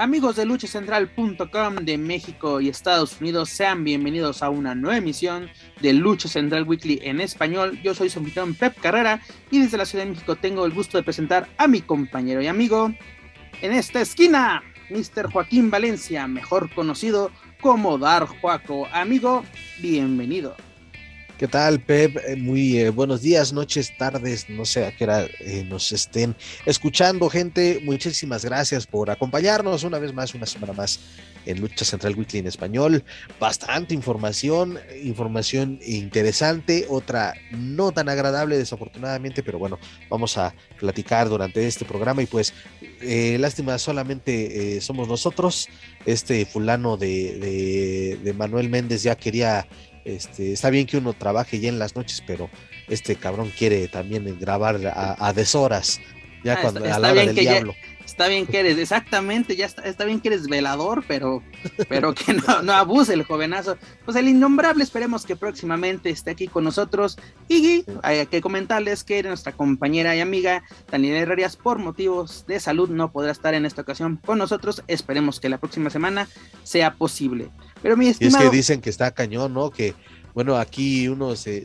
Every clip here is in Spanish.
Amigos de luchacentral.com de México y Estados Unidos, sean bienvenidos a una nueva emisión de Lucha Central Weekly en español. Yo soy su anfitrión Pep Carrera y desde la Ciudad de México tengo el gusto de presentar a mi compañero y amigo en esta esquina, Mr. Joaquín Valencia, mejor conocido como Dar Juaco. Amigo, bienvenido. ¿Qué tal, Pep? Eh, muy eh, buenos días, noches, tardes, no sé a qué hora eh, nos estén escuchando, gente. Muchísimas gracias por acompañarnos una vez más, una semana más en Lucha Central Weekly en español. Bastante información, información interesante, otra no tan agradable, desafortunadamente, pero bueno, vamos a platicar durante este programa y pues, lástima, solamente somos nosotros. Este fulano de, de Manuel Méndez ya quería este, está bien que uno trabaje ya en las noches, pero este cabrón quiere también grabar a, deshoras, ya ah, cuando a la hora del diablo. está bien que eres, exactamente, ya está, está, bien que eres velador, pero, pero que no, no, abuse el jovenazo. Pues el innombrable, esperemos que próximamente esté aquí con nosotros. Y hay que comentarles que nuestra compañera y amiga Daniela Herrerías, por motivos de salud, no podrá estar en esta ocasión con nosotros. Esperemos que la próxima semana sea posible. Pero mi estimado... Y es que dicen que está cañón, ¿no? Que, bueno, aquí uno se,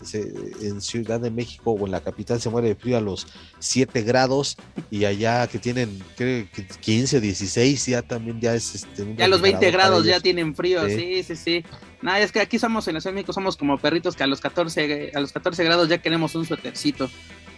en Ciudad de México o en la capital se muere de frío a los 7 grados y allá que tienen, creo que 15 o 16 ya también ya es... Este, ya los 20 grados ya tienen frío, sí, sí, sí. Nada, es que aquí somos en la Ciudad de México, somos como perritos que a los 14, a los 14 grados ya queremos un suétercito.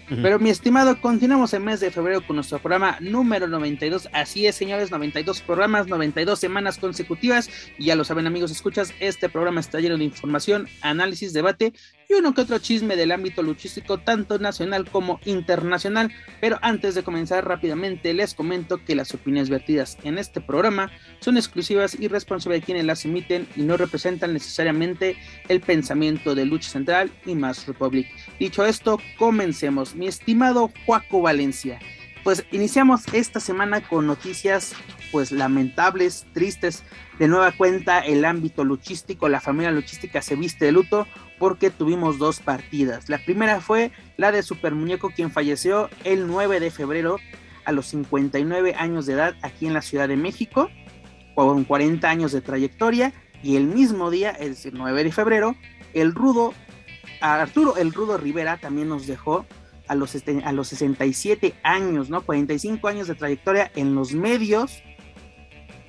Pero mi estimado, continuamos el mes de febrero con nuestro programa número 92. Así es, señores, 92 programas, 92 semanas consecutivas. Y ya lo saben, amigos, escuchas, este programa está lleno de información, análisis, debate y uno que otro chisme del ámbito luchístico, tanto nacional como internacional. Pero antes de comenzar rápidamente, les comento que las opiniones vertidas en este programa son exclusivas y responsables de quienes las emiten y no representan necesariamente el pensamiento de Lucha Central y Más Republic. Dicho esto, comencemos mi estimado Juaco Valencia. Pues iniciamos esta semana con noticias pues lamentables, tristes. De nueva cuenta el ámbito luchístico, la familia luchística se viste de luto porque tuvimos dos partidas. La primera fue la de Super Muñeco quien falleció el 9 de febrero a los 59 años de edad aquí en la Ciudad de México, con 40 años de trayectoria y el mismo día, el 9 de febrero, el rudo Arturo el Rudo Rivera también nos dejó a los, a los 67 años, ¿no? 45 años de trayectoria en los medios.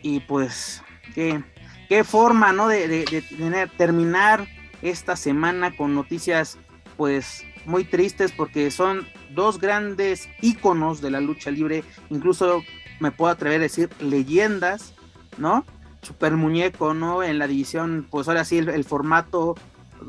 Y pues, qué, qué forma, ¿no? De, tener, terminar esta semana con noticias, pues, muy tristes porque son dos grandes íconos de la lucha libre, incluso me puedo atrever a decir leyendas, ¿no? Super muñeco, ¿no? En la división, pues ahora sí, el formato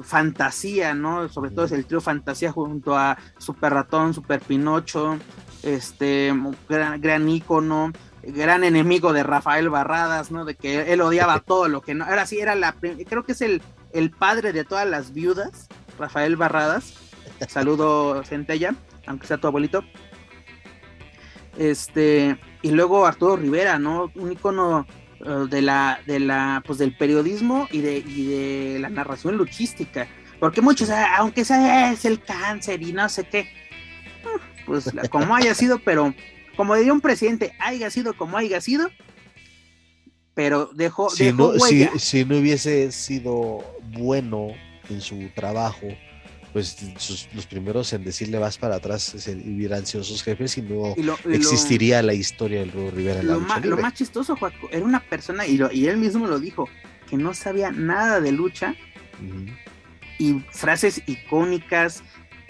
fantasía, ¿no? Sobre todo es el trío fantasía junto a Super Ratón, Super Pinocho, este gran, gran ícono, gran enemigo de Rafael Barradas, ¿no? De que él odiaba todo lo que no. Ahora sí, era la. Creo que es el, el padre de todas las viudas, Rafael Barradas. Saludo, Centella, aunque sea tu abuelito. Este, y luego Arturo Rivera, ¿no? Un ícono eh, de la, de la, pues del periodismo y de, y de la narración luchística. Porque muchos, ah, aunque sea es el cáncer y no sé qué, pues como haya sido, pero como diría un presidente, haya sido como haya sido, pero dejó, si, no, si no hubiese sido bueno en su trabajo, pues los primeros en decirle vas para atrás hubieran sido sus jefes y no existiría la historia del Rudo Rivera. lo, más, lo más chistoso, era una persona, y, y él mismo lo dijo, que no sabía nada de lucha y frases icónicas,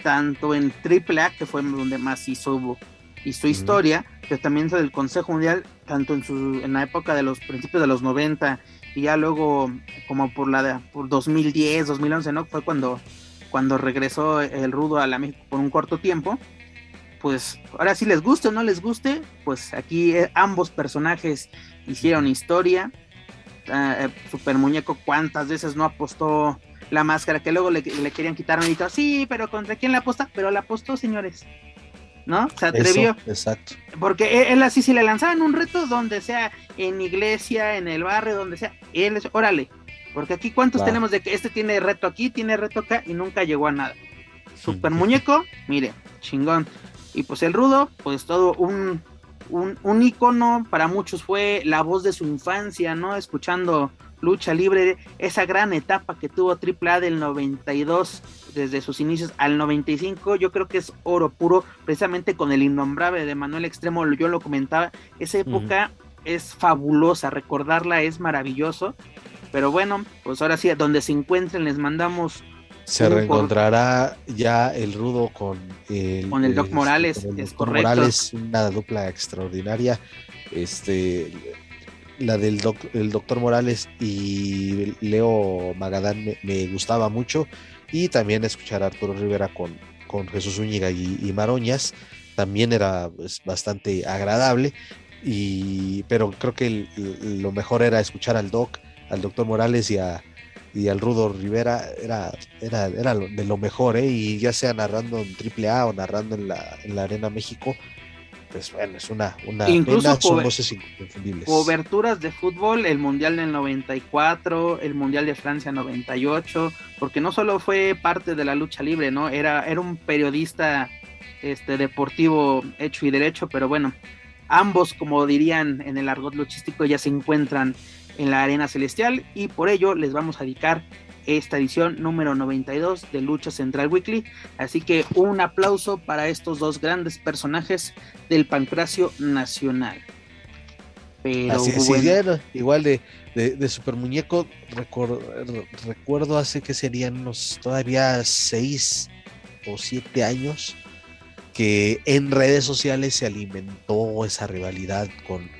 tanto en AAA, que fue donde más hizo, hizo historia, pero también del Consejo Mundial, tanto en, su, en la época de los principios de los 90 y ya luego como por la por 2010, 2011, ¿no? Fue cuando cuando regresó el Rudo a la México por un corto tiempo, pues ahora si les guste o no les guste, pues aquí eh, ambos personajes hicieron historia. Eh, Super Muñeco cuántas veces no apostó la máscara que luego le, querían quitar y sí, pero ¿contra quién la aposta? Pero la apostó, señores. ¿No? Se atrevió. exacto. Porque él, así, si le lanzaban un reto donde sea, en iglesia, en el barrio, donde sea, él es, órale, porque aquí cuántos tenemos de que este tiene reto aquí, tiene reto acá y nunca llegó a nada. Super muñeco, mire, chingón. Y pues el rudo, pues todo un, un, un icono, para muchos fue la voz de su infancia, ¿no? Escuchando lucha libre, esa gran etapa que tuvo AAA del 92 desde sus inicios al 95, yo creo que es oro puro, precisamente con el innombrable de Manuel Extremo, yo lo comentaba, esa época es fabulosa, recordarla es maravilloso, pero bueno, pues ahora sí, donde se encuentren les mandamos se reencontrará ya el rudo con el, con el Doc Morales, es correcto. Morales, una dupla extraordinaria. Este, la del el doctor Morales y Leo Magadán me, gustaba mucho. Y también escuchar a Arturo Rivera con, con Jesús Úñiga y, Maroñas también era pues, bastante agradable. Y, pero creo que lo mejor era escuchar al Doc, al doctor Morales y a, y al Rudo Rivera era, era, era de lo mejor, ¿eh? y ya sea narrando en AAA o narrando en la, en la Arena México, pues bueno, es una, una Incluso son voces inconfundibles. Coberturas de fútbol, el Mundial del 94, el Mundial de Francia 98, porque no solo fue parte de la lucha libre, ¿no? Era, era un periodista este, deportivo hecho y derecho, pero bueno, ambos, como dirían en el argot luchístico, ya se encuentran en la Arena Celestial y por ello les vamos a dedicar esta edición número 92 de Lucha Central Weekly. Así que un aplauso para estos dos grandes personajes del pancracio nacional. Pero igual de, de, Super Muñeco, recuerdo hace que serían unos todavía seis o siete años que en redes sociales se alimentó esa rivalidad con,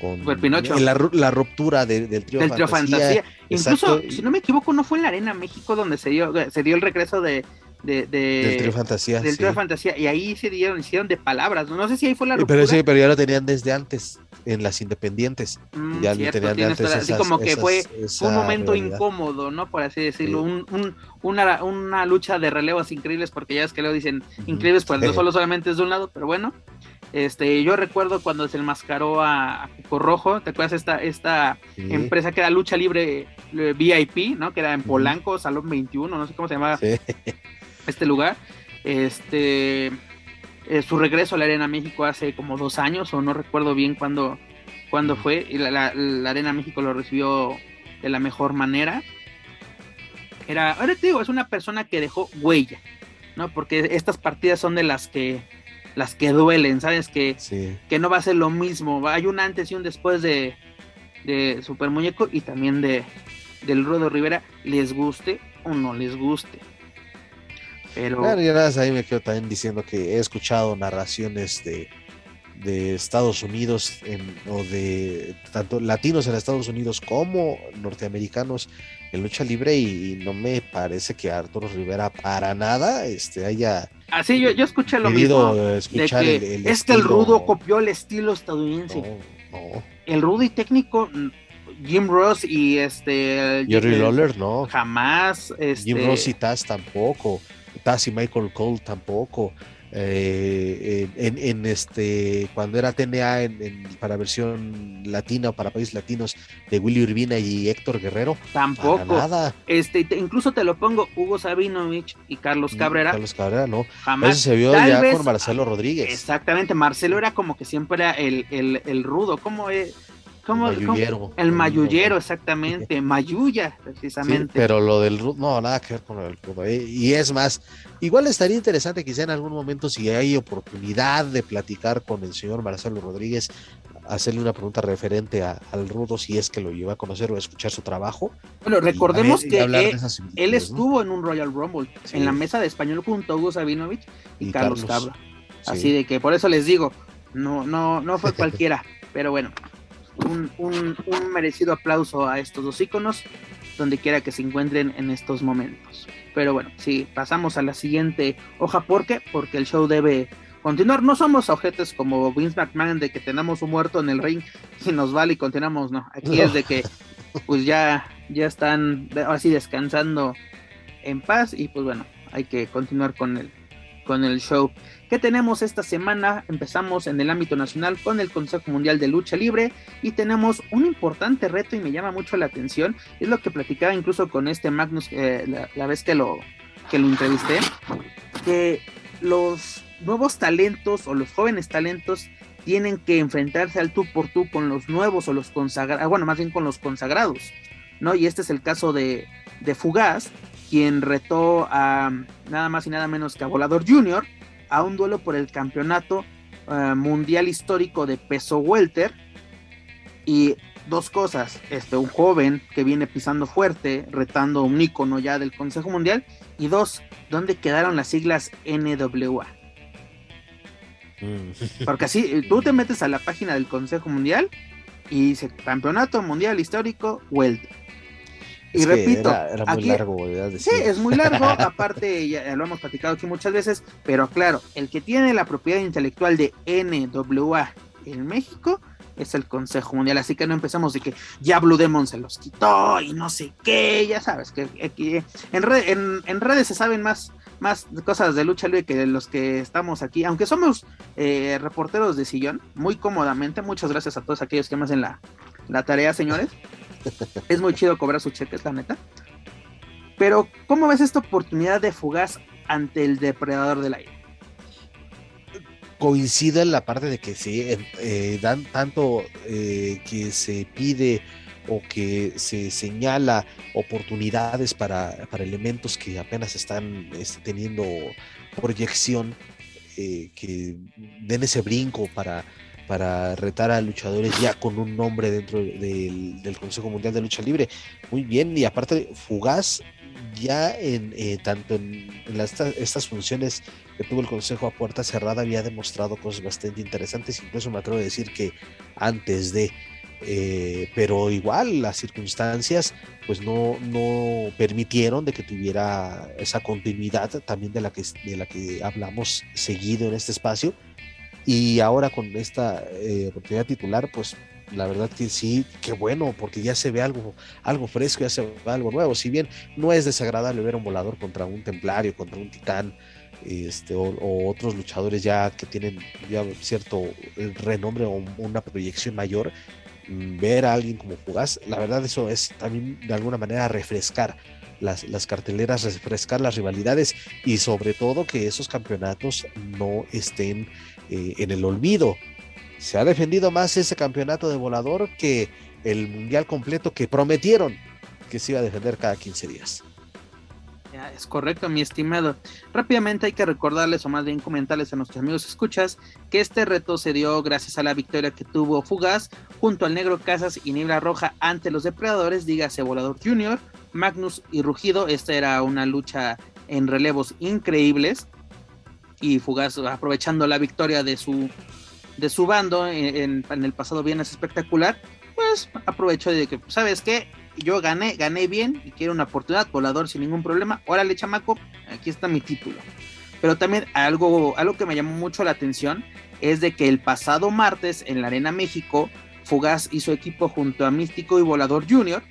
con La, ruptura del trío, Fantasía. Incluso, si no me equivoco, no fue en la Arena México donde se dio, se dio el regreso de, del trío Fantasía. Del trío Fantasía. Y ahí se dieron, hicieron de palabras. No, sé si ahí fue la ruptura. Pero sí, pero ya lo tenían desde antes, en las independientes. Mm, ya lo tenían antes. así como que fue, un momento incómodo, ¿no? Por así decirlo. Un, una, una lucha de relevos increíbles, porque ya es que luego dicen increíbles, pues no solo solamente es de un lado, pero bueno. Este, yo recuerdo cuando se enmascaró a, a Rojo, ¿te acuerdas esta, esta empresa que era lucha libre eh, VIP, ¿no? Que era en Polanco, Salón 21, no sé cómo se llamaba este lugar. Este, eh, su regreso a la Arena México hace como dos años, o no recuerdo bien cuándo, cuándo fue, y la, Arena México lo recibió de la mejor manera. Era, ahora te digo, es una persona que dejó huella, ¿no? Porque estas partidas son de las que las que duelen, ¿sabes? Que, que no va a ser lo mismo. Hay un antes y un después de, de Super Muñeco y también de del Rudo Rivera, les guste o no les guste. Pero... Claro, y ahí me quedo también diciendo que he escuchado narraciones de, de Estados Unidos en, o de tanto latinos en Estados Unidos como norteamericanos en lucha libre y, no me parece que Arturo Rivera para nada este haya Así yo, yo escuché lo mismo. Escuchar de que el, es que el rudo copió el estilo estadounidense. El rudo y técnico, Jim Ross y este. Jerry Lawler, no. Jamás. Este... Jim Ross y Taz tampoco. Taz y Michael Cole tampoco. Eh, en, este cuando era TNA en, para versión latina o para países latinos de Willy Urbina y Héctor Guerrero. Tampoco. nada. Este incluso te lo pongo Hugo Sabinovich y Carlos mm, Cabrera. Carlos Cabrera no jamás. Eso se vio ya con Marcelo Rodríguez. Exactamente Marcelo era como que siempre era el, el, el rudo. Como es el mayullero, exactamente. Mayuya, precisamente. pero lo del no, nada que ver con el eh, Y es más, igual estaría interesante quizá en algún momento, si hay oportunidad de platicar con el señor Marcelo Rodríguez, hacerle una pregunta referente al rudo, si es que lo lleva a conocer o a escuchar su trabajo. Bueno, recordemos que él, estuvo en un Royal Rumble, en la mesa de español junto a Hugo Sabinovich y, Carlos, Cabra. Así de que por eso les digo, no, no, no fue cualquiera, pero bueno un, merecido aplauso a estos dos iconos, donde quiera que se encuentren en estos momentos. Pero bueno, si pasamos a la siguiente hoja, ¿por qué? Porque el show debe continuar. No somos objetos como Vince McMahon de que tenemos un muerto en el ring y nos vale y continuamos, no. Aquí es de que pues ya, ya están así descansando en paz y pues bueno, hay que continuar con el, con el show. ¿Qué tenemos esta semana? Empezamos en el ámbito nacional con el Consejo Mundial de Lucha Libre y tenemos un importante reto y me llama mucho la atención. Es lo que platicaba incluso con este Magnus eh, la, vez que lo, que lo entrevisté, que los nuevos talentos o los jóvenes talentos tienen que enfrentarse al tú por tú con los nuevos o los consagrados, bueno, más bien con los consagrados, ¿no? Y este es el caso de, de Fugaz, quien retó a nada más y nada menos que a Volador Junior a un duelo por el campeonato eh, mundial histórico de peso welter y dos cosas, este un joven que viene pisando fuerte, retando un ícono ya del Consejo Mundial y dos, ¿dónde quedaron las siglas NWA? Mm. Porque así tú te metes a la página del Consejo Mundial y dice Campeonato Mundial Histórico Welter y repito, era, muy largo, sí, es muy largo, aparte ya lo hemos platicado aquí muchas veces, pero claro, el que tiene la propiedad intelectual de NWA en México es el Consejo Mundial, así que no empezamos de que ya Blue Demon se los quitó y no sé qué, ya sabes, que aquí en, en, redes se saben más, más cosas de lucha libre que los que estamos aquí, aunque somos eh, reporteros de sillón, muy cómodamente, muchas gracias a todos aquellos que me hacen la, la tarea, señores. es muy chido cobrar sus cheques, la neta. Pero, ¿cómo ves esta oportunidad de fugaz ante el depredador del aire? Coincide en la parte de que sí, eh, dan tanto eh, que se pide o que se señala oportunidades para, elementos que apenas están este, teniendo proyección, eh, que den ese brinco para para retar a luchadores ya con un nombre dentro del, Consejo Mundial de Lucha Libre. Muy bien, y aparte, Fugaz ya en eh, tanto en, estas funciones que tuvo el Consejo a puerta cerrada había demostrado cosas bastante interesantes, incluso me atrevo a decir que antes de, eh, pero igual las circunstancias pues no, no permitieron de que tuviera esa continuidad también de la que, de la que hablamos seguido en este espacio y ahora con esta eh, oportunidad titular, pues la verdad que sí, qué bueno, porque ya se ve algo, algo fresco, ya se ve algo nuevo. Si bien no es desagradable ver un volador contra un templario, contra un titán, este, o, otros luchadores ya que tienen ya cierto eh, renombre o una proyección mayor, mm, ver a alguien como Fugaz, la verdad eso es también de alguna manera refrescar las, las, carteleras, refrescar las rivalidades y sobre todo que esos campeonatos no estén eh, en el olvido. Se ha defendido más ese campeonato de volador que el mundial completo que prometieron que se iba a defender cada 15 días. es correcto, mi estimado. Rápidamente hay que recordarles, o más bien comentarles a nuestros amigos escuchas, que este reto se dio gracias a la victoria que tuvo Fugaz junto al Negro Casas y Niebla Roja ante los depredadores, dígase Volador Junior, Magnus y Rugido. Esta era una lucha en relevos increíbles y Fugaz aprovechando la victoria de su de su bando en, el pasado viernes espectacular, pues aprovechó de que, ¿sabes qué? Yo gané, gané bien y quiero una oportunidad, volador sin ningún problema. Órale, chamaco, aquí está mi título. Pero también algo, algo que me llamó mucho la atención es de que el pasado martes en la Arena México, Fugaz hizo equipo junto a Místico y Volador Junior,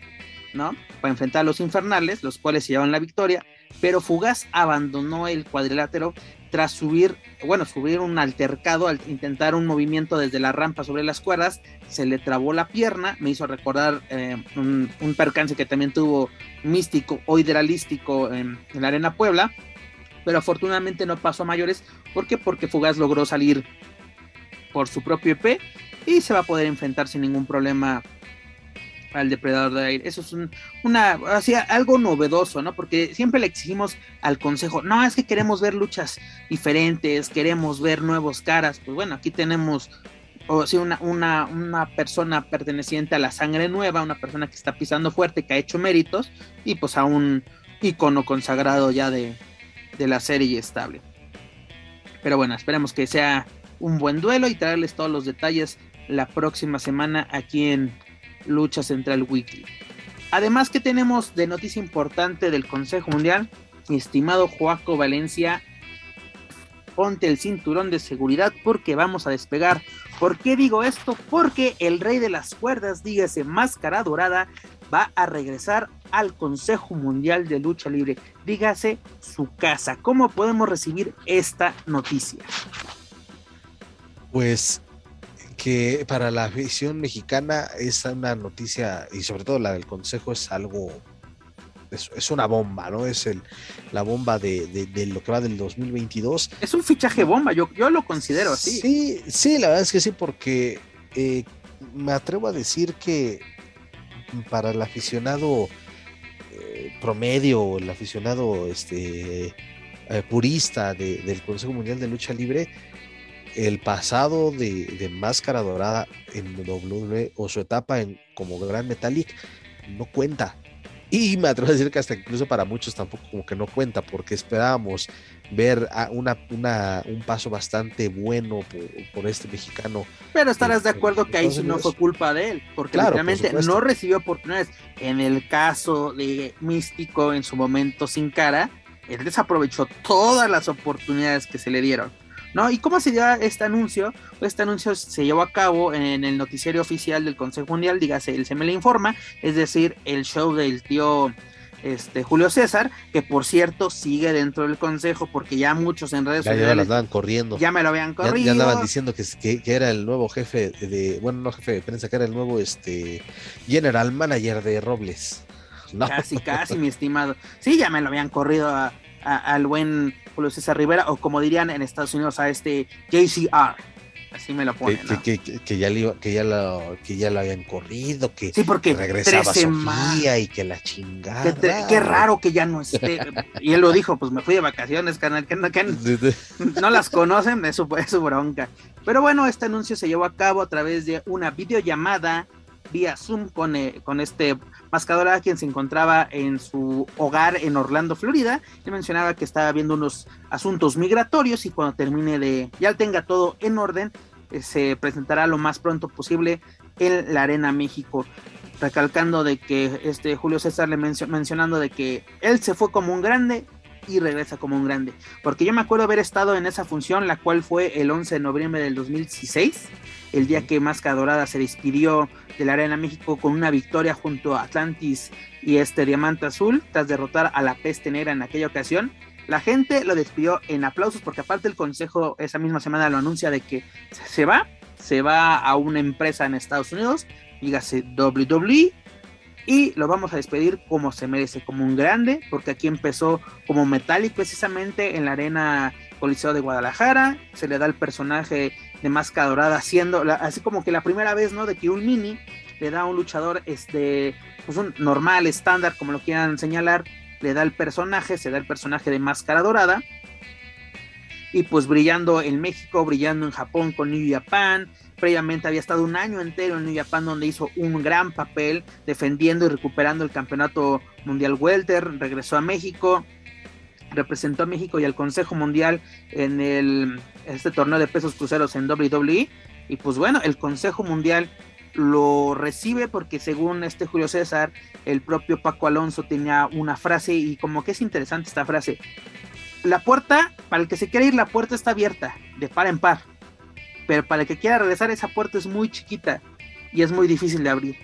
¿no? Para enfrentar a los infernales, los cuales se llevan la victoria, pero Fugaz abandonó el cuadrilátero tras subir, bueno, subir un altercado al intentar un movimiento desde la rampa sobre las cuerdas, se le trabó la pierna, me hizo recordar eh, un, percance que también tuvo místico o hidralístico en, la Arena Puebla, pero afortunadamente no pasó a mayores, ¿por qué? Porque Fugaz logró salir por su propio EP y se va a poder enfrentar sin ningún problema al depredador de aire. Eso es una, así, algo novedoso, ¿no? Porque siempre le exigimos al consejo, no, es que queremos ver luchas diferentes, queremos ver nuevos caras. Pues bueno, aquí tenemos o sí, una, una, una, persona perteneciente a la sangre nueva, una persona que está pisando fuerte, que ha hecho méritos, y pues a un icono consagrado ya de, de la serie estable. Pero bueno, esperemos que sea un buen duelo y traerles todos los detalles la próxima semana aquí en Lucha Central Weekly. Además que tenemos de noticia importante del Consejo Mundial, mi estimado Joaco Valencia, ponte el cinturón de seguridad porque vamos a despegar. ¿Por qué digo esto? Porque el rey de las cuerdas, dígase Máscara Dorada, va a regresar al Consejo Mundial de Lucha Libre. Dígase su casa. ¿Cómo podemos recibir esta noticia? Pues que para la afición mexicana es una noticia, y sobre todo la del Consejo, es algo, es, una bomba, ¿no? Es el, la bomba de, lo que va del 2022. Es un fichaje bomba, yo, yo lo considero así. Sí, sí, la verdad es que sí, porque eh, me atrevo a decir que para el aficionado eh, promedio, el aficionado este, eh, purista del Consejo Mundial de Lucha Libre, el pasado de, Máscara Dorada en WWE o su etapa en, como Gran Metallic no cuenta. Y me atrevo a decir que hasta incluso para muchos tampoco como que no cuenta, porque esperábamos ver una, una, un paso bastante bueno por, este mexicano. Pero estarás de acuerdo que ahí sí no fue culpa de él, porque realmente no recibió oportunidades. En el caso de Místico en su momento sin cara, él desaprovechó todas las oportunidades que se le dieron. ¿No? ¿Y cómo se dio este anuncio? Este anuncio se llevó a cabo en el noticiario oficial del Consejo Mundial, dígase, el Se me le informa, es decir, el show del tío este, Julio César, que por cierto sigue dentro del consejo porque ya muchos en redes sociales. Ya lo andaban corriendo. Ya me lo habían corrido. Ya, andaban diciendo que, que, era el nuevo jefe de, bueno, no jefe de prensa, que era el nuevo este, general manager de Robles. Casi, casi, mi estimado. Sí, ya me lo habían corrido al buen Julio César Rivera, o como dirían en Estados Unidos a este JCR. Así me lo ponen. Que, que, ya, lo, que, ya lo, que ya lo habían corrido, que sí, porque regresaba Sofía y que la chingada. Qué, raro que ya no esté. y él lo dijo, pues me fui de vacaciones, canal, que, no las conocen, es su, es su bronca. Pero bueno, este anuncio se llevó a cabo a través de una videollamada vía Zoom con, eh, con este Mascadora, quien se encontraba en su hogar en Orlando, Florida, y mencionaba que estaba viendo unos asuntos migratorios y cuando termine de, ya tenga todo en orden, eh, se presentará lo más pronto posible en la Arena México recalcando de que este Julio César le mencionando de que él se fue como un grande y regresa como un grande. Porque yo me acuerdo haber estado en esa función, la cual fue el 11 de noviembre del 2016, el día que Máscara Dorada se despidió de la Arena México con una victoria junto a Atlantis y este Diamante Azul, tras derrotar a la Peste Negra en aquella ocasión. La gente lo despidió en aplausos porque aparte el consejo esa misma semana lo anuncia de que se va, se va a una empresa en Estados Unidos, dígase WWE, y lo vamos a despedir como se merece, como un grande, porque aquí empezó como Metallic precisamente en la arena Coliseo de Guadalajara, se le da el personaje de Máscara Dorada haciendo, así como que la primera vez, ¿no? De que un mini le da a un luchador, este, pues un normal, estándar, como lo quieran señalar, le da el personaje, se da el personaje de Máscara Dorada, y pues brillando en México, brillando en Japón con New Japan, previamente había estado un año entero en New Japan donde hizo un gran papel defendiendo y recuperando el campeonato mundial welter, regresó a México, representó a México y al Consejo Mundial en el este torneo de pesos cruceros en WWE y pues bueno, el Consejo Mundial lo recibe porque según este Julio César, el propio Paco Alonso tenía una frase y como que es interesante esta frase. La puerta, para el que se quiera ir, la puerta está abierta, de par en par pero para el que quiera regresar esa puerta es muy chiquita y es muy difícil de abrir.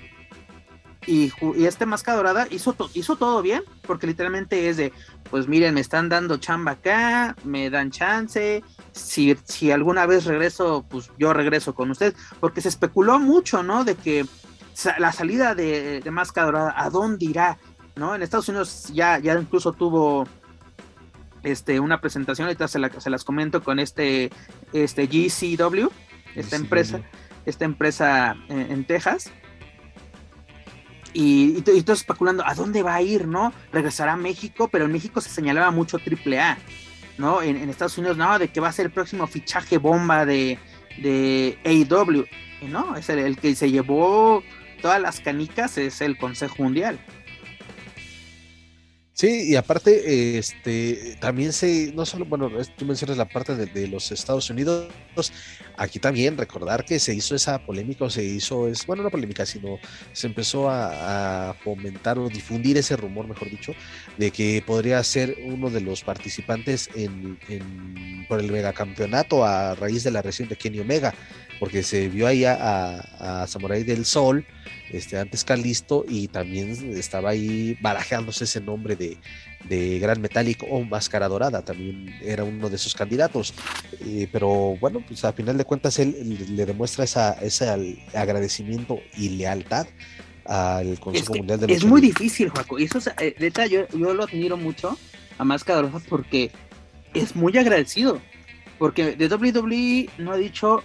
Y, este Masca Dorada hizo, hizo todo bien, porque literalmente es de, pues miren, me están dando chamba acá, me dan chance, si, si alguna vez regreso, pues yo regreso con ustedes, porque se especuló mucho, ¿no? De que la salida de, de Masca Dorada, ¿a dónde irá? ¿No? En Estados Unidos ya, ya incluso tuvo este, una presentación, ahorita se, se las comento con este, este GCW, esta empresa, esta empresa en, Texas. Y, y, estoy especulando a dónde va a ir, ¿no? Regresará a México, pero en México se señalaba mucho AAA, ¿no? En, Estados Unidos, no, de que va a ser el próximo fichaje bomba de, de AEW, ¿no? Es el que se llevó todas las canicas, es el Consejo Mundial. Sí, y aparte, este, también se, no solo, bueno, tú mencionas la parte de, los Estados Unidos, aquí también recordar que se hizo esa polémica, o se hizo, es, bueno, no polémica, sino se empezó a, fomentar o difundir ese rumor, mejor dicho, de que podría ser uno de los participantes en, por el megacampeonato a raíz de la reacción de Kenny Omega porque se vio ahí a, Samurai del Sol, este, antes Calisto, y también estaba ahí barajándose ese nombre de, Gran Metálico o Máscara Dorada, también era uno de sus candidatos. Eh, pero bueno, pues a final de cuentas él, le demuestra esa, ese agradecimiento y lealtad al Consejo Mundial de Es muy difícil, Juaco, y eso, eh, yo, yo lo admiro mucho a Máscara Dorada porque es muy agradecido. Porque de WWE no ha dicho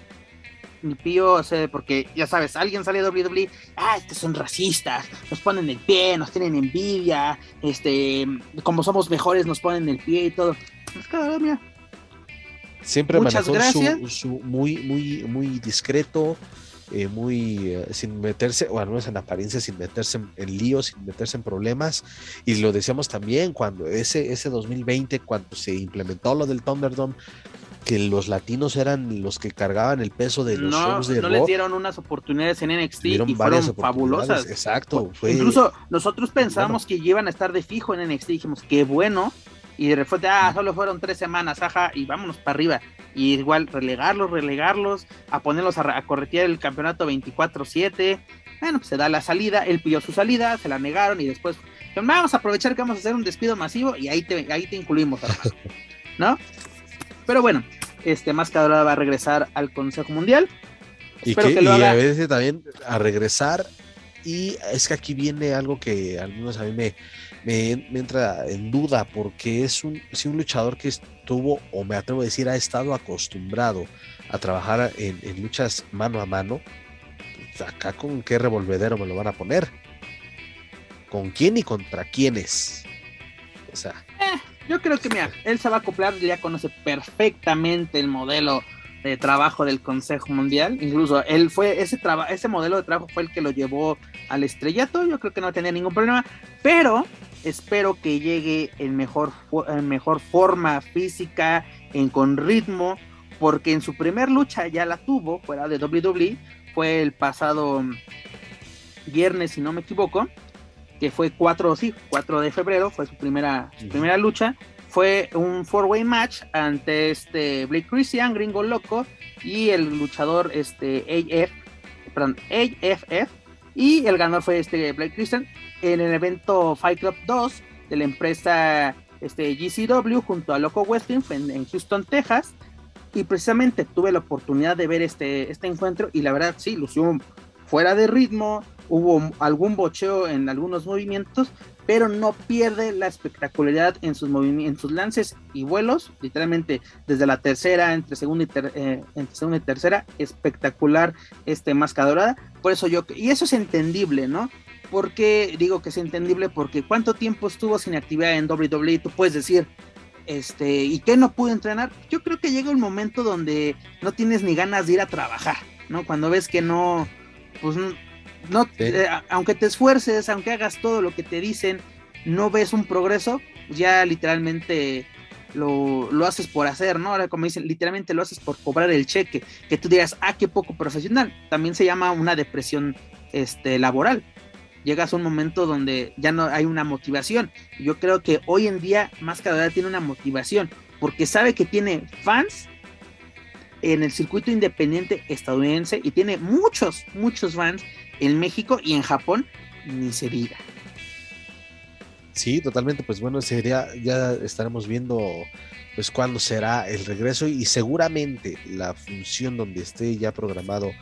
ni pío, o sea, porque ya sabes, alguien sale de WWE, ah, estos son racistas, nos ponen el pie, nos tienen envidia, este, como somos mejores nos ponen el pie y todo. Pues, mira. Siempre Muchas manejó Su, muy, muy, muy discreto, eh, muy eh, sin meterse, o al menos en apariencia, sin meterse en, líos, sin meterse en problemas. Y lo decíamos también cuando ese, ese 2020, cuando se implementó lo del Thunderdome, que los latinos eran los que cargaban el peso de los no, shows de No les dieron unas oportunidades en NXT y fueron fabulosas. Exacto. Incluso nosotros pensábamos que iban a estar de fijo en NXT, dijimos, qué bueno. Y de repente, ah, solo fueron tres semanas, ajá, y vámonos para arriba. Y igual, relegarlos, relegarlos, a ponerlos a, a corretear el campeonato 24-7. Bueno, pues se da la salida, él pidió su salida, se la negaron y después, vamos a aprovechar que vamos a hacer un despido masivo y ahí te, ahí te incluimos, ¿No? Pero bueno, este Máscara va a regresar al Consejo Mundial. Y, que, a veces también a regresar. Y es que aquí viene algo que al menos a mí me, me, entra en duda, porque es un, si un luchador que estuvo, o me atrevo a decir, ha estado acostumbrado a trabajar en, luchas mano a mano, pues acá con qué revolvedero me lo van a poner. ¿Con quién y contra quiénes? O sea. Yo creo que, mira, él se va a acoplar, ya conoce perfectamente el modelo de trabajo del Consejo Mundial. Incluso él fue, ese, ese modelo de trabajo fue el que lo llevó al estrellato. Yo creo que no tenía ningún problema, pero espero que llegue en mejor, en mejor forma física, en, con ritmo, porque en su primer lucha ya la tuvo fuera de WWE. Fue el pasado viernes, si no me equivoco que fue 4, sí, 4 de febrero, fue su primera, primera lucha. Fue un four-way match ante este Blake Christian, Gringo Loco, y el luchador este AF, perdón, AFF. Y el ganador fue este Blake Christian en el evento Fight Club 2 de la empresa este, GCW junto a Loco Wrestling en, en Houston, Texas. Y precisamente tuve la oportunidad de ver este, este encuentro y la verdad sí, lució fuera de ritmo, hubo algún bocheo en algunos movimientos, pero no pierde la espectacularidad en sus movimientos, sus lances y vuelos, literalmente desde la tercera, entre segunda y, eh, entre segunda y tercera, espectacular este Masca por eso yo, y eso es entendible, ¿no? Porque digo que es entendible porque cuánto tiempo estuvo sin actividad en WWE, tú puedes decir, este, ¿y qué no pudo entrenar? Yo creo que llega un momento donde no tienes ni ganas de ir a trabajar, ¿no? Cuando ves que no, pues no, eh, aunque te esfuerces, aunque hagas todo lo que te dicen, no ves un progreso, ya literalmente lo, haces por hacer, ¿no? Ahora como dicen, literalmente lo haces por cobrar el cheque, que tú digas, ah, qué poco profesional. También se llama una depresión este, laboral. Llegas a un momento donde ya no hay una motivación. Yo creo que hoy en día más cada vez tiene una motivación, porque sabe que tiene fans en el circuito independiente estadounidense y tiene muchos, muchos fans en México y en Japón, ni se diga. Sí, totalmente, pues bueno, sería, ya estaremos viendo pues cuándo será el regreso y seguramente la función donde esté ya programado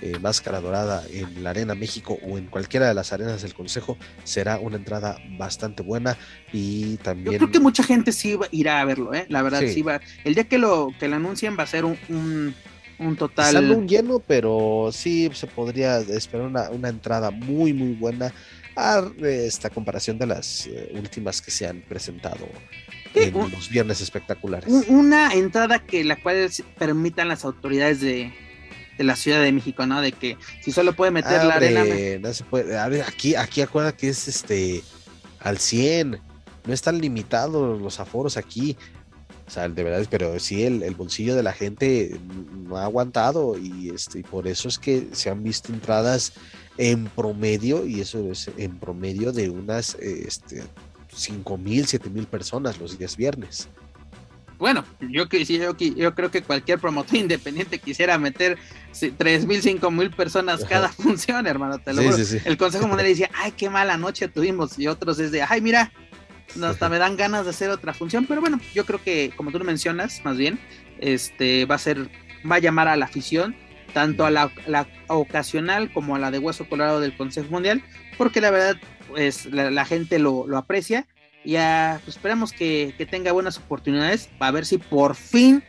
eh, Máscara Dorada en la Arena México o en cualquiera de las arenas del Consejo será una entrada bastante buena y también... Yo creo que mucha gente sí irá a verlo, ¿eh? la verdad sí. va. El día que lo, que lo anuncien va a ser un un total. Salvo un lleno, pero sí se podría esperar una, entrada muy, muy buena a esta comparación de las eh, últimas que se han presentado en los viernes espectaculares. Una entrada que la cual permitan las autoridades de, la Ciudad de México, ¿no? De que si solo puede meter la arena. No se puede. aquí, aquí acuerda que es este al 100. No están limitados los aforos aquí. O sea, de verdad, pero sí, el, bolsillo de la gente no ha aguantado y, este, por eso es que se han visto entradas en promedio, y eso es en promedio de unas este, 5 mil, 7 mil personas los días viernes. bueno, yo, yo, yo creo que cualquier promotor independiente quisiera meter tres mil, cinco mil personas cada función, hermano. Te lo El Consejo Mundial decía, ay, qué mala noche tuvimos. Y otros es de, ay, mira, hasta me dan ganas de hacer otra función. Pero bueno, yo creo que, como tú lo mencionas, más bien, este va a ser, va a llamar a la afición, tanto a la, ocasional como a la de Hueso Colorado del Consejo Mundial, porque la verdad, pues la, gente lo, lo aprecia ya pues, esperamos que, tenga buenas oportunidades para ver si por fin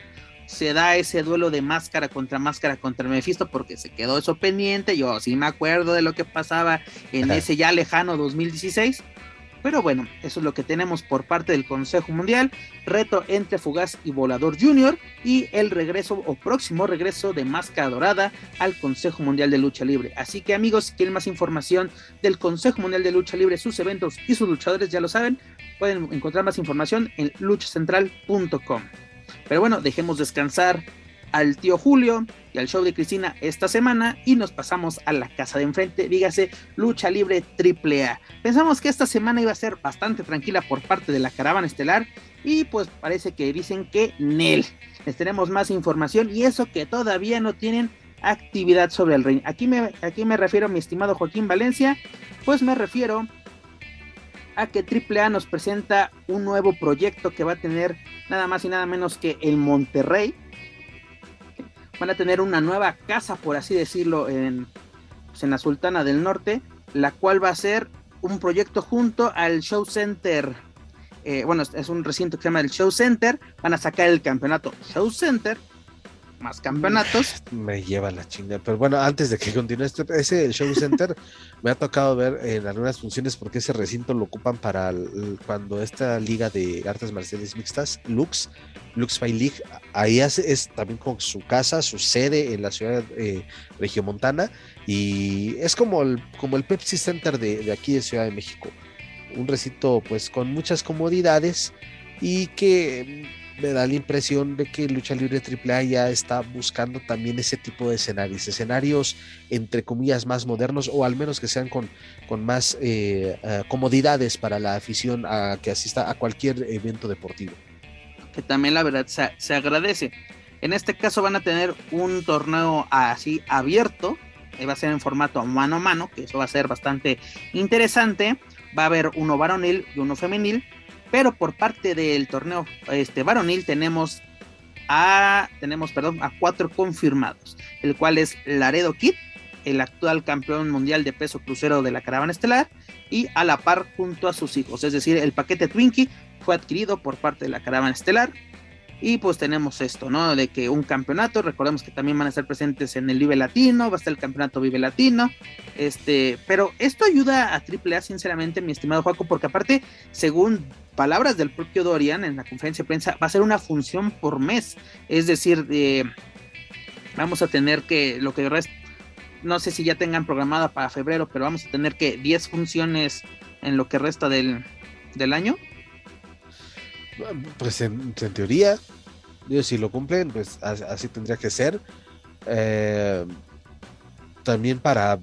se da ese duelo de máscara contra máscara contra Mephisto porque se quedó eso pendiente. Yo sí me acuerdo de lo que pasaba en ese ya lejano 2016. Pero bueno, eso es lo que tenemos por parte del Consejo Mundial. Reto entre Fugaz y Volador Junior. Y el regreso o próximo regreso de Máscara Dorada al Consejo Mundial de Lucha Libre. Así que amigos, si quieren más información del Consejo Mundial de Lucha Libre, sus eventos y sus luchadores, ya lo saben, pueden encontrar más información en luchacentral.com. Pero bueno, dejemos descansar al tío Julio y al show de Cristina esta semana y nos pasamos a la casa de enfrente, dígase Lucha Libre AAA. Pensamos que esta semana iba a ser bastante tranquila por parte de la caravana estelar y pues parece que dicen que Nel. Les tenemos más información y eso que todavía no tienen actividad sobre el ring. Aquí me, aquí me refiero, mi estimado Joaquín Valencia, pues me refiero a que AAA nos presenta un nuevo proyecto que va a tener nada más y nada menos que el Monterrey van a tener una nueva casa, por así decirlo, en, pues, en la Sultana del Norte, la cual va a ser un proyecto junto al Show Center. Eh, bueno, es un recinto que se llama el Show Center. Van a sacar el campeonato Show Center más campeonatos. Me lleva la chinga. Pero bueno, antes de que continúe esto, ese show center me ha tocado ver en algunas funciones porque ese recinto lo ocupan para cuando esta liga de artes marciales mixtas, Lux, Lux Fight League, ahí hace, es también con su casa, su sede en la ciudad eh, regiomontana y es como el, como el Pepsi Center de, de aquí de Ciudad de México. Un recinto pues con muchas comodidades y que me da la impresión de que Lucha Libre AAA ya está buscando también ese tipo de escenarios, escenarios entre comillas más modernos o al menos que sean con, con más eh, eh, comodidades para la afición a que asista a cualquier evento deportivo. Que también la verdad se, agradece. En este caso van a tener un torneo así abierto, eh, va a ser en formato mano a mano, que eso va a ser bastante interesante. Va a haber uno varonil y uno femenil pero por parte del torneo este, varonil tenemos a, tenemos, perdón, a cuatro confirmados, el cual es Laredo Kid, el actual campeón mundial de peso crucero de la caravana estelar, y a la par junto a sus hijos, es decir, el paquete Twinkie fue adquirido por parte de la caravana estelar, y pues tenemos esto, ¿no? De que un campeonato, recordemos que también van a estar presentes en el Vive Latino, va a estar el campeonato Vive Latino, este, pero esto ayuda a AAA, sinceramente, mi estimado Juaco, porque aparte, según palabras del propio Dorian en la conferencia de prensa, va a ser una función por mes, es decir, vamos a tener que, lo que resta, no sé si ya tengan programada para febrero, pero vamos a tener que 10 funciones en lo que resta del, del año. Pues en, teoría, si lo cumplen, pues así tendría que ser. Eh, también para,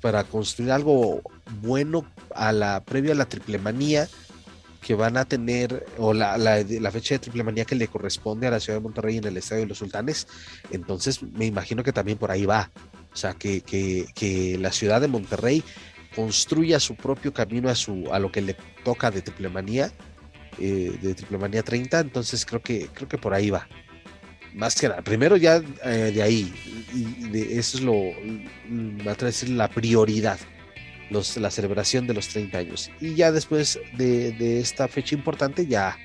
para construir algo bueno a la previa a la triple manía que van a tener, o la, la, fecha de triple manía que le corresponde a la ciudad de Monterrey en el Estadio de los Sultanes. Entonces me imagino que también por ahí va. O sea, que, que, que la ciudad de Monterrey construya su propio camino a, su, a lo que le toca de triple manía eh, de Triple Manía 30, entonces creo que, creo que por ahí va. Más que nada, primero ya eh, de ahí, y de, eso es lo, va a decir la prioridad, los, la celebración de los 30 años. Y ya después de, de esta fecha importante, ya,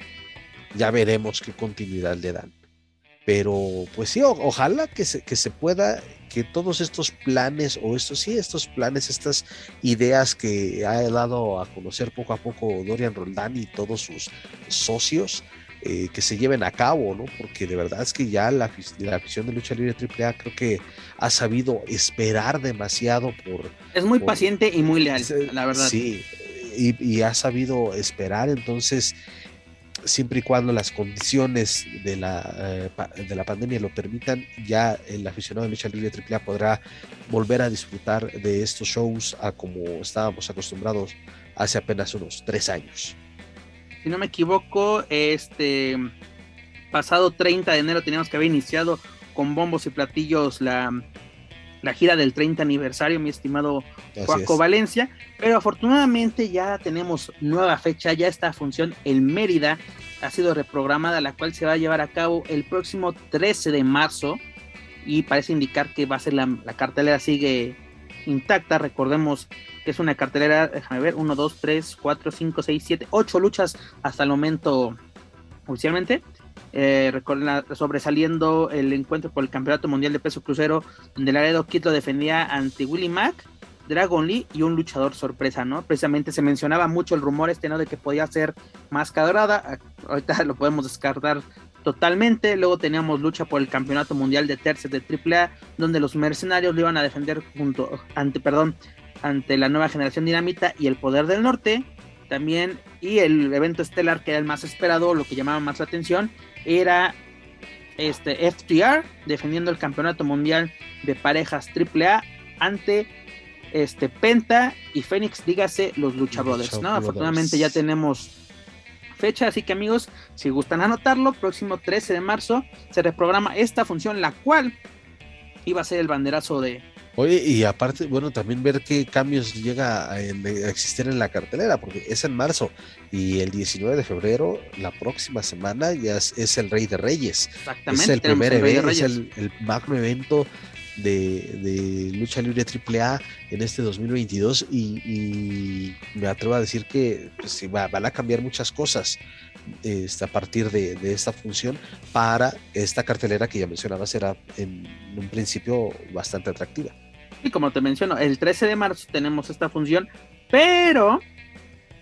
ya veremos qué continuidad le dan. Pero pues sí, ojalá que se, que se pueda, que todos estos planes, o estos sí, estos planes, estas ideas que ha dado a conocer poco a poco Dorian Roldán y todos sus socios, eh, que se lleven a cabo, ¿no? Porque de verdad es que ya la, la afición de lucha libre AAA creo que ha sabido esperar demasiado por... Es muy paciente y muy leal, la verdad. Sí, y, y ha sabido esperar, entonces siempre y cuando las condiciones de la, eh, de la pandemia lo permitan, ya el aficionado de lucha libre AAA podrá volver a disfrutar de estos shows a como estábamos acostumbrados hace apenas unos tres años. Si no me equivoco, este pasado 30 de enero teníamos que haber iniciado con bombos y platillos la, la gira del 30 aniversario, mi estimado Juaco Valencia, pero afortunadamente ya tenemos nueva fecha, ya esta función en Mérida ha sido reprogramada, la cual se va a llevar a cabo el próximo 13 de marzo y parece indicar que va a ser la, la cartelera sigue intacta, recordemos que es una cartelera, déjame ver, 1, 2, 3, 4, 5, 6, 7, 8 luchas hasta el momento oficialmente eh, sobresaliendo el encuentro por el Campeonato Mundial de Peso Crucero, donde Laredo Kid lo defendía ante Willy Mack, Dragon Lee y un luchador sorpresa, ¿no? Precisamente se mencionaba mucho el rumor este, ¿no? De que podía ser más Dorada, ahorita lo podemos descartar totalmente. Luego teníamos lucha por el Campeonato Mundial de Terces de AAA, donde los mercenarios lo iban a defender junto ante, perdón, ante la nueva generación dinamita y el poder del norte. También, y el evento estelar que era el más esperado, lo que llamaba más la atención, era este FTR defendiendo el campeonato mundial de parejas AAA ante este Penta y Fénix, dígase los Lucha Brothers, ¿no? Afortunadamente ya tenemos fecha, así que amigos, si gustan anotarlo, próximo 13 de marzo se reprograma esta función, la cual iba a ser el banderazo de, Oye, y aparte, bueno, también ver qué cambios llega a, existir en la cartelera, porque es en marzo y el 19 de febrero, la próxima semana, ya es, el Rey de Reyes. Exactamente. Es el primer evento, es el, magno evento de, lucha libre AAA en este 2022 y, me atrevo a decir que pues, van a cambiar muchas cosas este, a partir de, esta función para esta cartelera que ya mencionaba será en un principio bastante atractiva. Y como te menciono, el 13 de marzo tenemos esta función, pero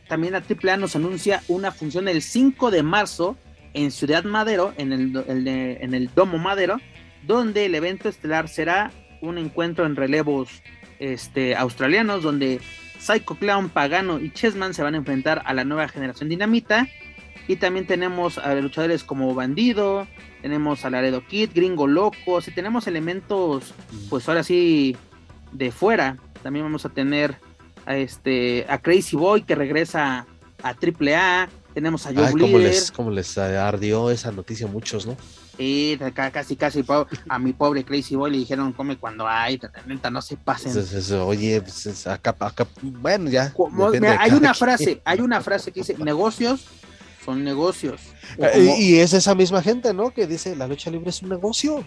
también la AAA nos anuncia una función el 5 de marzo en Ciudad Madero, en el, en el Domo Madero, donde el evento estelar será un encuentro en relevos este, australianos, donde Psycho Clown, Pagano y Chessman se van a enfrentar a la nueva generación dinamita. Y también tenemos a luchadores como Bandido, tenemos a Laredo Kid, Gringo Loco, y tenemos elementos, pues ahora sí, de fuera. También vamos a tener a este a Crazy Boy que regresa a AAA. Tenemos a Joe Ay, como les, como les ardió esa noticia a muchos, ¿no? Sí, casi, casi a mi pobre Crazy Boy le dijeron come cuando hay, no se pasen. oye, pues, acá, acá, bueno, ya. hay una frase, hay una frase que dice, negocios son negocios. Eh, y es esa misma gente, ¿no? Que dice, la lucha libre es un negocio.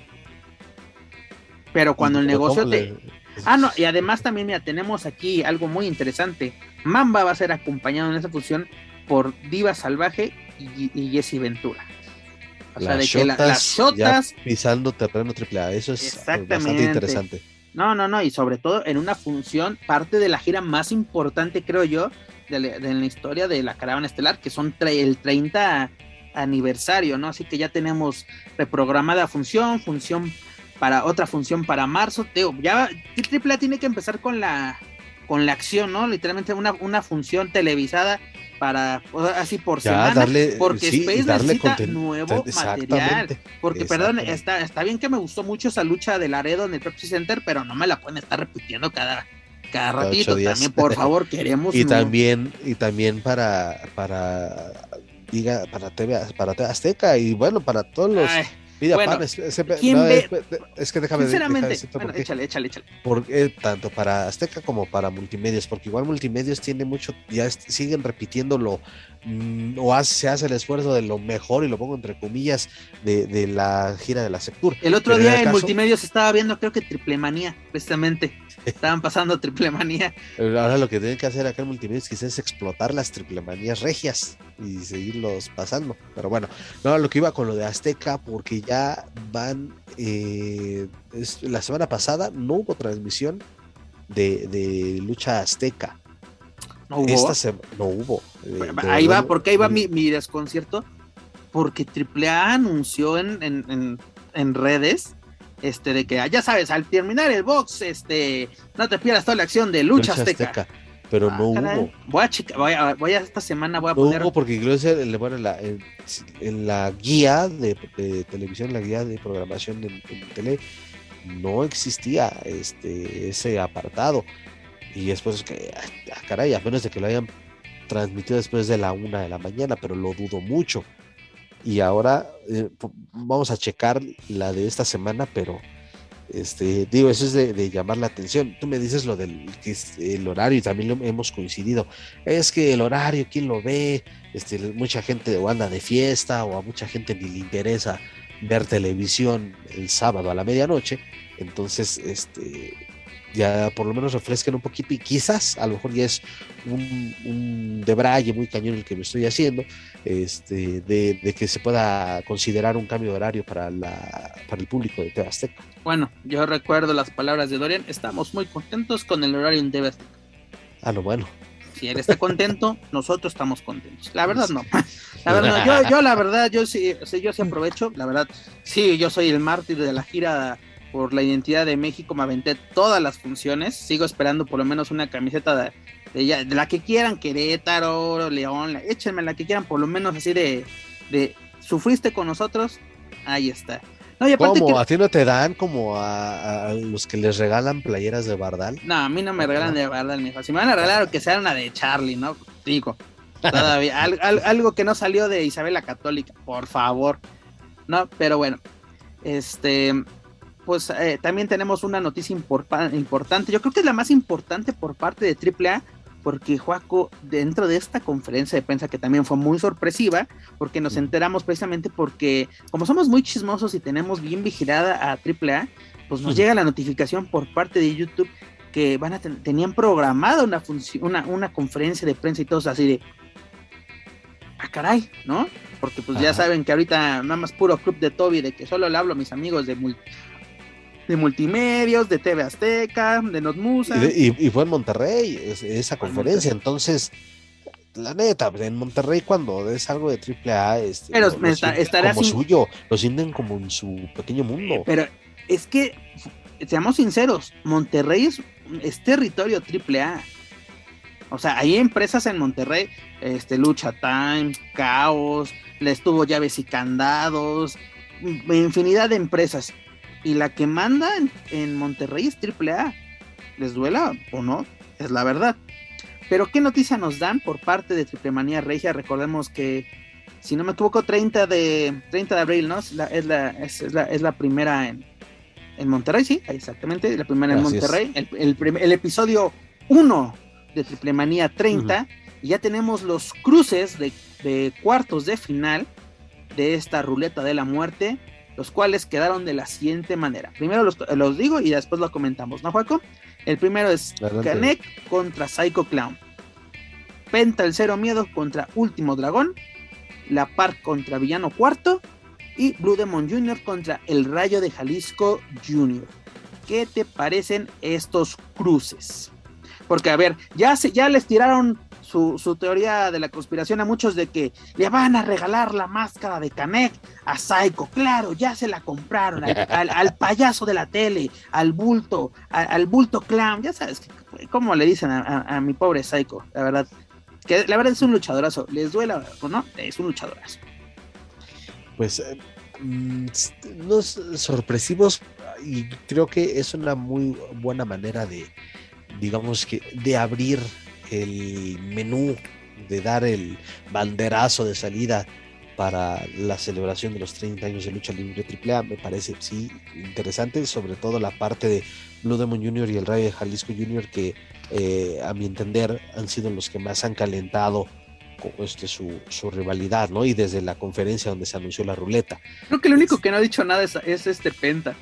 Pero cuando el negocio te... Ah, no, y además también, mira, tenemos aquí algo muy interesante. Mamba va a ser acompañado en esa función por Diva Salvaje y, Jesse Ventura. O sea, de que las shotas. Pisando terreno triple A, eso es bastante interesante. No, no, no, y sobre todo en una función, parte de la gira más importante, creo yo, de la, historia de la caravana estelar, que son el 30 aniversario, ¿no? Así que ya tenemos reprogramada función, función para otra función para marzo. Teo, ya AAA tiene que empezar con la con la acción, ¿no? Literalmente una, una función televisada para así por semana porque Space necesita nuevo material porque perdón está, está bien que me gustó mucho esa lucha de Laredo en el Pepsi Center pero no me la pueden estar repitiendo cada cada ratito también por favor queremos y también y también para para diga para TV para TV Azteca y bueno para todos los es, que déjame, sinceramente, échale, échale, échale. Porque, tanto para Azteca como para Multimedios, porque igual Multimedios tiene mucho, ya siguen repitiéndolo, mm, o se hace el esfuerzo de lo mejor, y lo pongo entre comillas, de, la gira de la Sectur. El otro día en, Multimedios estaba viendo, creo que Triple Manía, precisamente. Estaban pasando triple manía. Ahora lo que tienen que hacer acá en Multimedia quizás es explotar las triple manías regias y seguirlos pasando. Pero bueno, no, lo que iba con lo de Azteca, porque ya van. Eh, la semana pasada no hubo transmisión de, lucha Azteca. No hubo. no hubo. ahí va, porque ahí va mi, desconcierto. Porque AAA anunció en, en, en redes este, de que, ya sabes, al terminar el box, este, no te pierdas toda la acción de Lucha, Azteca. Pero no hubo. Voy a, voy a, esta semana voy a poner. hubo porque incluso en, la, en, la guía de, televisión, la guía de programación en, tele, no existía este ese apartado. Y después que, ah, caray, a menos de que lo hayan transmitido después de la una de la mañana, pero lo dudo mucho. Y ahora eh, vamos a checar la de esta semana, pero este, digo, eso es de, llamar la atención. Tú me dices lo del que es el horario y también lo hemos coincidido. Es que el horario, ¿quién lo ve? Este, mucha gente o anda de fiesta o a mucha gente ni le interesa ver televisión el sábado a la medianoche. Entonces, este, ya por lo menos refresquen un poquito y quizás a lo mejor ya es un, un debraye muy cañón el que me estoy haciendo, este, de, que se pueda considerar un cambio de horario para, la, para el público de TV Bueno, yo recuerdo las palabras de Dorian, estamos muy contentos con el horario en TV Ah, lo bueno. Si él está contento, nosotros estamos contentos. La verdad no. La verdad, yo, yo la verdad, yo sí, yo sí aprovecho, la verdad, sí, yo soy el mártir de la gira por la identidad de México, me aventé todas las funciones, sigo esperando por lo menos una camiseta de, de, la que quieran, Querétaro, León, échenme la que quieran, por lo menos así de, de sufriste con nosotros, ahí está. No, ¿Cómo? ¿A ti no te dan como a, los que les regalan playeras de Bardal? No, a mí no me regalan de Bardal, mijo. Si me van a regalar, que sea una de Charlie, ¿no? Digo, todavía. algo que no salió de Isabel la Católica, por favor. No, pero bueno. Este, pues eh, también tenemos una noticia importante. Yo creo que es la más importante por parte de AAA, porque Joaco, dentro de esta conferencia de prensa que también fue muy sorpresiva, porque nos enteramos precisamente porque, como somos muy chismosos y tenemos bien vigilada a AAA, pues nos llega la notificación por parte de YouTube que van a tenían programada una, una, una conferencia de prensa y todos así de. Ah, caray, ¿no? Porque pues ya saben que ahorita nada más puro club de Toby, de que solo le hablo a mis amigos de de multimedios, de TV Azteca, de Notmusa. Y, fue en Monterrey esa conferencia, entonces, la neta, en Monterrey cuando es algo de AAA, este, pero lo, como suyo, lo sienten como en su pequeño mundo. Pero es que, seamos sinceros, Monterrey es, territorio AAA. O sea, hay empresas en Monterrey, este, Lucha Time, Caos, le estuvo llaves y candados, infinidad de empresas y la que manda en, Monterrey es AAA. ¿Les duela o no? Es la verdad. Pero ¿qué noticia nos dan por parte de Triplemanía Regia? Recordemos que, si no me equivoco, 30 de, 30 de abril, ¿no? Es la, es la, es, la, primera en, en, Monterrey, sí, exactamente, la primera en Monterrey. El, el, episodio 1 de Triplemanía 30. Y ya tenemos los cruces de, de cuartos de final de esta ruleta de la muerte los cuales quedaron de la siguiente manera. Primero los, digo y después lo comentamos, ¿no, Juaco? El primero es Kanek contra Psycho Clown. Penta el Cero Miedo contra Último Dragón. La Park contra Villano Cuarto. Y Blue Demon Jr. contra El Rayo de Jalisco Jr. ¿Qué te parecen estos cruces? Porque, a ver, ya, se, ya les tiraron su, teoría de la conspiración a muchos de que le van a regalar la máscara de Kamek a Psycho. Claro, ya se la compraron al, payaso de la tele, al bulto, al, bulto clown. Ya sabes cómo le dicen a, mi pobre Psycho, la verdad. Que la verdad es un luchadorazo. ¿Les duela o no? Es un luchadorazo. Pues eh, mm, los sorpresivos y creo que es una muy buena manera de, digamos que, de abrir el menú de dar el banderazo de salida para la celebración de los 30 años de lucha libre AAA me parece sí interesante, sobre todo la parte de Blue Demon Jr. y el Rayo de Jalisco Jr. que eh, a mi entender han sido los que más han calentado este, su, su, rivalidad, ¿no? Y desde la conferencia donde se anunció la ruleta. Creo que el único que no ha dicho nada es, este Penta.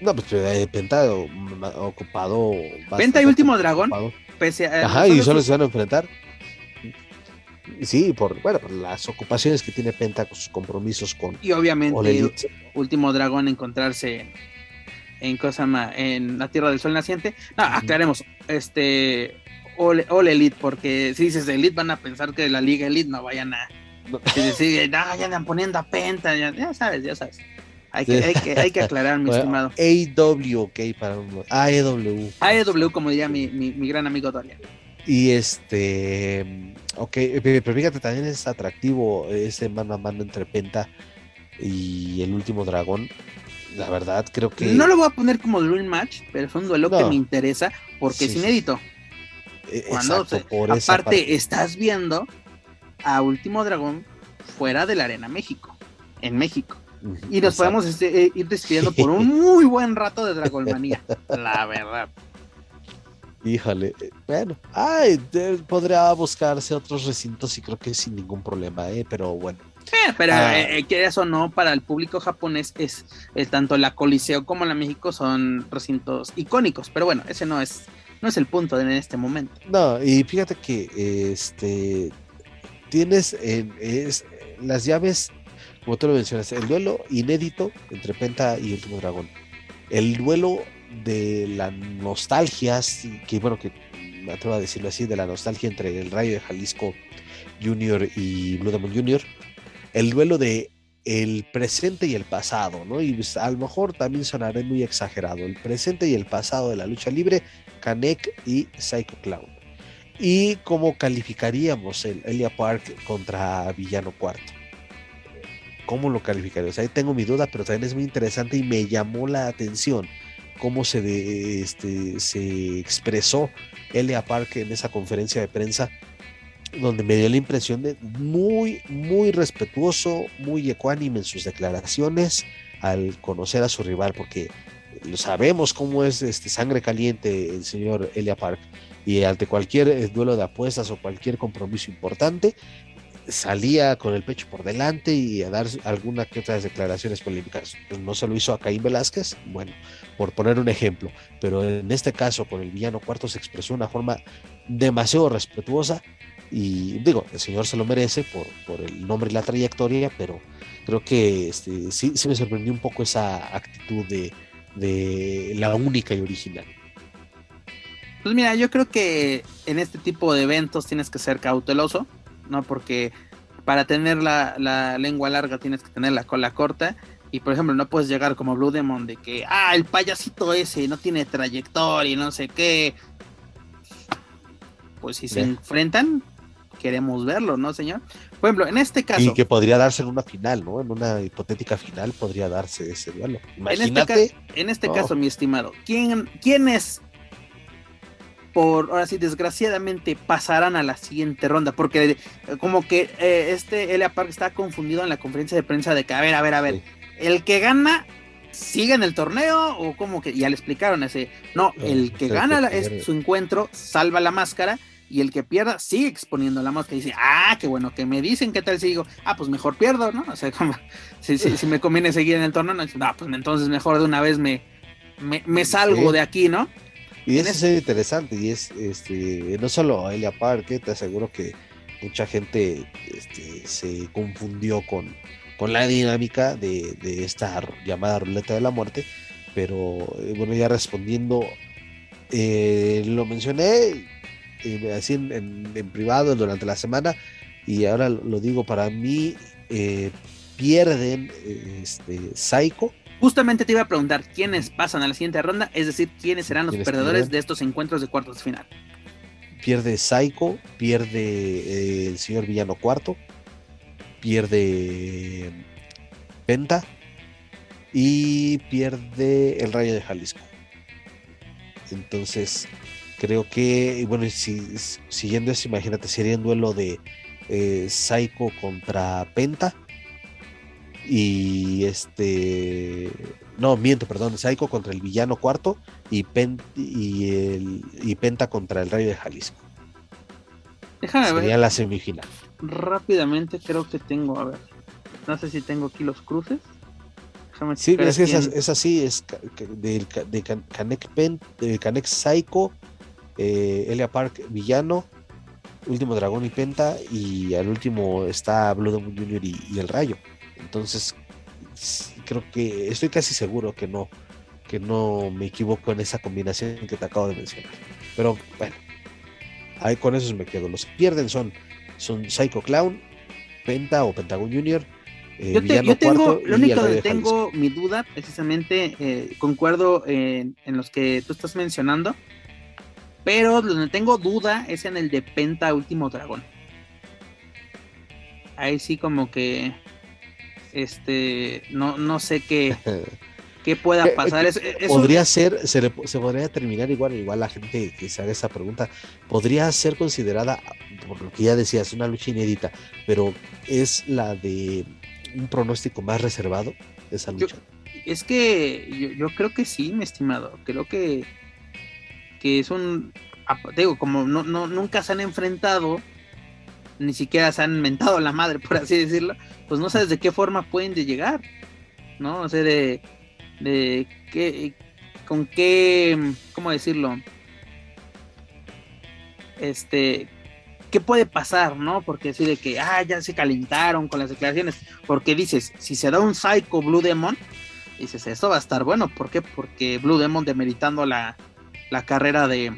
No, pues eh, Penta ocupado. Penta y Último Dragón. Ajá, y solo se van a enfrentar. Sí, por, bueno, por las ocupaciones que tiene Penta con sus compromisos con. Y obviamente, último dragón encontrarse en Cosama, en la Tierra del Sol Naciente. No, aclaremos, este. All, Elite, porque si dices Elite van a pensar que la Liga Elite no vayan a. Si no, ya andan poniendo a Penta, ya, sabes, ya sabes. Hay que, hay que, hay que aclarar, mi estimado. AW, ok, para AEW. AEW, como diría mi, mi, mi gran amigo Dorian. Y este, ok, pero fíjate, también es atractivo ese mano a mano entre Penta y el último dragón. La verdad, creo que. No lo voy a poner como Dream Match, pero es un duelo que me interesa porque es inédito. E, Cuando, aparte, estás viendo a Último Dragón fuera de la Arena México, en México. Y nos podemos este, eh, ir despidiendo por un muy buen rato de Dragonmanía, la verdad. Híjole, eh, bueno, ay, podría buscarse otros recintos y creo que sin ningún problema, ¿eh? pero bueno. pero ah. que eso no, para el público japonés es tanto la Coliseo como la México son recintos icónicos, pero bueno, ese no es, no es el punto en este momento. No, y fíjate que este tienes es, las llaves como tú lo mencionas, el duelo inédito entre Penta y Último Dragón. El duelo de la nostalgia, que bueno, que me atrevo a decirlo así, de la nostalgia entre el Rayo de Jalisco Junior y Blue Demon Junior. El duelo de el presente y el pasado, ¿no? Y pues, a lo mejor también sonaré muy exagerado. El presente y el pasado de la lucha libre, Kanek y Psycho Clown. Y cómo calificaríamos el Elia Park contra Villano Cuarto. ¿Cómo lo calificaría? O sea, ahí tengo mi duda, pero también es muy interesante y me llamó la atención cómo se, este, se expresó Elia Park en esa conferencia de prensa, donde me dio la impresión de muy, muy respetuoso, muy ecuánime en sus declaraciones al conocer a su rival, porque sabemos cómo es este, sangre caliente el señor Elia Park y ante cualquier eh, duelo de apuestas o cualquier compromiso importante, salía con el pecho por delante y a dar alguna que otras declaraciones polémicas. No se lo hizo a Caín Velázquez, bueno, por poner un ejemplo, pero en este caso con el villano cuarto se expresó de una forma demasiado respetuosa y digo, el señor se lo merece por, por el nombre y la trayectoria, pero creo que este, sí, sí me sorprendió un poco esa actitud de, de la única y original. Pues mira, yo creo que en este tipo de eventos tienes que ser cauteloso ¿no? Porque para tener la, lengua larga tienes que tener la cola corta. Y por ejemplo, no puedes llegar como Blue Demon de que, ah, el payasito ese no tiene trayectoria y no sé qué. Pues si se enfrentan, queremos verlo, ¿no, señor? Por ejemplo, en este caso. Y que podría darse en una final, ¿no? En una hipotética final podría darse ese duelo. Imagínate. En este, en este caso, mi estimado, ¿quién, ¿quién es por, ahora sí, desgraciadamente pasarán a la siguiente ronda, porque eh, como que eh, este Elia Park está confundido en la conferencia de prensa de que, a ver, a ver, a ver, el que gana sigue en el torneo o como que ya le explicaron ese, no, el que gana es su encuentro salva la máscara y el que pierda sigue exponiendo la máscara y dice, ah, qué bueno que me dicen, ¿qué tal sigo? Ah, pues mejor pierdo, ¿no? O sea, como, si, si, me conviene seguir en el torneo, no, no, pues entonces mejor de una vez me, me, salgo de aquí, ¿no? Y eso es interesante, y es este, no solo Elia Parque, te aseguro que mucha gente este, se confundió con, con la dinámica de, esta llamada ruleta de la muerte, pero eh, bueno, ya respondiendo, eh, lo mencioné eh, así en, privado durante la semana, y ahora lo digo para mí, pierden este, Psycho Justamente te iba a preguntar quiénes pasan a la siguiente ronda, es decir, quiénes serán los perdedores de estos encuentros de cuartos de final. Pierde Psycho, pierde eh, el señor Villano Cuarto, pierde Penta y pierde el Rayo de Jalisco. Entonces, creo que, bueno, si, siguiendo eso, imagínate, sería un duelo de eh, Psycho contra Penta y este no miento perdón Psycho contra el villano cuarto y, y, el, y Penta contra el Rey de Jalisco. Déjame sería la semifinal. Rápidamente creo que tengo a ver no sé si tengo aquí los cruces. Sí es, es, así es de, de Canek Pen de Canek Psycho eh, Elia Park villano último dragón y Penta y al último está Blood Junior y el Rayo entonces, creo que estoy casi seguro que no, que no me equivoco en esa combinación que te acabo de mencionar. Pero bueno, ahí con eso me quedo. Los que pierden son, son Psycho Clown, Penta o Pentagon Junior. Eh, yo, tengo, lo único que tengo mi duda, precisamente, eh, concuerdo en, en, los que tú estás mencionando, pero donde tengo duda es en el de Penta Último Dragón. Ahí sí como que este, no, no sé qué, qué pueda pasar. podría ser, se, podría terminar igual, igual la gente que se haga esa pregunta, podría ser considerada por lo que ya decías, una lucha inédita, pero es la de un pronóstico más reservado de esa lucha. es que yo, creo que sí, mi estimado. Creo que, que es un. Digo, como no, no, nunca se han enfrentado, ni siquiera se han mentado la madre, por así decirlo, pues no sabes de qué forma pueden de llegar, ¿no? O sea, de, de qué, con qué, ¿cómo decirlo? Este, ¿qué puede pasar, no? Porque así de que, ah, ya se calentaron con las declaraciones, porque dices, si se da un Psycho Blue Demon, dices, eso va a estar bueno, ¿por qué? Porque Blue Demon demeritando la, la carrera de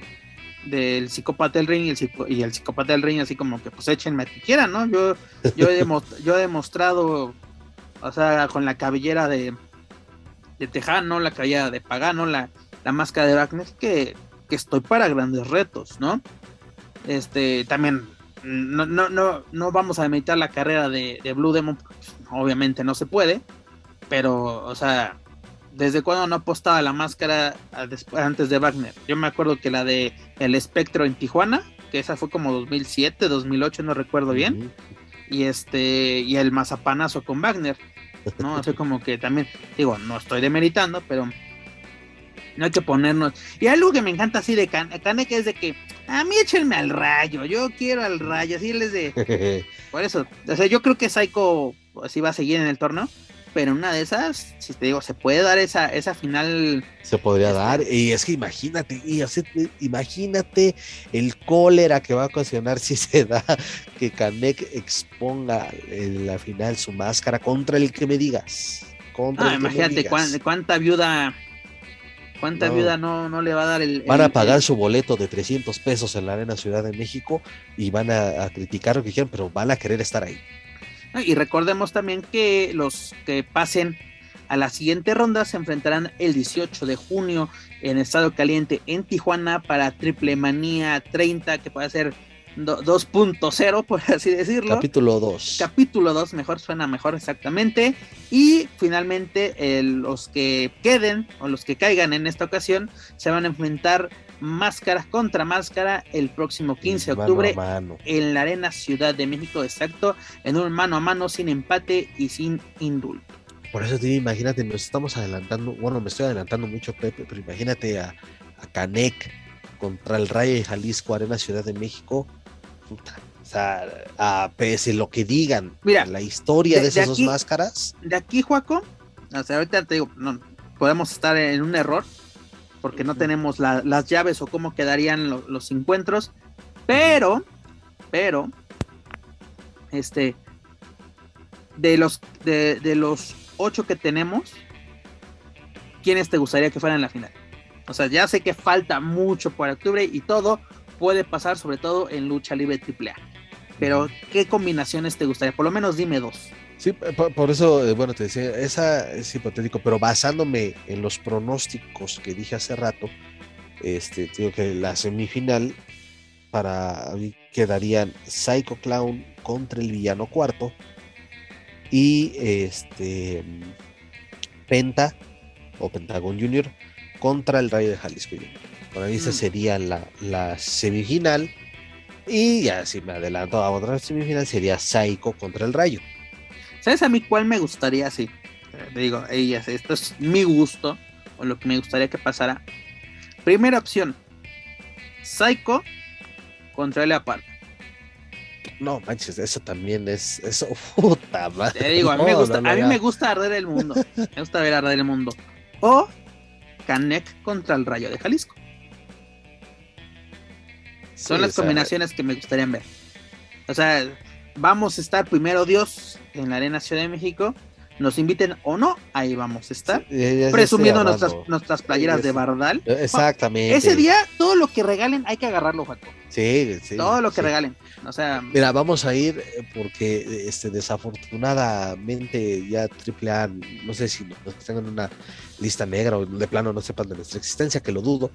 del psicópata del ring y el, psicópata del ring así como que pues échenme a quieran, ¿no? Yo, yo, he, yo he demostrado, o sea, con la cabellera de, de Tejano, la cabellera de Pagano, la, la máscara de Wagner, que, que estoy para grandes retos, ¿no? Este, también no, no, no, no vamos a imitar la carrera de, Blue Demon, obviamente no se puede, pero, o sea, ¿desde cuando no apostaba la máscara antes de Wagner? Yo me acuerdo que la de El Espectro en Tijuana, que esa fue como 2007, 2008, no recuerdo bien, y este, y el mazapanazo con Wagner, ¿no? O como que también, digo, no estoy demeritando, pero no hay que ponernos. Y algo que me encanta así de Kane, que es de que a mí échenme al rayo, yo quiero al rayo, así les de. Por eso, o sea, yo creo que Psycho así va a seguir en el torneo, pero una de esas, si te digo, se puede dar esa, esa final. Se podría este, dar, y es que imagínate, y así, imagínate el cólera que va a ocasionar si se da que Kanek exponga en la final su máscara contra el que me digas. Contra ah, imagínate cuánta viuda ¿Cuánta viuda no, no le va a dar el... Van a pagar su boleto de 300 pesos en la Arena Ciudad de México y van a, criticar lo que quieran, pero van a querer estar ahí. Y recordemos también que los que pasen a la siguiente ronda se enfrentarán el 18 de junio en Estado Caliente en Tijuana para Triple Manía 30, que puede ser 2.0, por así decirlo. Capítulo 2. Capítulo 2, mejor suena mejor exactamente. Y finalmente los que queden o los que caigan en esta ocasión se van a enfrentar máscara contra máscara el próximo 15 de octubre en la Arena Ciudad de México, exacto, en un mano a mano sin empate y sin indulto. Por eso, tío, imagínate, nos estamos adelantando, bueno, me estoy adelantando mucho, Pepe, pero imagínate a, a Canek contra el Rayo de Jalisco, Arena Ciudad de México, o sea, a, pese lo que digan, Mira, la historia de, esas dos máscaras. De aquí, Juaco, o sea, ahorita te digo, no, podemos estar en un error porque no tenemos las llaves o cómo quedarían los encuentros, pero, pero, este, de los, de, de los ocho que tenemos, ¿quiénes te gustaría que fueran en la final? O sea, ya sé que falta mucho para octubre y todo, puede pasar, sobre todo en lucha libre AAA. Pero, ¿qué combinaciones te gustaría? Por lo menos dime dos. Sí, por, eso, eh, bueno, te decía, esa es hipotético, pero basándome en los pronósticos que dije hace rato, este, digo que la semifinal para mí quedarían Psycho Clown contra el villano cuarto y este Penta o Pentagon Junior contra el Rayo de Jalisco Junior. Para mí esa mm. sería la, semifinal. Y ya si me adelanto a otra semifinal sería Psycho contra el Rayo. ¿Sabes a mí cuál me gustaría? Sí, te digo, ellas, esto es mi gusto, o lo que me gustaría que pasara. Primera opción, Psycho contra el Park. No manches, eso también es. Eso, puta madre. Te digo, a mí, me, gusta, a mí me gusta arder el mundo. Me gusta ver arder el mundo. O Canek contra el Rayo de Jalisco. Son las combinaciones que me gustaría ver. O sea, vamos a estar primero Dios en la Arena Ciudad de México. Nos inviten o no, ahí vamos a estar. presumiendo nuestras, nuestras playeras de Bardal. Exactamente. Ese día, todo lo que regalen hay que agarrarlo, Jaco. Sí, sí. Todo lo que regalen. O sea. Mira, vamos a ir eh, porque este, desafortunadamente ya AAA, no sé si nos tengan una lista negra o de plano no sepan de nuestra existencia, que lo dudo.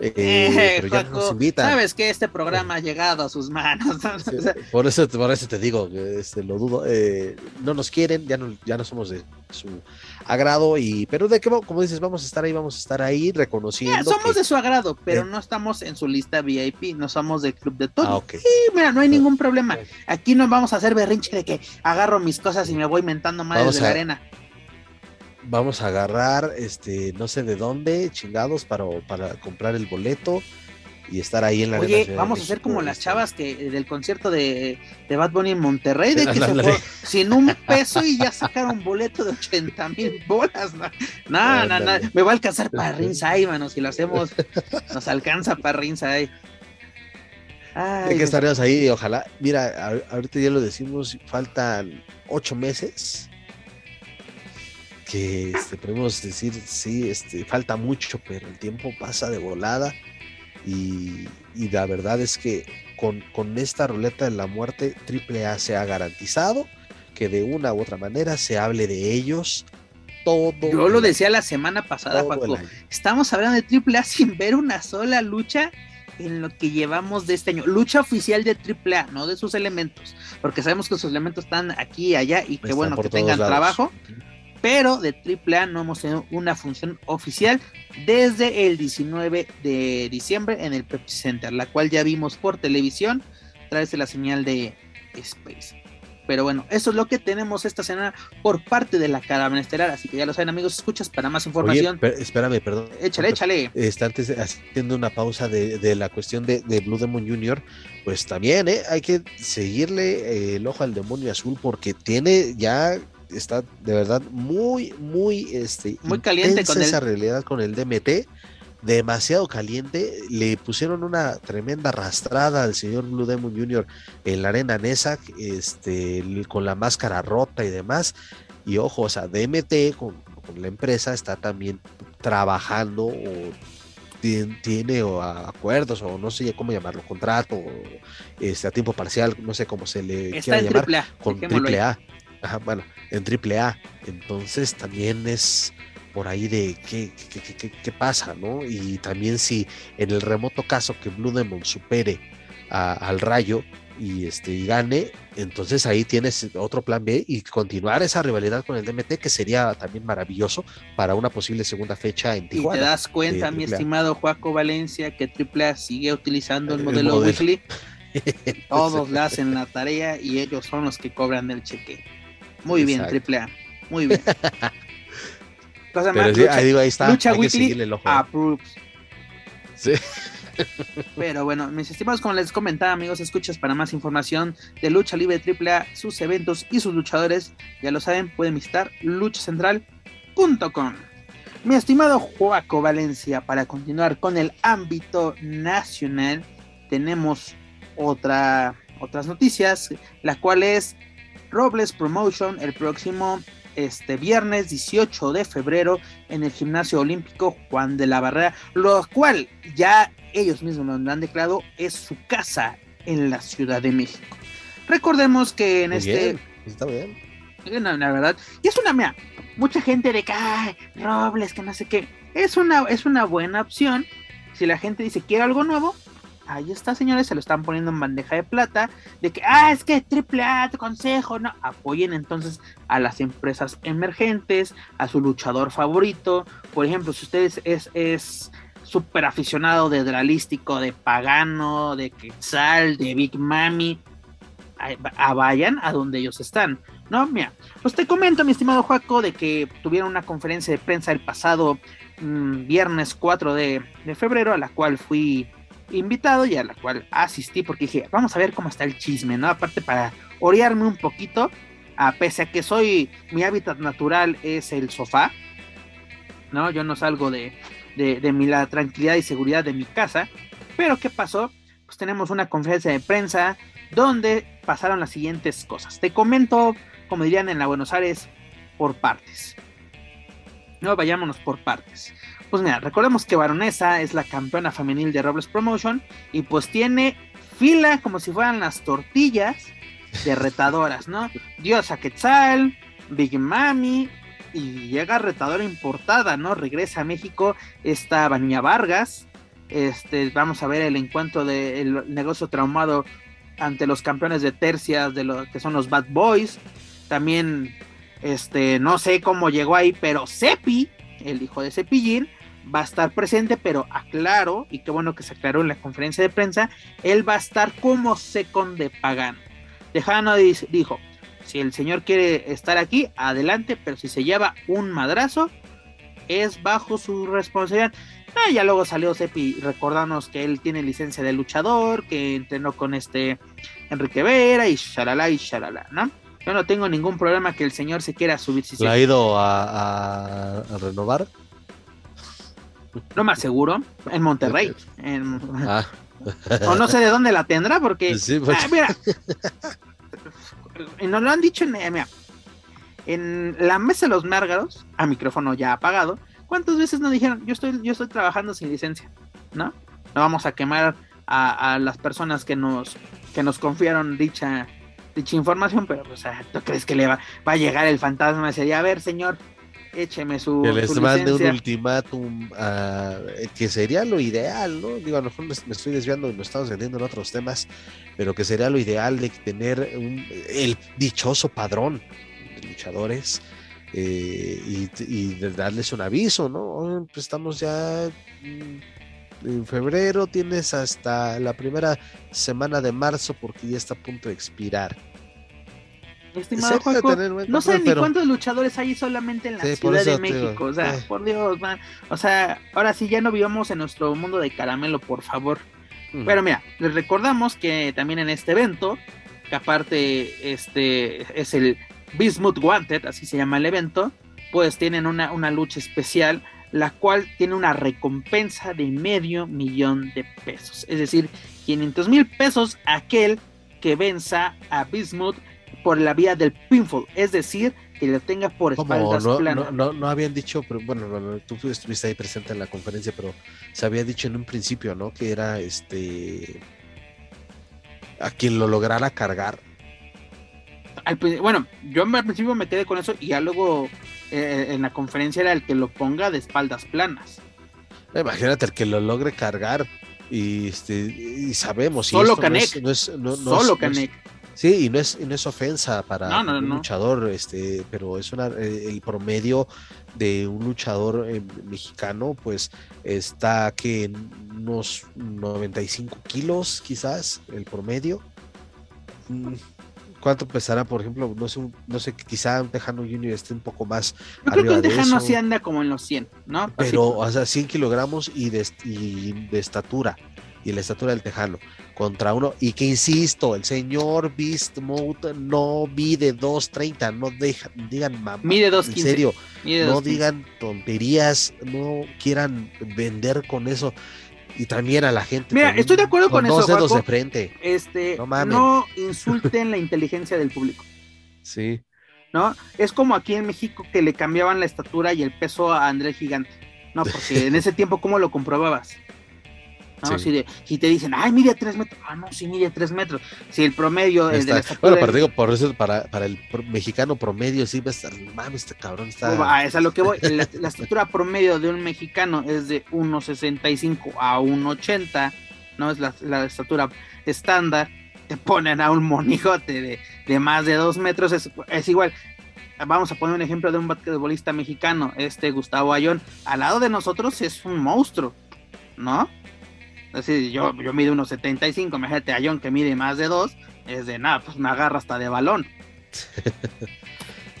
Eh, eh, pero ya nos invitan. Sabes que este programa ha llegado a sus manos. por, eso, por eso te digo, este, lo dudo. Eh, no nos quieren, ya no, ya no somos de su agrado y pero de qué como dices vamos a estar ahí vamos a estar ahí reconociendo somos de su agrado pero no estamos en su lista VIP no somos del club de todo ah, mira no hay ningún problema. aquí no vamos a hacer berrinche de que agarro mis cosas y me voy mentando más de la arena. Vamos a agarrar este no sé de dónde chingados para, para comprar el boleto y estar ahí en la Oye, vamos a hacer como las chavas que del concierto de, de Bad Bunny en Monterrey, de que se fue sin un peso y ya sacaron boleto de 80 mil bolas. No, no, no, me va a alcanzar para Rinsay, mano, si lo hacemos, nos alcanza para Rinsay. Hay que estaremos ahí, ojalá. Mira, ahorita ya lo decimos, faltan ocho meses que este, podemos decir, sí, este, falta mucho, pero el tiempo pasa de volada y, la verdad es que con, con, esta ruleta de la muerte, AAA se ha garantizado que de una u otra manera se hable de ellos todo. Yo lo decía la semana pasada, Paco. Estamos hablando de AAA sin ver una sola lucha en lo que llevamos de este año. Lucha oficial de AAA, no de sus elementos, porque sabemos que sus elementos están aquí y allá y que bueno que tengan trabajo pero de AAA no hemos tenido una función oficial desde el 19 de diciembre en el Pepsi Center, la cual ya vimos por televisión a través de la señal de Space. Pero bueno, eso es lo que tenemos esta semana por parte de la caravana estelar. Así que ya lo saben, amigos, escuchas para más información. espérame, perdón. Échale, échale. Está antes haciendo una pausa de, la cuestión de, Blue Demon Jr., pues también ¿eh? hay que seguirle el ojo al demonio azul porque tiene ya está de verdad muy, muy, este, muy caliente con esa realidad con el DMT, demasiado caliente. Le pusieron una tremenda arrastrada al señor Blue Demon Jr. en la arena Nesac, este, con la máscara rota y demás. Y ojo, o sea, DMT con, la empresa está también trabajando o tiene, acuerdos o no sé cómo llamarlo, contrato, este, a tiempo parcial, no sé cómo se le quiera llamar, con triple A bueno, en AAA. Entonces también es por ahí de qué, qué, pasa, ¿no? Y también si en el remoto caso que Blue Demon supere al Rayo y este y gane, entonces ahí tienes otro plan B y continuar esa rivalidad con el DMT que sería también maravilloso para una posible segunda fecha en Tijuana. Y te das cuenta, mi estimado Juaco Valencia, que AAA sigue utilizando el modelo, weekly. Todos le hacen la tarea y ellos son los que cobran el cheque. Muy bien, triple A. Muy bien. Cosa más, lucha, ahí, digo, ahí está. Lucha Weekly approves. Sí. Pero bueno, mis estimados, como les comentaba, amigos, escuchas para más información de Lucha Libre AAA, sus eventos y sus luchadores. Ya lo saben, pueden visitar luchacentral.com. Mi estimado Joaco Valencia, para continuar con el ámbito nacional, tenemos otra, otras noticias, la cual es Robles Promotion el próximo este viernes 18 de febrero en el gimnasio olímpico Juan de la Barrera, lo cual ya ellos mismos lo han declarado es su casa en la Ciudad de México. Recordemos que en este está bien. La, verdad, y es una mía, mucha gente de que Robles, que no sé qué, es una es una buena opción. Si la gente dice quiero algo nuevo, ahí está, señores, se lo están poniendo en bandeja de plata, de que, ah, es que triple A, tu consejo, no, apoyen entonces a las empresas emergentes, a su luchador favorito, por ejemplo, si ustedes es, es súper aficionado de Dralístico, de Pagano, de Quetzal, de Big Mami, a, vayan a donde ellos están. No, mira, pues te comento, mi estimado Juaco, de que tuvieron una conferencia de prensa el pasado mm, viernes 4 de, de febrero, a la cual fui invitado y a la cual asistí porque dije, vamos a ver cómo está el chisme, ¿no? Aparte para orearme un poquito, a pese a que soy, mi hábitat natural es el sofá, ¿no? Yo no salgo de, de, mi, la tranquilidad y seguridad de mi casa, pero ¿qué pasó? Pues tenemos una conferencia de prensa donde pasaron las siguientes cosas. Te comento, como dirían en la Buenos Aires, por partes. No, vayámonos por partes. Pues mira, recordemos que Baronesa es la campeona femenil de Robles Promotion y pues tiene fila como si fueran las tortillas de retadoras, ¿no? Diosa Quetzal, Big Mami y llega retadora importada, ¿no? Regresa a México esta Baña Vargas. Este, vamos a ver el encuentro del negocio traumado ante los campeones de tercias de lo que son los Bad Boys. También Este, no sé cómo llegó ahí, pero Cepi, el hijo de Cepillín, va a estar presente, pero aclaro, y qué bueno que se aclaró en la conferencia de prensa, él va a estar como second de Pagano. Tejano dijo, si el señor quiere estar aquí, adelante, pero si se lleva un madrazo, es bajo su responsabilidad. Ah, ya luego salió Sepi recordarnos que él tiene licencia de luchador, que entrenó con este Enrique Vera y shalala y shalala, ¿no? Yo no tengo ningún problema que el señor se quiera subir. Si ha ido a, renovar? No me aseguro, en Monterrey. Ah. o no sé de dónde la tendrá, porque. Sí, pues. ah, mira, nos lo han dicho en, mira, en la mesa de los márgaros, a micrófono ya apagado, ¿cuántas veces nos dijeron, yo estoy, yo estoy trabajando sin licencia? ¿No? No vamos a quemar a, las personas que nos, que nos confiaron dicha, dicha información, pero, o sea, ¿tú crees que le va, va a llegar el fantasma y sería, a ver, señor, écheme su. Que les mande un ultimátum, que sería lo ideal, ¿no? Digo, a lo mejor me, estoy desviando y me estamos entendiendo en otros temas, pero que sería lo ideal de tener el dichoso padrón de luchadores eh, y, de darles un aviso, ¿no? Pues estamos ya en febrero, tienes hasta la primera semana de marzo porque ya está a punto de expirar Estimado no sé ni cuántos luchadores hay solamente en la Ciudad de México. o sea, eh. por Dios, man. O sea, ahora sí ya no vivamos en nuestro mundo de caramelo, por favor. Pero mira, les recordamos que también en este evento, que aparte este es el Bismuth Wanted, así se llama el evento, pues tienen una, una lucha especial, la cual tiene una recompensa de medio millón de pesos. Es decir, 500 mil pesos aquel que venza a Bismuth por la vía del pinfall, es decir, que lo tenga por espaldas no, planas. No, no, habían dicho, pero bueno, tú estuviste ahí presente en la conferencia, pero se había dicho en un principio, ¿no? Que era este a quien lo lograra cargar. bueno, yo al principio me quedé con eso y ya luego eh, en la conferencia era el que lo ponga de espaldas planas. Imagínate el que lo logre cargar y este y sabemos solo Canek, solo Canek Sí, y no es, no es ofensa para un luchador, este, pero es una, eh, el promedio de un luchador eh, mexicano, pues está que en unos 95 kilos, quizás, el promedio. Mm, ¿Cuánto pesará, por ejemplo? No sé, no sé, quizá un Tejano Junior esté un poco más. Yo creo que un Tejano sí anda como en los 100, ¿no? Pero, o sea, 100 kilogramos y de, y de estatura y la estatura del Tejano contra uno. Y que insisto, el señor Beast Mode no mide 2.30, no dejan, digan mamá. Mide 2.15. En serio, no digan tonterías, no quieran vender con eso. Y también a la gente. Mira, estoy de acuerdo con, dos eso. dedos de frente. Este, no, no insulten la inteligencia del público. Sí. ¿No? Es como aquí en México que le cambiaban la estatura y el peso a Andrés Gigante. No, porque en ese tiempo, ¿cómo lo comprobabas? Si, te dicen, ay, mide tres metros, ah, no, sí mide tres metros. Si el promedio es de la Bueno, pero digo, por eso, para, para el mexicano promedio, sí va a estar, mames, este cabrón está. Ah, es a lo que voy. la, estatura promedio de un mexicano es de 1,65 a 1,80, ¿no? Es la, estatura estándar. Te ponen a un monijote de, más de dos metros, es, es igual vamos a poner un ejemplo de un basquetbolista mexicano, este Gustavo Ayón, al lado de nosotros es un monstruo, ¿no? Así, yo, yo mido unos 75, imagínate a John que mide más de dos, es de nada, pues me agarra hasta de balón.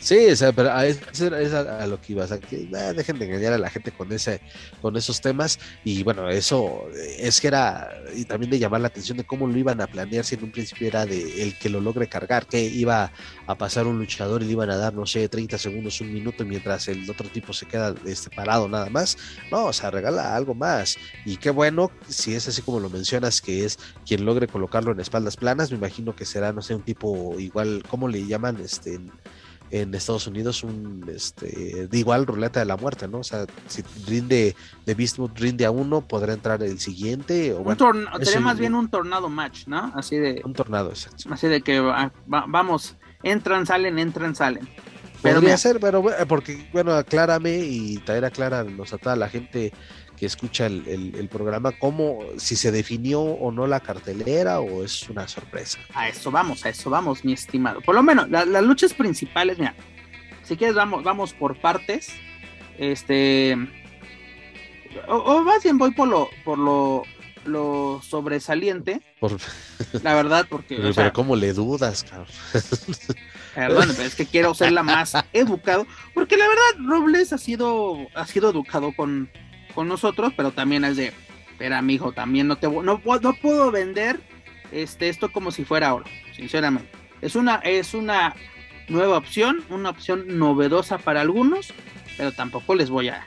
Sí, o sea, pero a, es, a, lo que ibas, a que dejen de engañar a la gente con ese, con esos temas, y bueno, eso es que era, y también de llamar la atención de cómo lo iban a planear, si en un principio era de el que lo logre cargar, que iba a pasar un luchador y le iban a dar, no sé, 30 segundos, un minuto, mientras el otro tipo se queda este, parado nada más, no, o sea, regala algo más, y qué bueno, si es así como lo mencionas, que es quien logre colocarlo en espaldas planas, me imagino que será, no sé, un tipo igual, ¿cómo le llaman? Este, Estados Unidos un este de igual ruleta de la muerte, ¿no? O sea, si rinde de Beastmood rinde a uno, podrá entrar el siguiente. O sería más bien un tornado match, ¿no? Así de. Un tornado, exacto. Así de que vamos, entran, salen, entran, salen. Pero Podría ser, pero porque, bueno, aclárame y traer acláranos a toda la gente que escucha el, programa, cómo, si se definió o no la cartelera o es una sorpresa. A eso vamos, a eso vamos, mi estimado. Por lo menos, las luchas principales, mira, si quieres vamos, vamos por partes. Este o, más bien voy por lo, por lo, lo sobresaliente. La verdad, porque. Pero, ¿cómo le dudas, cabrón? Perdón, pero es que quiero ser la más educado. Porque la verdad, Robles ha sido, ha sido educado con, con nosotros, pero también es de. Espera, mijo, también no te no, no puedo vender este, esto como si fuera oro, sinceramente. Es una, es una nueva opción, una opción novedosa para algunos, pero tampoco les voy a,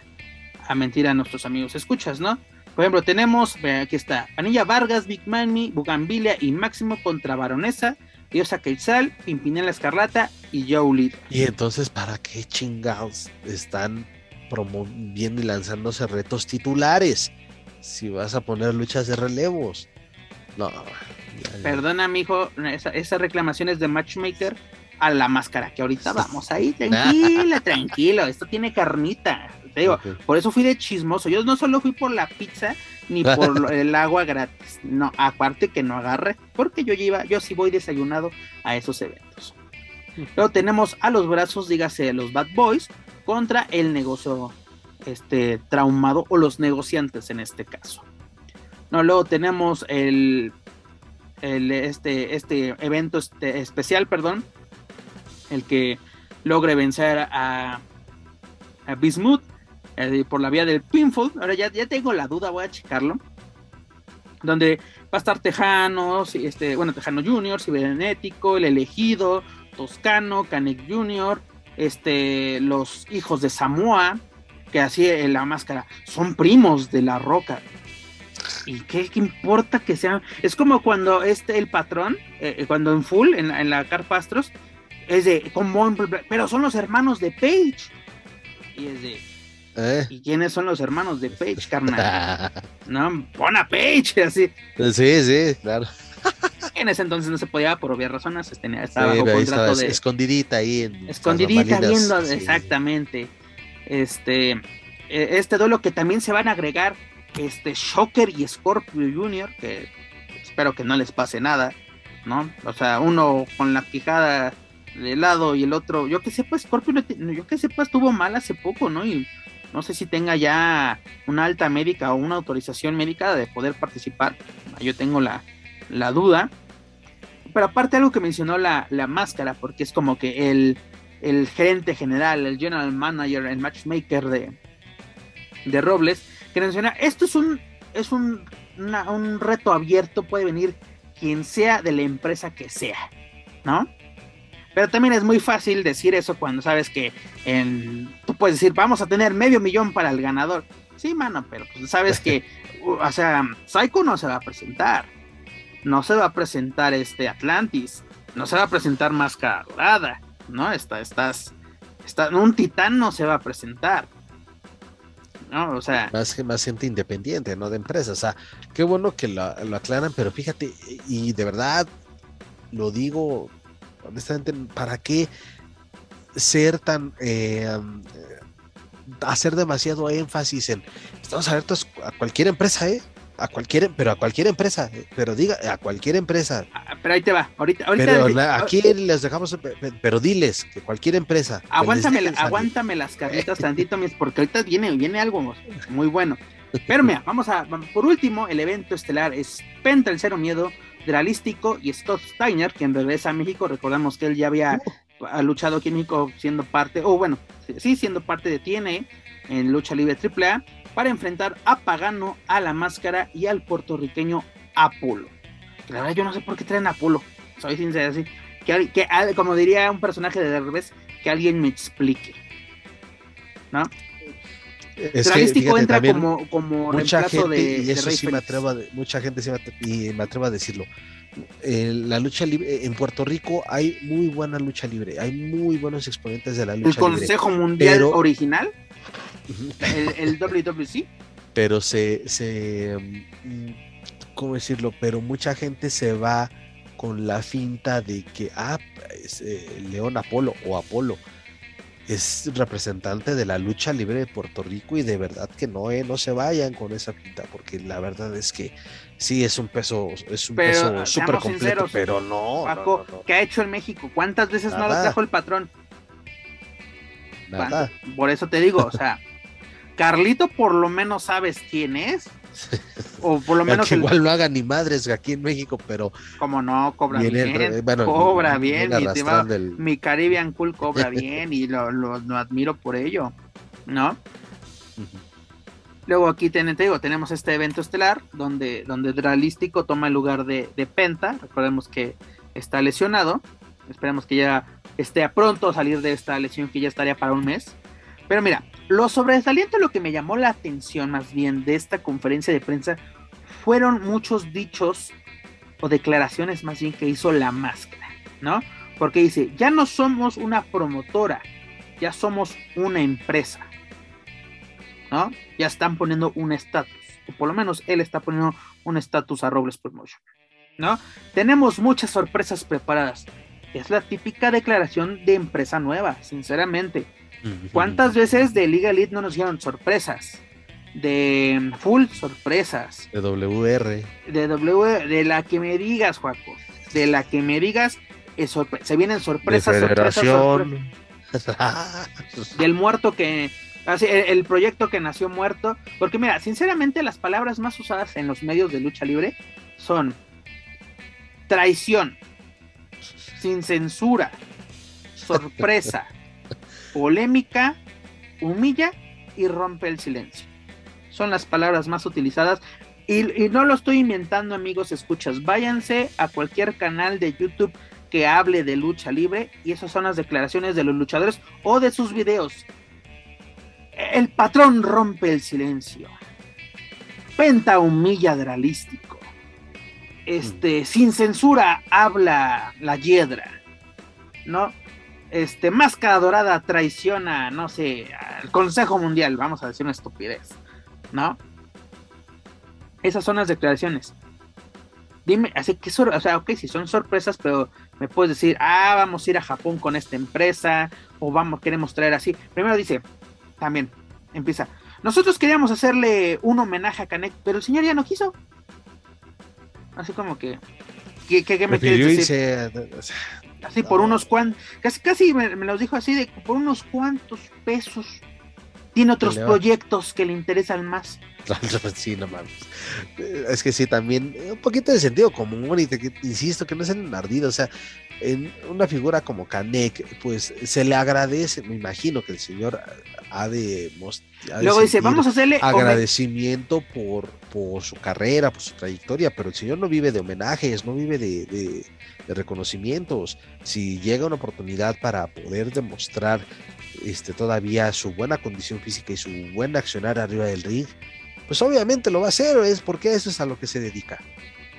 a mentir a nuestros amigos escuchas, ¿no? Por ejemplo, tenemos, aquí está, Anilla Vargas, Big Mami, Bugambilia y Máximo contra Baronesa, Diosa Quetzal, Pimpinela Escarlata y Joe Y entonces, ¿para qué chingados están promoviendo y lanzándose retos titulares? Si vas a poner luchas de relevos. No. Perdona, mijo, esa, esa reclamación es de Matchmaker a la máscara, que ahorita vamos ahí, tranquila, tranquilo, esto tiene carnita digo, por eso fui de chismoso. Yo no solo fui por la pizza ni por el agua gratis. No, aparte que no agarre, porque yo iba, yo sí voy desayunado a esos eventos. Luego tenemos a los brazos, dígase, los Bad Boys contra el negocio este traumado o los negociantes en este caso. No, luego tenemos el, el este, este evento este, especial, perdón, el que logre vencer a, Bismuth eh, por la vía del pinfall. Ahora ya, ya tengo la duda, voy a checarlo. Donde va a estar Tejano, este, bueno, Tejano Junior, Cibernético, El Elegido, Toscano, Canek Junior, este, los hijos de Samoa, que así en la máscara, son primos de la roca. ¿Y qué, importa que sean? Es como cuando este, el patrón, eh, eh, cuando en full, en, en la Carpastros, es de, como, pero son los hermanos de Page. Y es de, ¿Eh? ¿Y quiénes son los hermanos de Page, carnal? no, pon a Page, así. Sí, sí, claro. en ese entonces no se podía por obvias razones, tenía, estaba bajo contrato de... Escondidita ahí. En escondidita viendo, exactamente. Este, e, este duelo que también se van a agregar este Shocker y Scorpio Jr., que espero que no les pase nada, ¿no? O sea, uno con la quijada de lado y el otro, yo que sepa, Scorpio, yo que sepa, estuvo mal hace poco, ¿no? Y no sé si tenga ya una alta médica o una autorización médica de poder participar. Yo tengo la, duda. Pero aparte algo que mencionó la, máscara, porque es como que el, el, gerente general, el general manager, el matchmaker de, de Robles, que menciona, esto es un, es un, un reto abierto, puede venir quien sea de la empresa que sea, ¿no? Pero también es muy fácil decir eso cuando sabes que en, tú puedes decir, vamos a tener medio millón para el ganador. Sí, mano, pero pues sabes que, o sea, Psycho no se va a presentar. No se va a presentar este Atlantis. No se va a presentar Máscara Dorada. ¿No? Está, estás, está, un titán no se va a presentar. ¿no? O sea. Más, más gente independiente, no de empresas. O sea, qué bueno que lo, lo aclaran, pero fíjate, y de verdad lo digo honestamente, ¿para qué ser tan... Eh, hacer demasiado énfasis en... Estamos abiertos a cualquier empresa, ¿eh? A cualquier, pero a cualquier empresa, ¿eh? pero diga, a cuelquier empresa. Ah, pero ahí te va, ahorita, ahorita pero aquí les dejamos, pero diles que cualquier empresa. Aguántame, aguántame las carnitas tantito, porque ahorita viene, viene algo muy bueno. Pero mira, vamos a, por último, el evento estelar es Penta el Cero Miedo, Dralístico y Scott Steiner, quien regresa a México. Recordamos que él ya había luchado aquí en México siendo parte, o bueno, sí, siendo parte de TNA en lucha libre AAA, para enfrentar a Pagano, a la máscara y al puertorriqueño Apolo. La verdad, yo no sé por qué traen a Apolo, soy sincero, así. Que, que, como diría un personaje de revés, que alguien me explique. ¿no? Es entra como, como mucha gente, de, y eso sí me atrevo a, mucha gente sí me, y me atrevo a decirlo. la lucha libre en Puerto Rico hay muy buena lucha libre, hay muy buenos exponentes de la lucha libre. ¿El Consejo Mundial original? El, WWC. Pero se, se, mm, ¿cómo decirlo? Pero mucha gente se va con la finta de que, ah, es, eh, León Apolo o Apolo es representante de la lucha libre de Puerto Rico y de verdad que no, eh, no se vayan con esa pinta, porque la verdad es que sí es un peso, es un peso súper completo, pero no, Paco, ¿qué ha hecho en México? ¿Cuántas veces no lo trajo el patrón? Nada. Por eso te digo, o sea, Carlito por lo menos sabes quién es. O por lo menos. Que igual no haga ni madres aquí en México, pero. Como no, cobra bien. el- bueno, cobra bien. Mi, el- Caribbean Cool cobra bien y lo, lo- lo admiro por ello. ¿No? Luego aquí te digo, tenemos este evento estelar donde, donde Dralístico toma el lugar de, de Penta. Recordemos que está lesionado. Esperemos que ya esté a pronto a salir de esta lesión que ya estaría para un mes. Pero mira, lo sobresaliente, lo que me llamó la atención más bien de esta conferencia de prensa fueron muchos dichos o declaraciones más bien que hizo la máscara, ¿no? Porque dice, ya no somos una promotora, ya somos una empresa. ¿no? Ya están poniendo un estatus, o por lo menos él está poniendo un estatus a Robles Promotion, ¿no? Tenemos muchas sorpresas preparadas. Es la típica declaración de empresa nueva, sinceramente. ¿Cuántas veces de Liga Elite no nos dieron sorpresas? De Full sorpresas. De WR. De W, de la que me digas, Juaco. De la que me digas, es sorpre- se vienen De sorpresas, sorpresas, sorpresas Federación. del muerto que así, el, el proyecto que nació muerto porque mira sinceramente las palabras más usadas en los medios de lucha libre son traición sin censura sorpresa polémica humilla y rompe el silencio son las palabras más utilizadas y, y no lo estoy inventando amigos escuchas váyanse a cualquier canal de YouTube que hable de lucha libre y esas son las declaraciones de los luchadores o de sus videos. El patrón rompe el silencio. Penta humilla dralístico. Este, sin censura habla la hiedra. ¿No? Este, máscara dorada traiciona, no sé, al Consejo Mundial, vamos a decir una estupidez. ¿No? Esas son las declaraciones. Dime, así que, o sea, ok, si son sorpresas, pero me puedes decir, ah, vamos a ir a Japón con esta empresa, o vamos, queremos traer así. Primero dice, también, empieza, nosotros queríamos hacerle un homenaje a Canek, pero el señor ya no quiso. Así como que, ¿qué, qué- qué me Prefirió quieres decir? irse. Así por unos cuantos, casi, casi me, me los dijo así de por unos cuantos pesos. Tiene otros proyectos que le interesan más. sí, no mames. Es que sí, también un poquito de sentido común y te- que- insisto que no es en ardido, o sea, en una figura como Kanek, pues se le agradece, me imagino que el señor ha de, ha de Luego dice, vamos a hacerle agradecimiento por, por su carrera, por su trayectoria, pero el señor no vive de homenajes, no vive de, de- de reconocimientos. Si llega una oportunidad para poder demostrar este, todavía su buena condición física y su buen accionar arriba del ring, pues obviamente lo va a hacer, es porque eso es a lo que se dedica.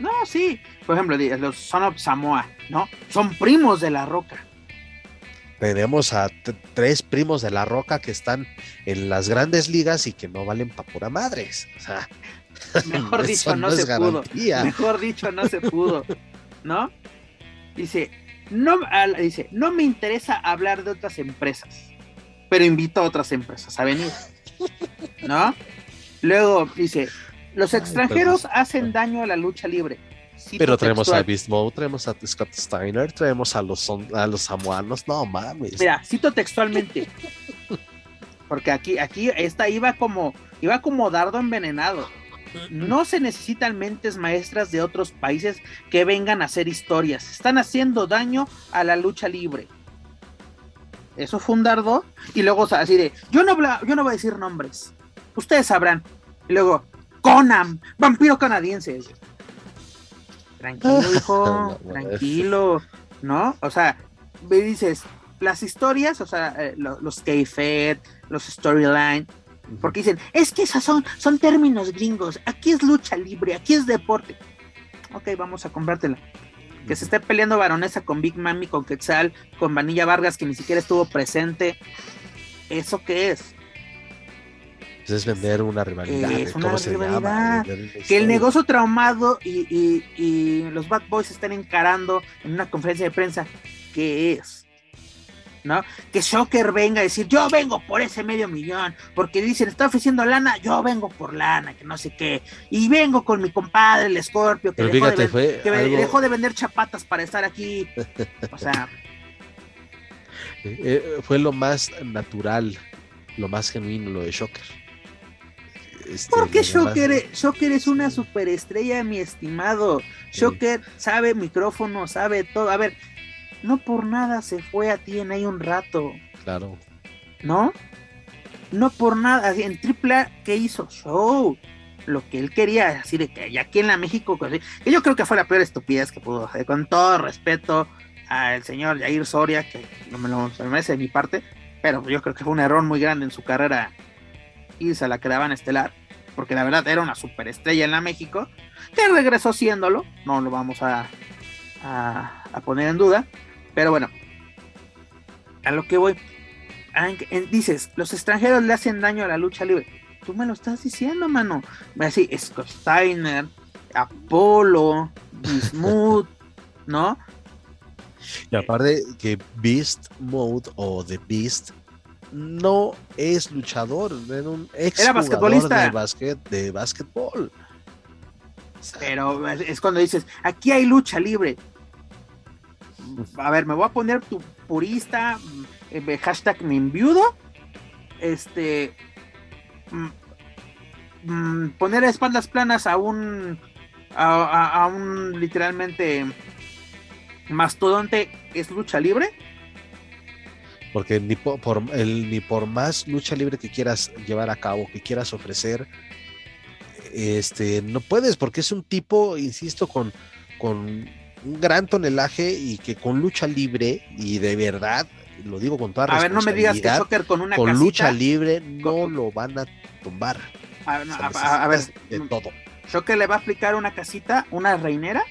No, sí. Por ejemplo, los Son of Samoa, ¿no? Son primos de la roca. Tenemos a tres primos de la roca que están en las grandes ligas y que no valen pa' pura madres. O sea, Mejor dicho, no, se pudo. Mejor dicho, no se pudo. ¿No? Dice, no, dice, no me interesa hablar de otras empresas, pero invito a otras empresas a venir. ¿No? Luego dice, los Ay, extranjeros hacen daño a la lucha libre. Cito Pero traemos a textual. Beast Mode, traemos a Scott Steiner, traemos a los, a los samoanos, no mames. Mira, cito textualmente. Porque aquí, aquí, esta iba como, iba como dardo envenenado. No se necesitan mentes maestras de otros países que vengan a hacer historias. Están haciendo daño a la lucha libre. Eso fue un dardo. Y luego o sea, así de, yo no, habla- yo no voy a decir nombres. Ustedes sabrán. Y luego, Conan, vampiro canadiense. Tranquilo, hijo, tranquilo, ¿no? O sea, me dices, las historias, o sea, eh, lo- los kayfabe, los storyline, porque dicen, es que esas son, son términos gringos, aquí es lucha libre, aquí es deporte. Ok, vamos a comprártela. Que se esté peleando Baronesa con Big Mami, con Quetzal, con Vanilla Vargas, que ni siquiera estuvo presente. ¿Eso qué es? Pues es vender una rivalidad. Es ¿cómo una se llama? Que el negocio traumado y, y- y los Bad Boys están encarando en una conferencia de prensa. ¿Qué es? ¿No? Que Shocker venga a decir, yo vengo por ese medio millón, porque dicen, está ofreciendo lana, yo vengo por lana, que no sé qué, y vengo con mi compadre, el Scorpio, que, Pero dejó, de, fíjate, ven- fue que algo- dejó de vender chapatas para estar aquí. O sea, Eh, fue lo más natural, lo más genuino, lo de Shocker. Este, Porque Shocker, Shocker es una superestrella, mi estimado. Shocker sabe micrófono, sabe todo. A ver, no por nada se fue a ti en ahí un rato. Claro. ¿No? No por nada. En AAA, ¿qué hizo? Show. Lo que él quería, así de que aquí en la México, que yo creo que fue la peor estupidez que pudo hacer. Con todo respeto al señor Jair Soria, que no me lo merece de mi parte, pero yo creo que fue un error muy grande en su carrera irse a la caravana estelar, porque la verdad era una superestrella en la México, que regresó siéndolo, no lo vamos a, a, poner en duda, pero bueno, a lo que voy, dices, los extranjeros le hacen daño a la lucha libre, tú me lo estás diciendo, mano, así, Scott Steiner, Apolo, Bismuth, ¿no? Y aparte que Beast Mode o The Beast no es luchador, era un ex era basquetbolista de, basquet, de basquetbol. Pero es cuando dices, aquí hay lucha libre. A ver, me voy a poner tu purista, eh, hashtag mi enviudo. Este. Mm, mm, poner espaldas planas a un. a un literalmente Mastodonte es lucha libre. Porque ni por, el, ni por más lucha libre que quieras llevar a cabo, que quieras ofrecer, este, no puedes, porque es un tipo, insisto, con, con un gran tonelaje y que con lucha libre, y de verdad, lo digo con toda A ver, no me digas que Joker con una Con lucha libre no lo van a tumbar. A, ver, de todo. Joker le va a aplicar una casita, una reinera.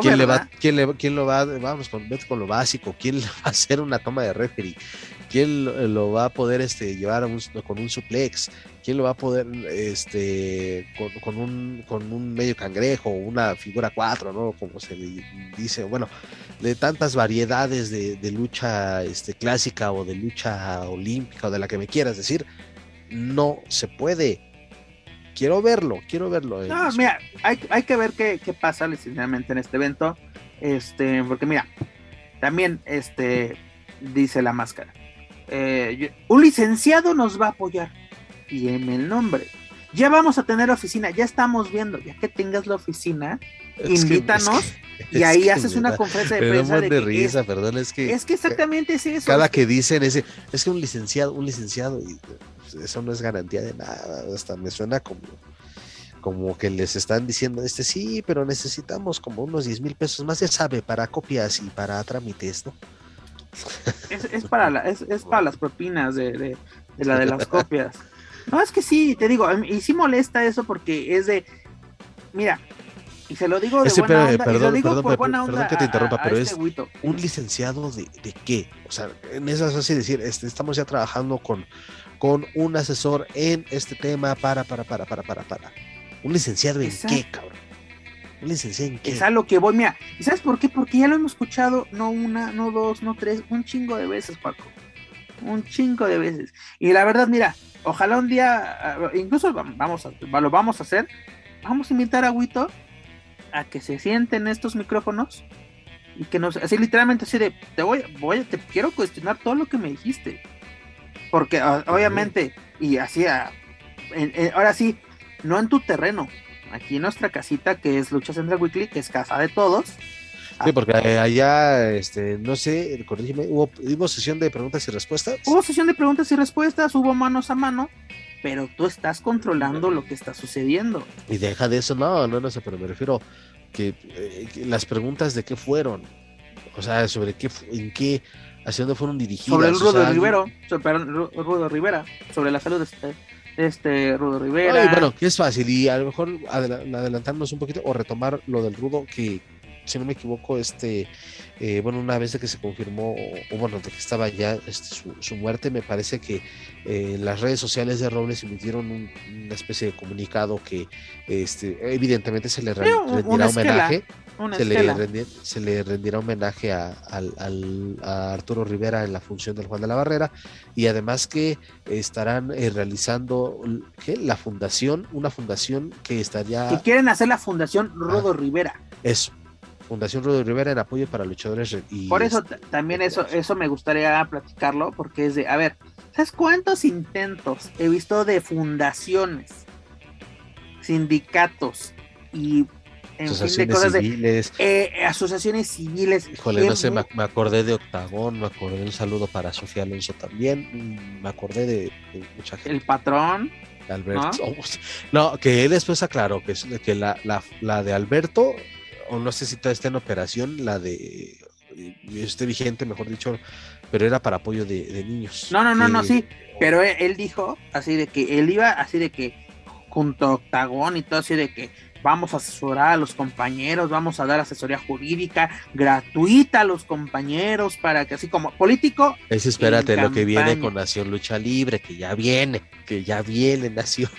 ¿Quién, le va, quién, le, quién lo va, vamos con, con lo básico, quién le va a hacer una toma de referee, quién lo, va a poder este, llevar con un suplex, quién lo va a poder este, con, un, con un medio cangrejo, una figura 4, ¿no? Como se dice, bueno, de tantas variedades de, de, lucha este, clásica o de lucha olímpica o de la que me quieras decir, no se puede quiero verlo, quiero verlo. No, mira, hay, que ver qué, pasa licenciadamente en este evento. Este, porque mira, también este dice la máscara. Eh, un licenciado nos va a apoyar. Y en el nombre. Ya vamos a tener oficina, ya estamos viendo, ya que tengas la oficina, invítanos y ahí haces una conferencia de prensa. de, risa, perdón, es que. Es que exactamente es eso. Cada que dicen ese, es que un licenciado, un licenciado, y eso no es garantía de nada, hasta me suena como como que les están diciendo, este sí, pero necesitamos como unos 10 mil pesos más, ya sabe, para copias y para trámites, ¿no? Es, para, es, para las propinas de, la de las copias. No, es que sí, te digo, y sí molesta eso porque es de, mira, y se lo digo de buena onda, perdón, y lo digo por buena onda perdón que te interrumpa, pero este es un licenciado de, de, qué? O sea, en eso es así decir, este, estamos ya trabajando con con un asesor en este tema para, para, para, para, para, para. ¿Un licenciado en qué, cabrón? ¿Un licenciado en qué? Es a lo que voy, mira. ¿Y sabes por qué? Porque ya lo hemos escuchado no una, no dos, no tres, un chingo de veces, Paco. Un chingo de veces. Y la verdad, mira, ojalá un día, incluso vamos a, lo vamos a hacer, vamos a invitar a Huito a que se sienten estos micrófonos y que nos, así literalmente así de, te voy, voy, te quiero cuestionar todo lo que me dijiste porque ah, obviamente, y así, ah, ahora sí, no en tu terreno, aquí en nuestra casita que es Lucha Central Weekly, que es casa de todos. Sí, porque allá, este, no sé, corrígeme, ¿hubo, ¿hubo sesión de preguntas y respuestas? Hubo sesión de preguntas y respuestas, hubo manos a mano, pero tú estás controlando lo que está sucediendo. Y deja de eso, no, no, no sé, pero me refiero que, eh, que las preguntas de qué fueron, o sea, sobre qué, en qué, hacia dónde fueron dirigidas. Sobre el Rudo Rivero, sobre, Rudo Rivera, sobre la salud de este, este Rudo Rivera. bueno, que es fácil y a lo mejor adelantarnos un poquito o retomar lo del Rudo que si no me equivoco, este, eh, bueno, una vez de que se confirmó, o, bueno, de que estaba ya este, su, muerte, me parece que eh, las redes sociales de Robles emitieron una especie de comunicado que este, evidentemente se le rendirá homenaje. Se le, se le, rendirá homenaje a, Arturo Rivera en la función del Juan de la Barrera. Y además que estarán eh, realizando la fundación, una fundación que estaría... Que quieren hacer la fundación Rodo ah, Rivera. Eso, Fundación Rudo Rivera en apoyo para luchadores. Y Por eso este, también eso, eso me gustaría platicarlo, porque es de, a ver, ¿sabes cuántos intentos he visto de fundaciones, sindicatos y en asociaciones fin de civiles. Eh, asociaciones civiles. Híjole, no sé, me, acordé de Octagón, me acordé de un saludo para Sofía Alonso también, mm, me acordé de, mucha gente. El patrón. Alberto. ¿no? que él después aclaró que, que la, la, la de Alberto o no sé si todavía está en operación, la de esté vigente, mejor dicho, pero era para apoyo de, niños. No, no, no, no, sí, pero él, dijo así de que él iba así de que junto a Octagón y todo así de que vamos a asesorar a los compañeros, vamos a dar asesoría jurídica gratuita a los compañeros para que así como político. Es espérate lo que viene con Nación Lucha Libre, que ya viene, que ya viene Nación.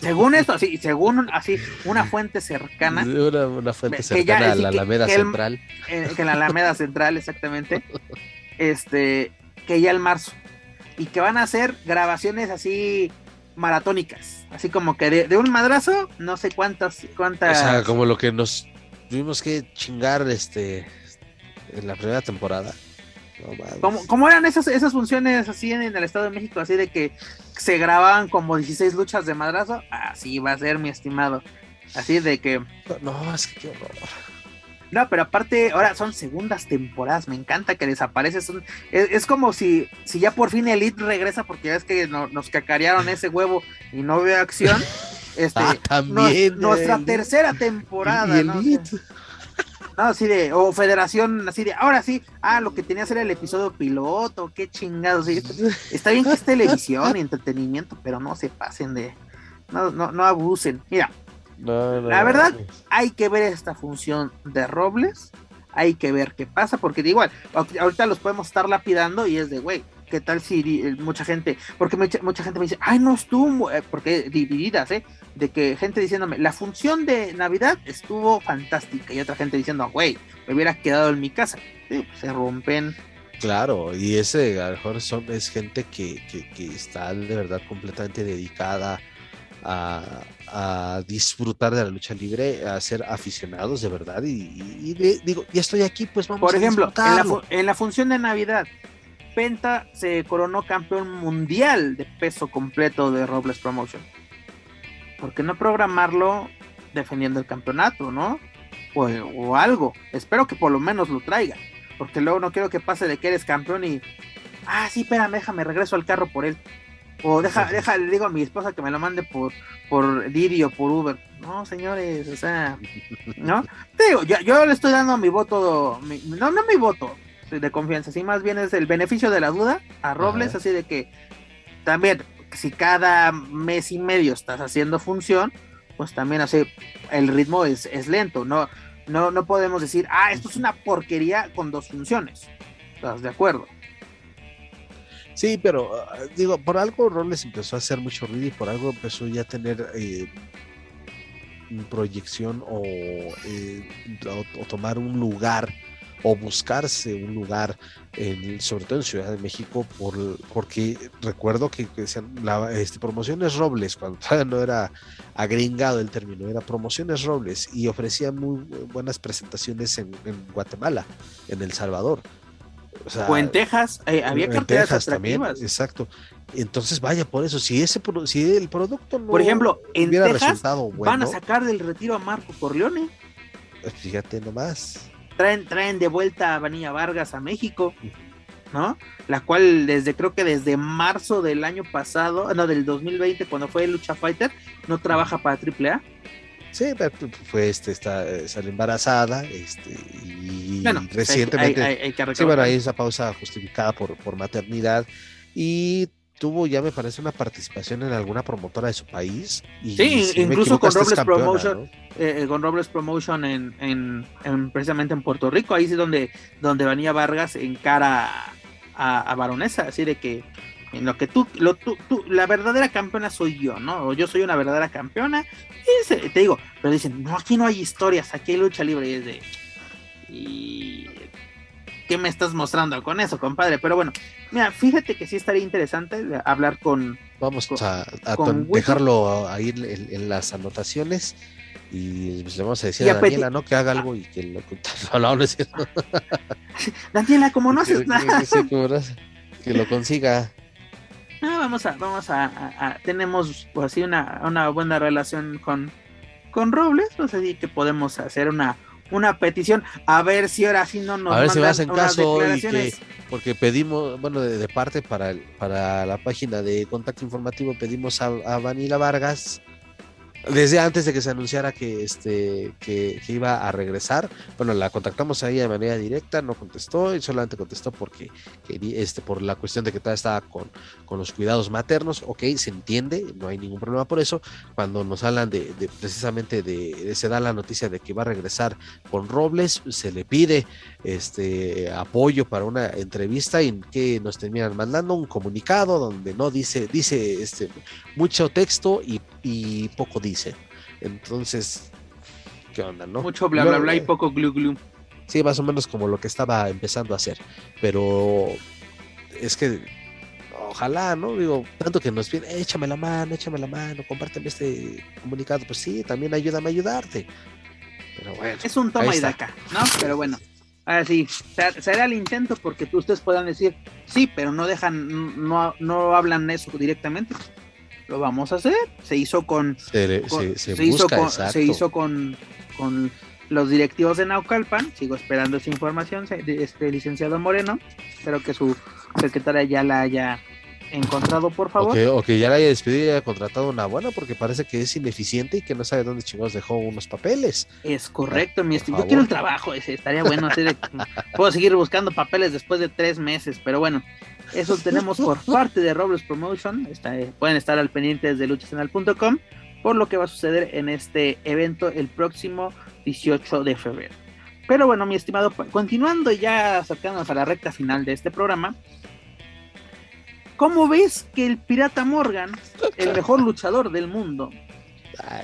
Según esto, así, según así, una fuente cercana. Una, fuente cercana a la Alameda Central. Eh, que en la Alameda Central, exactamente. Este, que ya el marzo. Y que van a hacer grabaciones así maratónicas. Así como que de, un madrazo, no sé cuántas, cuántas. O sea, como lo que nos tuvimos que chingar este en la primera temporada. ¿Cómo, eran esas, esas funciones así en, el Estado de México? Así de que se grababan como 16 luchas de madrazo. Así va a ser, mi estimado. Así de que. No, es que qué horror. No, pero aparte, ahora son segundas temporadas. Me encanta que desaparece. es, como si, si ya por fin Elite regresa, porque ya es que nos cacarearon ese huevo y no veo acción. Este, ah, también, nuestra tercera temporada, ¿no? Así de, o Federación, así de, ahora sí, ah, lo que tenía que ser el episodio piloto, qué chingados. Está bien que es televisión y entretenimiento, pero no se pasen de, no, no, no abusen. Mira, la verdad, hay que ver esta función de Robles. Hay que ver qué pasa, porque de igual, ahorita los podemos estar lapidando y es de, güey, ¿qué tal si eh, mucha gente, porque mucha, gente me dice, ay, no estuvo, eh, porque divididas, ¿eh? De que gente diciéndome, la función de Navidad estuvo fantástica, y otra gente diciendo, güey, me hubiera quedado en mi casa. Pues, se rompen. Claro, y ese a lo mejor son, es gente que, que, que está de verdad completamente dedicada a, disfrutar de la lucha libre, a ser aficionados de verdad. Y, digo, ya estoy aquí, pues vamos Por ejemplo, en la, función de Navidad, Penta se coronó campeón mundial de peso completo de Robles Promotion. ¿Por qué no programarlo defendiendo el campeonato, no? O, o, algo. Espero que por lo menos lo traiga. Porque luego no quiero que pase de que eres campeón y. Ah, sí, espérame, déjame, regreso al carro por él. O deja, deja, le digo a mi esposa que me lo mande por, por Didi o por Uber. No, señores, o sea, ¿no? Te digo, yo, yo le estoy dando mi voto, no, no mi voto de confianza, sí, más bien es el beneficio de la duda a Robles, así de que también, si cada mes y medio estás haciendo función, pues también así el ritmo es, es lento, no, no, no podemos decir, ah, esto es una porquería con dos funciones. ¿Estás de acuerdo? Sí, pero ah, digo, por algo Robles empezó a hacer mucho ruido y por algo empezó ya a tener eh, proyección eh, o, tomar un lugar o buscarse un lugar, en, sobre todo en Ciudad de México, por, porque recuerdo que, decían la, este, promociones Robles, cuando todavía no era agringado el término, era promociones Robles y ofrecía muy buenas presentaciones en Guatemala, en El Salvador o, en Texas, eh, había carteras atractivas. También, exacto. Entonces, vaya por eso. Si ese si el producto no Por ejemplo, en Texas van a sacar del retiro a Marco Corleone. Fíjate nomás. Traen, traen de vuelta a Vanilla Vargas a México, ¿no? La cual desde, creo que desde marzo del año pasado, no, del 2020, cuando fue Lucha Fighter, no trabaja para AAA. Sí, fue este, está, sale embarazada, este, y recientemente. sí, bueno, hay esa pausa justificada por, por maternidad. Y tuvo ya me parece una participación en alguna promotora de su país. Y sí, incluso con Robles Promotion, eh, eh, con Robles Promotion en, en, precisamente en Puerto Rico, ahí es donde, donde Vanilla Vargas encara a, a Baronesa, así de que en lo que tú, lo, tú, la verdadera campeona soy yo, ¿no? O yo soy una verdadera campeona. Y te digo, pero dicen, no, aquí no hay historias, aquí hay lucha libre. Y es de. Y. ¿Qué me estás mostrando con eso, compadre? Pero bueno, mira, fíjate que sí estaría interesante hablar con. Vamos a, dejarlo ahí en, las anotaciones. y pues, le vamos a decir a, Daniela, ¿no? Que haga algo y que lo no, no, es cierto. Daniela, como no haces nada. Que, lo consiga. Ah, vamos a, vamos a, tenemos pues así una, una buena relación con, con Robles, pues así que podemos hacer una, una petición a ver si ahora sí no nos a ver si me hacen caso porque pedimos bueno de, parte para para la página de contacto informativo pedimos a, a Vanila Vargas desde antes de que se anunciara que, este, que, iba a regresar, bueno, la contactamos ahí de manera directa, no contestó y solamente contestó porque este, por la cuestión de que todavía estaba con, con los cuidados maternos, ok, se entiende, no hay ningún problema por eso. Cuando nos hablan de, precisamente de, se da la noticia de que va a regresar con Robles, se le pide este apoyo para una entrevista y que nos terminan mandando un comunicado donde no dice, dice este mucho texto y, y poco dice dice. Entonces, ¿qué onda, no? Mucho bla, bla, bla y poco glu, glu. Sí, más o menos como lo que estaba empezando a hacer. Pero es que ojalá, ¿no? Digo, tanto que nos viene, échame la mano, échame la mano, compárteme este comunicado. Pues sí, también ayúdame a ayudarte. Pero bueno. Es un toma y daca, ¿no? Pero bueno. Ahora sí, será el intento porque ustedes puedan decir, sí, pero no dejan, no, no hablan eso directamente lo vamos a hacer. Se hizo con, se, hizo con, se hizo con, con los directivos de Naucalpan. Sigo esperando esa información este licenciado Moreno. Espero que su secretaria ya la haya encontrado, por favor. O que, ya la haya despedido y haya contratado una buena, porque parece que es ineficiente y que no sabe dónde chingados dejó unos papeles. Es correcto, mi estimado. Yo quiero el trabajo ese, estaría bueno. puedo seguir buscando papeles después de tres meses, pero bueno, eso tenemos por parte de Robles Promotion. pueden estar al pendiente desde luchasenal.com por lo que va a suceder en este evento el próximo 18 de febrero. Pero bueno, mi estimado, continuando ya acercándonos a la recta final de este programa, ¿cómo ves que el pirata Morgan, el mejor luchador del mundo,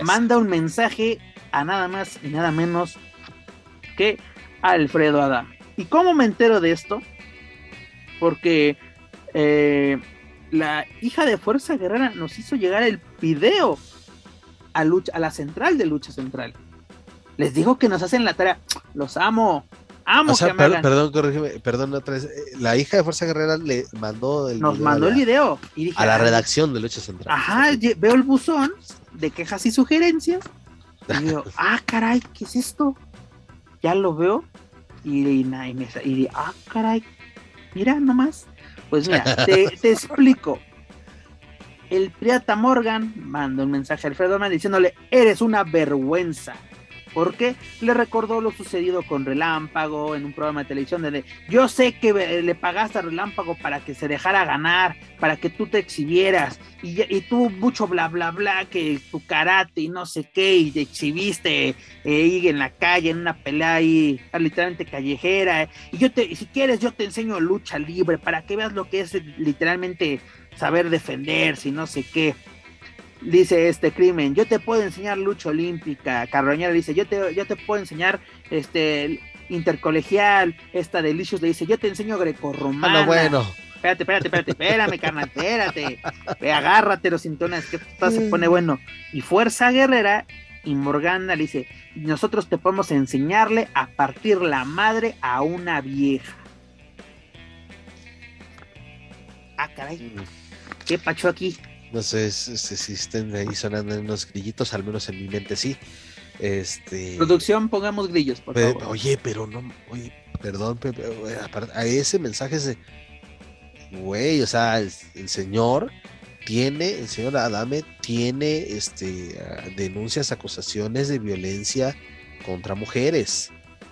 manda un mensaje a nada más y nada menos que a Alfredo Adam? ¿Y cómo me entero de esto? Porque eh, la hija de Fuerza Guerrera nos hizo llegar el video a, lucha, a la central de Lucha Central. Les digo que nos hacen la tarea. Los amo. Amo que perdón, perdón, otra vez. Eh, la hija de Fuerza Guerrera le mandó el Nos mandó el video. a la redacción de Lucha Central. Ajá, veo el buzón de quejas y sugerencias. Y digo, ah, caray, ¿qué es esto? Ya lo veo. Y, y, y, y ah, caray, mira nomás. Pues mira, te, explico. El pirata Morgan manda un mensaje a Alfredo Man diciéndole, eres una vergüenza. Porque le recordó lo sucedido con Relámpago en un programa de televisión donde yo sé que le pagaste a Relámpago para que se dejara ganar, para que tú te exhibieras y, y tú mucho bla bla bla que tu karate y no sé qué y te exhibiste eh, en la calle en una pelea ahí literalmente callejera y yo te si quieres yo te enseño lucha libre para que veas lo que es literalmente saber defenderse y no sé qué dice este crimen, yo te puedo enseñar lucha olímpica, Carroñera dice, yo te, yo te puedo enseñar este intercolegial, esta Delicious le dice, yo te enseño grecorromana. Ah, bueno. Espérate, espérate, espérate, espérame, carnal, espérate. Ve, agárrate los cintones, que esto se pone bueno. Y Fuerza Guerrera y Morgana le dice, nosotros te podemos enseñarle a partir la madre a una vieja. Ah, caray. Mm. ¿Qué pacho aquí? No sé si estén ahí sonando unos grillitos, al menos en mi mente sí. Este. Producción, pongamos grillos, por favor. Oye, pero no, oye, perdón, Pepe, a ese mensaje es de, güey, o sea, el, señor tiene, el señor Adame tiene este denuncias, acusaciones de violencia contra mujeres.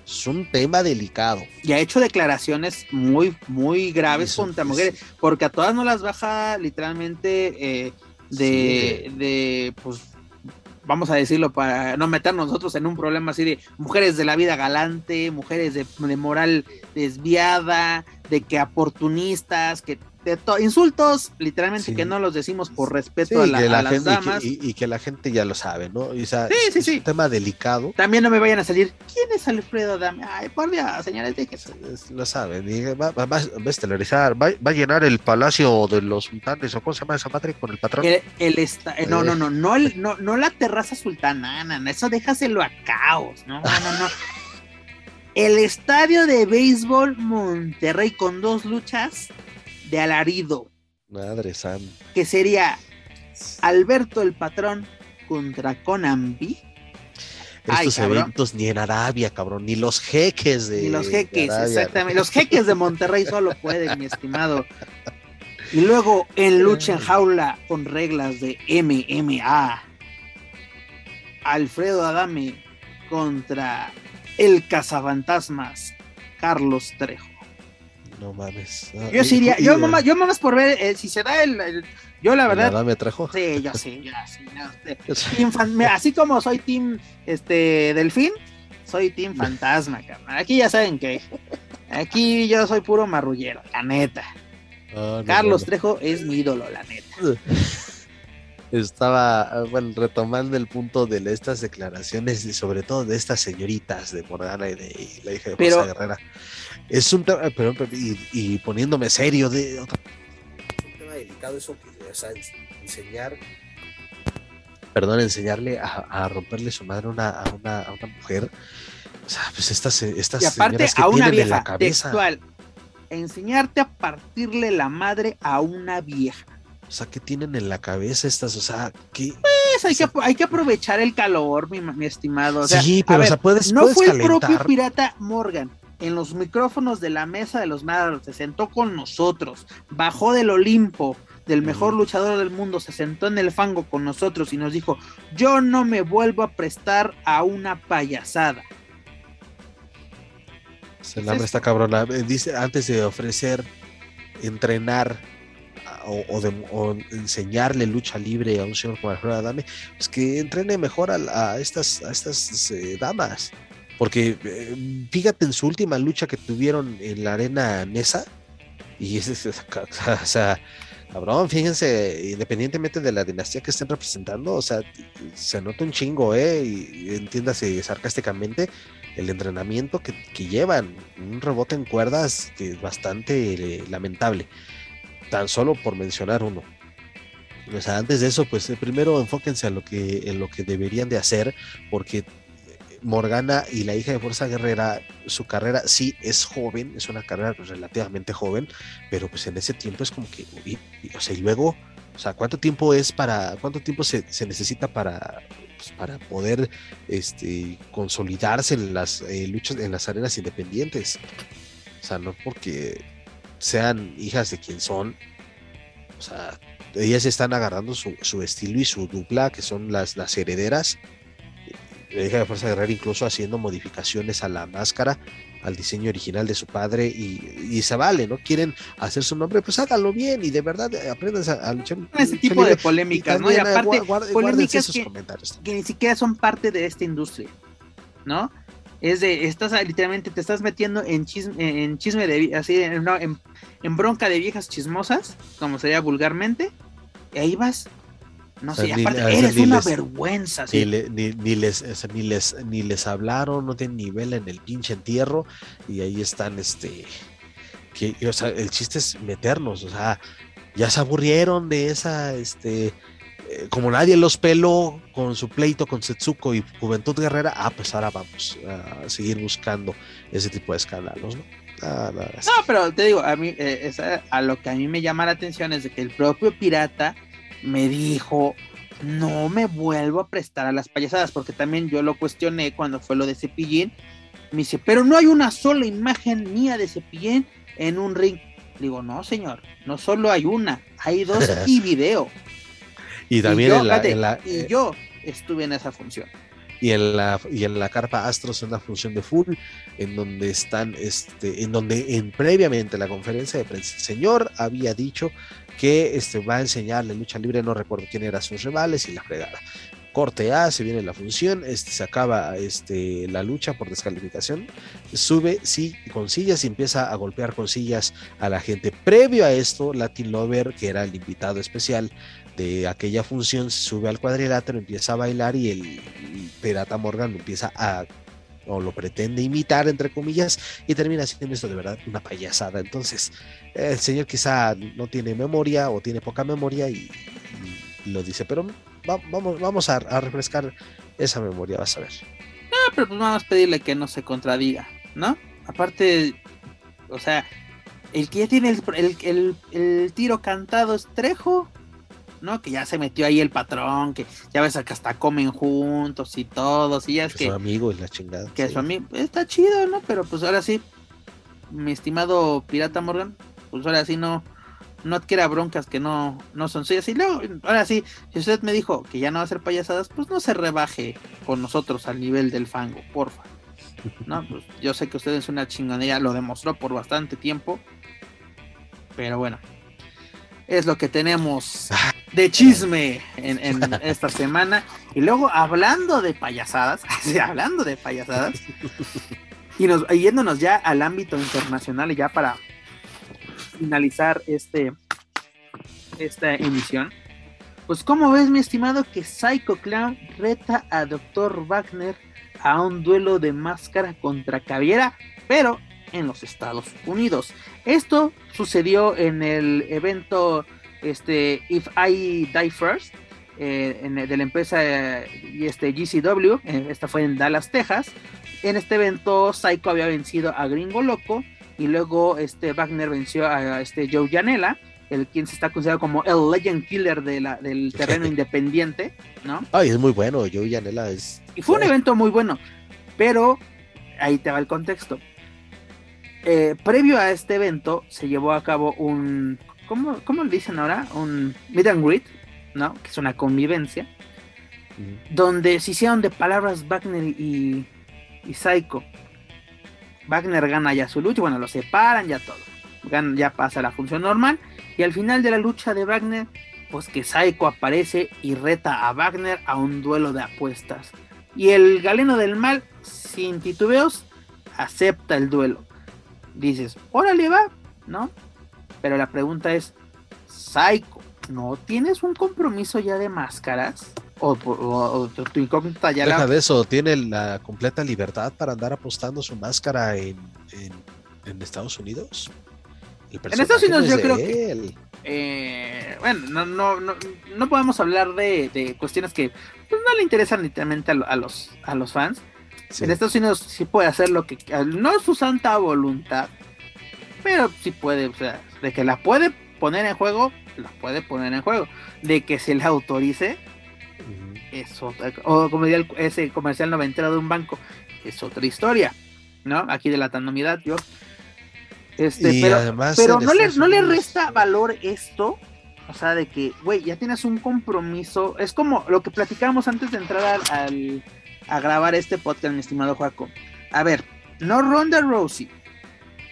Es un tema delicado. Y ha hecho declaraciones muy, muy graves contra mujeres, porque a todas no las baja literalmente eh, de, de, pues, vamos a decirlo, para no meternos nosotros en un problema así de mujeres de la vida galante, mujeres de, moral desviada, de que oportunistas, que insultos, literalmente que no los decimos por respeto a, la, las damas. Y que, la gente ya lo sabe, ¿no? sí, sí, sí. Es un tema delicado. También no me vayan a salir, ¿quién es Alfredo Dame? Ay, por Dios, señores, déjense. Lo saben, va, va, va, a estelarizar, va, a llenar el palacio de los sultanes, o cómo se llama esa madre con el patrón. El, no, no, no, no, no, no, la terraza sultana, no, eso déjaselo a caos, no, no, no. el estadio de béisbol Monterrey con dos luchas de alarido. Madre santa. Que sería Alberto el Patrón contra Conambi. Estos eventos ni en Arabia, cabrón, ni los jeques de. Ni los jeques, exactamente. Los jeques de Monterrey solo pueden, mi estimado. Y luego en lucha en jaula con reglas de MMA. Alfredo Adame contra el cazafantasmas Carlos Trejo. No mames. yo sí iría, yo, mamá, yo mamás por ver eh, si se da el, yo la verdad. Adame Trejo. Sí, yo sí, yo sí. así como soy team este Delfín, soy team fantasma, cabrón. Aquí ya saben que aquí yo soy puro marrullero, la neta. Ah, Carlos Trejo es mi ídolo, la neta. estaba, ah, bueno, retomando el punto de estas declaraciones y sobre todo de estas señoritas de Morgana y de la hija de José Guerrera. Es un tema, y, poniéndome serio, de, es un tema delicado eso, o sea, enseñar, perdón, enseñarle a, romperle su madre una, a, una, a una mujer. O sea, pues estas, estas y aparte, que a una vieja, la cabeza, textual, enseñarte a partirle la madre a una vieja o sea, ¿qué tienen en la cabeza estas? O sea, ¿qué? Pues hay, que, hay que aprovechar el calor, mi, estimado. sí, pero o sea, puedes. No fue el propio pirata Morgan. En los micrófonos de la mesa de los Madros se sentó con nosotros, bajó del Olimpo, del mejor luchador del mundo, se sentó en el fango con nosotros y nos dijo: Yo no me vuelvo a prestar a una payasada. Se la está cabrona. Dice antes de ofrecer entrenar o, de, enseñarle lucha libre a un señor como Alfredo Adame, pues que entrene mejor a, estas, a estas eh, damas. Porque eh, fíjate en su última lucha que tuvieron en la arena Nesa, y es, o sea, cabrón, fíjense, independientemente de la dinastía que estén representando, o sea, se nota un chingo, ¿eh? Y, entiéndase sarcásticamente el entrenamiento que, que, llevan, un rebote en cuerdas que es bastante eh, lamentable tan solo por mencionar uno. O sea, antes de eso, pues eh, primero enfóquense a lo que, en lo que deberían de hacer, porque Morgana y la hija de Fuerza Guerrera, su carrera sí es joven, es una carrera relativamente joven, pero pues en ese tiempo es como que, o sea, luego, o sea, ¿cuánto tiempo es para, cuánto tiempo se, necesita para, pues, para poder este, consolidarse en las eh, luchas, en las arenas independientes? O sea, no porque sean hijas de quien son. O sea, ellas están agarrando su, estilo y su dupla, que son las, las herederas. La hija de Fuerza Guerrera incluso haciendo modificaciones a la máscara, al diseño original de su padre y, se vale, ¿no? Quieren hacer su nombre, pues háganlo bien y de verdad eh, aprendan a, luchar. Ese tipo de polémicas, ¿no? Y aparte, polémicas que, que ni siquiera son parte de esta industria, ¿no? Es de, estás literalmente, te estás metiendo en chisme, en chisme de, así, en, en, bronca de viejas chismosas, como sería vulgarmente, y ahí vas. No sé, aparte, eres una vergüenza. Ni, ni, les, ni, les, ni les hablaron, no tienen nivel en el pinche entierro, y ahí están, este, que, o sea, el chiste es meternos, o sea, ya se aburrieron de esa, este, eh, como nadie los peló con su pleito con Setsuko y Juventud Guerrera, ah, pues ahora vamos a seguir buscando ese tipo de escándalos, ¿no? no, pero te digo, a mí, eh, a lo que a mí me llama la atención es de que el propio pirata me dijo, no me vuelvo a prestar a las payasadas, porque también yo lo cuestioné cuando fue lo de Cepillín. Me dice, pero no hay una sola imagen mía de Cepillín en un ring. Digo, no, señor, no solo hay una, hay dos y video. Y también yo, en, la, y eh, yo estuve en esa función. Y en la, y en la carpa Astros es una función de full, en donde están, este, en donde en previamente la conferencia de prensa, el señor había dicho que este, va a enseñarle lucha libre, no recuerdo quién eran sus rivales y la fregada. corte A, se viene la función, este, se acaba este, la lucha por descalificación, sube sí, con sillas y empieza a golpear con sillas a la gente. Previo a esto, Latin Lover, que era el invitado especial de aquella función, sube al cuadrilátero, empieza a bailar y el, Pirata Morgan empieza a o lo pretende imitar, entre comillas, y termina siendo esto de verdad una payasada. Entonces, el señor quizá no tiene memoria o tiene poca memoria y, lo dice, pero vamos, vamos a, refrescar esa memoria, vas a ver. No, pero pues vamos a pedirle que no se contradiga, ¿no? Aparte, o sea, el que ya tiene el, el tiro cantado es Trejo, ¿no? Que ya se metió ahí el patrón, que ya ves que hasta comen juntos y todos, y ya es que... Su amigo es la chingada. Que su amigo, está chido, ¿no? Pero pues ahora sí, mi estimado Pirata Morgan, pues ahora sí no, no adquiera broncas que no, no son suyas. Y luego, ahora sí, si usted me dijo que ya no va a hacer payasadas, pues no se rebaje con nosotros al nivel del fango, porfa. No, pues yo sé que usted es una chingonería, lo demostró por bastante tiempo. Pero bueno, es lo que tenemos de chisme en, esta semana. Y luego hablando de payasadas, hablando de payasadas, y nos, yéndonos ya al ámbito internacional y ya para finalizar este esta emisión. Pues como ves mi estimado que Psycho Clown reta a Dr. Wagner a un duelo de máscara contra Caviera, pero en los Estados Unidos. Esto sucedió en el evento este, If I Die First, eh, de la empresa y este, GCW, eh, esta fue en Dallas, Texas. En este evento Psycho había vencido a Gringo Loco y luego este Wagner venció a, este Joe Janela, el quien se está considerado como el Legend Killer de la, del terreno independiente, ¿no? Ay, es muy bueno, Joe Janela es... Y fue un evento muy bueno, pero ahí te va el contexto. Eh, previo a este evento se llevó a cabo un, ¿cómo, ¿cómo le dicen ahora? Un meet and greet, ¿no? Que es una convivencia, donde se hicieron de palabras Wagner y, y Psycho. Wagner gana ya su lucha, bueno, lo separan, ya todo. ya pasa la función normal. Y al final de la lucha de Wagner, pues que Psycho aparece y reta a Wagner a un duelo de apuestas. Y el galeno del mal, sin titubeos, acepta el duelo dices, órale va, ¿no? Pero la pregunta es, Psycho, ¿no tienes un compromiso ya de máscaras? O, tu incógnita ya Deja de eso, tiene la completa libertad para andar apostando su máscara en, en, Estados Unidos. en Estados Unidos yo creo que... Eh, bueno, no, no, no, no, podemos hablar de, cuestiones que pues, no le interesan literalmente a, los, a los fans. En Estados Unidos sí puede hacer lo que no es su santa voluntad, pero sí puede, o sea, de que la puede poner en juego, la puede poner en juego. De que se la autorice, es otra, o como diría ese comercial noventero de un banco, es otra historia, ¿no? Aquí de la tandomidad, yo. Este, pero, pero no, le, no le resta valor esto, o sea, de que, güey, ya tienes un compromiso. Es como lo que platicábamos antes de entrar al a grabar este podcast, mi estimado Joaco. A ver, no Ronda Rousey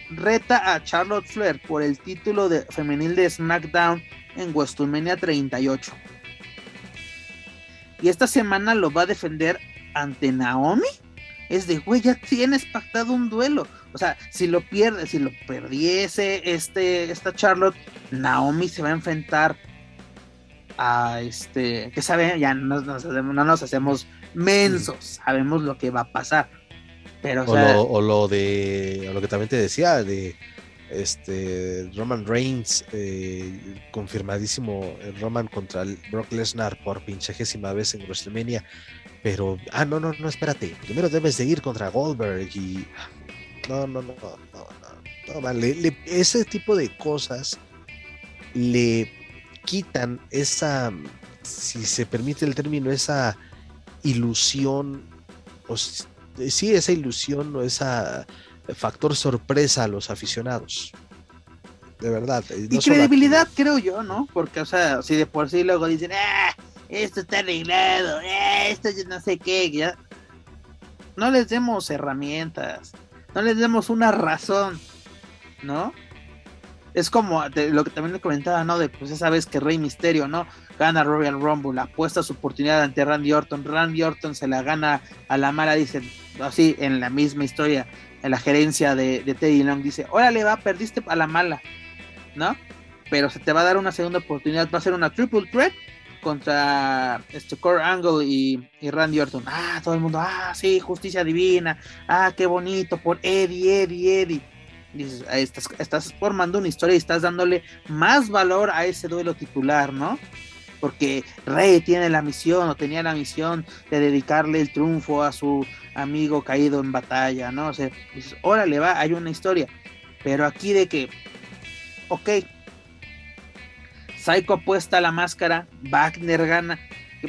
reta a Charlotte Flair por el título de femenil de SmackDown en WrestleMania 38. Y esta semana lo va a defender ante Naomi. Es de, güey, ya tienes pactado un duelo. O sea, si lo pierde, si lo perdiese este, esta Charlotte, Naomi se va a enfrentar a este, que sabe, ya no, no nos hacemos mensos, sabemos lo que va a pasar. Pero, o, lo, de, lo que también te decía, de este Roman Reigns, eh, confirmadísimo Roman contra Brock Lesnar por pinchagésima vez en WrestleMania. Pero, ah, no, no, no, espérate. Primero debes seguir contra Goldberg y. No, no, no, no, no, no, ese tipo de cosas le quitan esa, si se permite el término, esa ilusión, o sí, esa ilusión o esa factor sorpresa a los aficionados. De verdad. Eh, y credibilidad, creo yo, ¿no? Porque, o sea, si de por sí luego dicen, ah, esto está arreglado, ah, esto no sé qué, ya. No les demos herramientas, no les demos una razón, ¿no? Es como lo que también le comentaba, ¿no? De pues esa vez que Rey Misterio, ¿no? Gana Royal Rumble, apuesta su oportunidad ante Randy Orton, Randy Orton se la gana a la mala, dicen, así, en la misma historia, en la gerencia de, Teddy Long, dice, órale va, perdiste a la mala, ¿no? Pero se te va a dar una segunda oportunidad, va a ser una triple threat contra este Core Angle y, y, Randy Orton. Ah, todo el mundo, ah, sí, justicia divina, ah, qué bonito, por Eddie, Eddie, Eddie dices, estás, formando una historia y estás dándole más valor a ese duelo titular, ¿no? Porque Rey tiene la misión o tenía la misión de dedicarle el triunfo a su amigo caído en batalla, ¿no? O sea, dices, órale, va, hay una historia. Pero aquí de que, ok, Psycho apuesta la máscara, Wagner gana,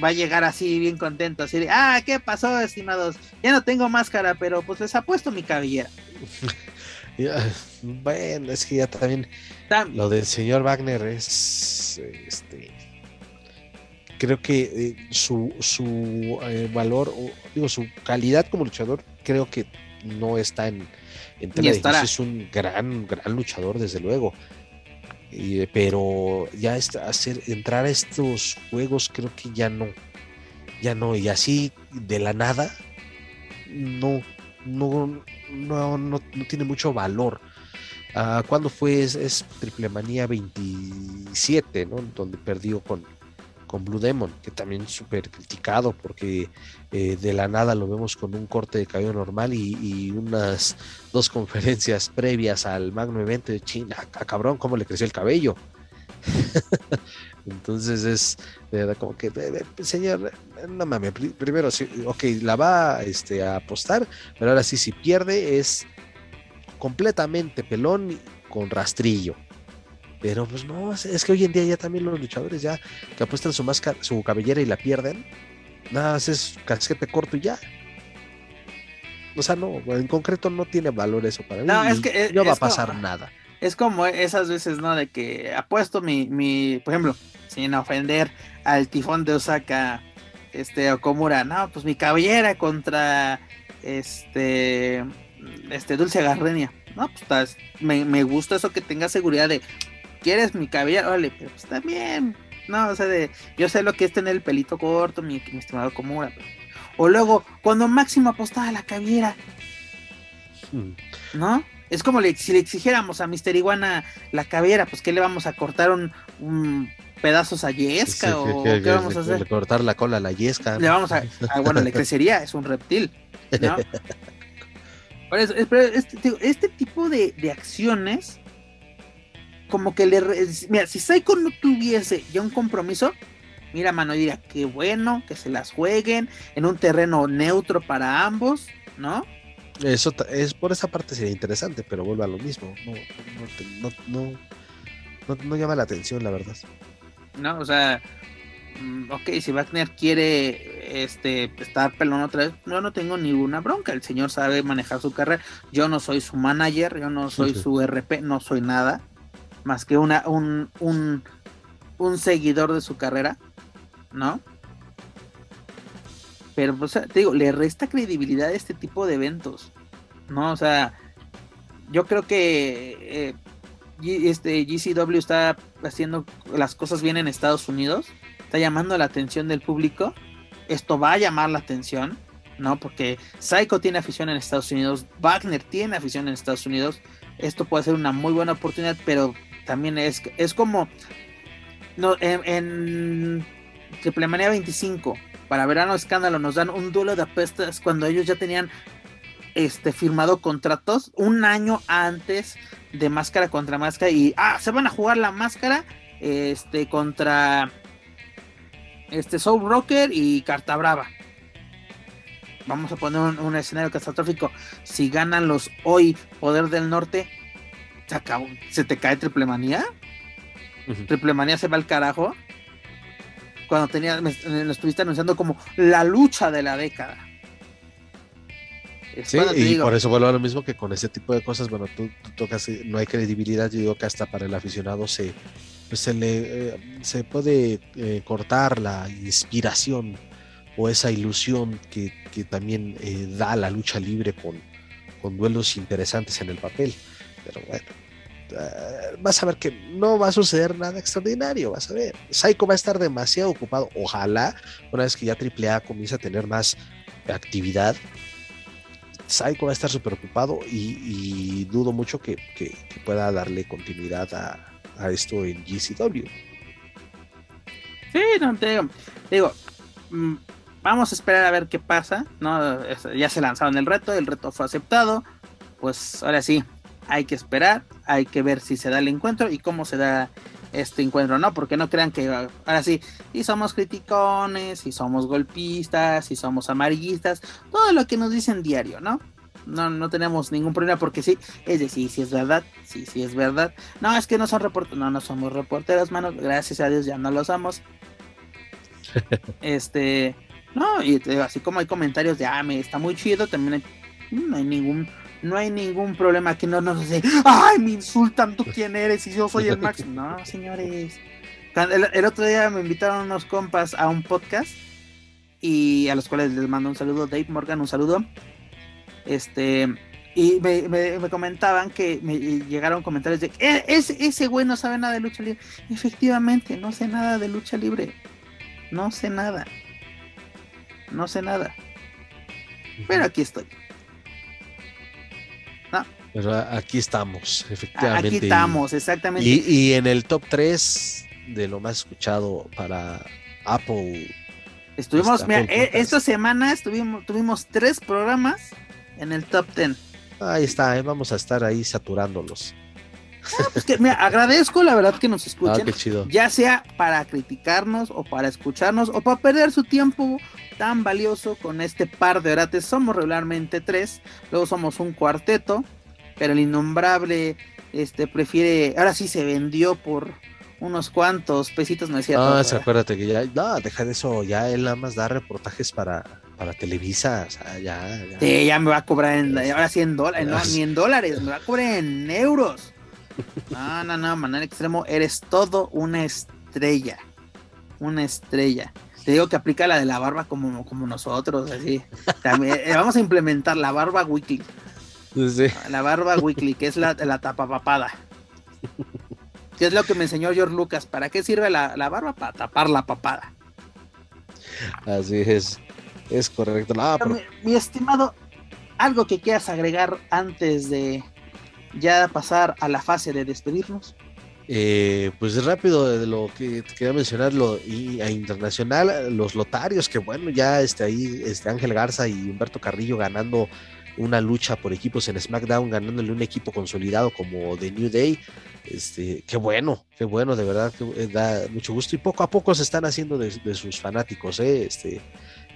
va a llegar así bien contento, así de, ah, ¿qué pasó, estimados? Ya no tengo máscara, pero pues les apuesto mi cabellera. Bueno, es que ya también lo del señor Wagner es este creo que eh, su, su eh, valor, digo, su calidad como luchador, creo que no está en, en Es un gran, gran luchador, desde luego. pero ya hacer, entrar a estos juegos, creo que ya no. Ya no. Y así de la nada, no, no, no, no, tiene mucho valor. Uh, ¿Cuándo fue? Es, Triple Manía 27, ¿no? Donde perdió con, con Blue Demon, que también súper criticado porque eh, de la nada lo vemos con un corte de cabello normal y, unas dos conferencias previas al Magno Evento de China. A, cabrón, cómo le creció el cabello. Entonces es como que, señor, no mames, primero, ok, la va este, a apostar, pero ahora sí, si pierde es completamente pelón con rastrillo. Pero pues no, es que hoy en día ya también los luchadores ya que apuestan su máscara, su cabellera y la pierden, nada más es casquete corto y ya. O sea, no, en concreto no tiene valor eso para no, Es que no va a pasar nada. Es como esas veces, ¿no? De que apuesto mi, mi, por ejemplo, sin ofender al tifón de Osaka, este, Okomura, no, pues mi cabellera contra este, este Dulce Garrenia. No, pues me, me gusta eso que tenga seguridad de, ¿quieres mi cabellera? Vale, pero pues también, no, o sea, de, yo sé lo que es tener el pelito corto, mi, estimado Okomura. o luego, cuando Máximo apostaba la cabellera, hmm. ¿no? Es como si le exigiéramos a Mister Iguana la cabellera, pues ¿qué le vamos a cortar un, pedazos a Yesca o qué vamos a hacer? cortar la cola a la Yesca. Le vamos a, bueno, le crecería, es un reptil, ¿no? este, este, tipo de, acciones, como que le. Mira, si Psycho no tuviese ya un compromiso, mira, mano, diría, qué bueno que se las jueguen en un terreno neutro para ambos, ¿no? Eso es por esa parte sería interesante, pero vuelve a lo mismo. No, no, no, no, llama la atención, la verdad. No, o sea, mm, ok, si Wagner quiere este estar pelón otra vez, yo no tengo ninguna bronca. El señor sabe manejar su carrera. Yo no soy su manager, yo no soy su RP, no soy nada más que una, un, un, un seguidor de su carrera, ¿no? Pero, te digo, le resta credibilidad a este tipo de eventos, ¿no? O sea, yo creo que eh, este GCW está haciendo las cosas bien en Estados Unidos, está llamando la atención del público, esto va a llamar la atención, ¿no? Porque Psycho tiene afición en Estados Unidos, Wagner tiene afición en Estados Unidos, esto puede ser una muy buena oportunidad, pero también es, es como no, en, en Triple 25 para Verano Escándalo nos dan un duelo de apestas cuando ellos ya tenían este firmado contratos un año antes de máscara contra máscara y ah se van a jugar la máscara este contra este Soul Rocker y Carta Brava. Vamos a poner un, escenario catastrófico. Si ganan los hoy Poder del Norte se acabó se te cae Triple Manía Triple Manía se va al carajo cuando tenía, me, lo estuviste anunciando como la lucha de la década. Sí, y por eso vuelvo a lo mismo que con ese tipo de cosas, bueno, tú, tocas, no hay credibilidad, yo digo que hasta para el aficionado se, pues se le eh, se puede eh, cortar la inspiración o esa ilusión que, que también eh, da la lucha libre con, con duelos interesantes en el papel. Pero bueno, eh, vas a ver que no va a suceder nada extraordinario, vas a ver. Psycho va a estar demasiado ocupado. Ojalá, una vez que ya AAA comience a tener más actividad, Psycho va a estar súper ocupado y, dudo mucho que, pueda darle continuidad a, esto en GCW. Sí, no te digo, mm, vamos a esperar a ver qué pasa, ¿no? Ya se lanzaron el reto, el reto fue aceptado, pues ahora sí, hay que esperar, hay que ver si se da el encuentro y cómo se da este encuentro, ¿no? Porque no crean que ahora sí, si somos criticones, si somos golpistas, si somos amarillistas, todo lo que nos dicen diario, ¿no? No, no tenemos ningún problema porque sí, es decir, si es verdad, sí, sí es verdad. No, es que no son reporteros, no, no somos reporteros, mano, gracias a Dios ya no lo somos. este, no, y así como hay comentarios de, ah, me está muy chido, también hay, no hay ningún no hay ningún problema que no nos ay, me insultan, tú quién eres y yo soy el máximo. No, señores. El, otro día me invitaron unos compas a un podcast y a los cuales les mando un saludo, Dave Morgan, un saludo. Este, y me, comentaban que me llegaron comentarios de e, ese, ese güey no sabe nada de lucha libre. Efectivamente, no sé nada de lucha libre. No sé nada. No sé nada. Pero aquí estoy. Pero aquí estamos, efectivamente. Aquí estamos, exactamente. Y, en el top 3 de lo más escuchado para Apple. Estuvimos, mira, e, esta semana estuvimos, tuvimos tres programas en el top 10. Ahí está, eh, vamos a estar ahí saturándolos. Ah, pues que, agradezco la verdad que nos escuchen. Ah, ya sea para criticarnos o para escucharnos o para perder su tiempo tan valioso con este par de orates. Somos regularmente tres, luego somos un cuarteto pero el innombrable este prefiere, ahora sí se vendió por unos cuantos pesitos, no decía. No, acuérdate que ya, no, deja de eso, ya él nada más da reportajes para, para Televisa, o sea, ya, ya. Sí, ya me va a cobrar en, ahora sí en dólares, no, ni en dólares, me va a cobrar en euros. No, no, no, Manuel Extremo, eres todo una estrella, una estrella. Te digo que aplica la de la barba como, como nosotros, así. También, eh, vamos a implementar la barba La barba weekly, que es la, la tapapapada. Que es lo que me enseñó George Lucas. ¿Para qué sirve la, barba? Para tapar la papada. Así es. Es correcto. mi, estimado, algo que quieras agregar antes de ya pasar a la fase de despedirnos. Eh, pues rápido de lo que quería mencionar lo y a internacional los lotarios que bueno ya este ahí este Ángel Garza y Humberto Carrillo ganando una lucha por equipos en SmackDown, ganándole un equipo consolidado como The New Day. Este, qué bueno, qué bueno, de verdad que eh, da mucho gusto. Y poco a poco se están haciendo de, sus fanáticos, ¿eh? este,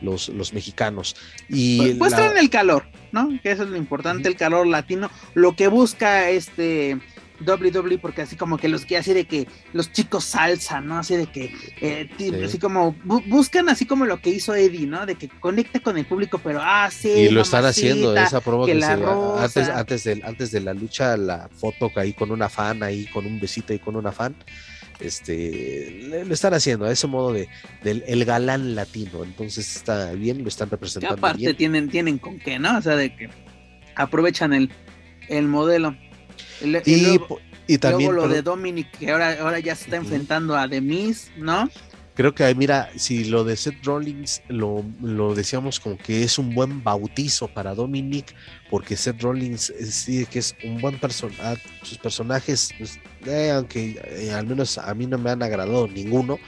los, los mexicanos. Y pues, pues el calor, ¿no? Que eso es lo importante, el calor latino. Lo que busca este WWE porque así como que los que así de que los chicos salsa, ¿no? Así de que eh, así como buscan así como lo que hizo Eddie, ¿no? De que conecte con el público, pero ah, sí. Y lo están haciendo, esa promo que, antes, antes, de, antes de la lucha, la foto que ahí con una fan, ahí con un besito y con una fan. Este lo están haciendo a ese modo de del el galán latino, entonces está bien, lo están representando. aparte tienen, tienen con qué, ¿no? O sea, de que aprovechan el, el modelo y, también lo de Dominic, que ahora, ahora ya se está enfrentando a Demis, ¿no? Creo que, mira, si lo de Seth Rollins lo, lo decíamos como que es un buen bautizo para Dominic, porque Seth Rollins sí que es un buen personaje, sus personajes, pues, eh, aunque eh, al menos a mí no me han agradado ninguno,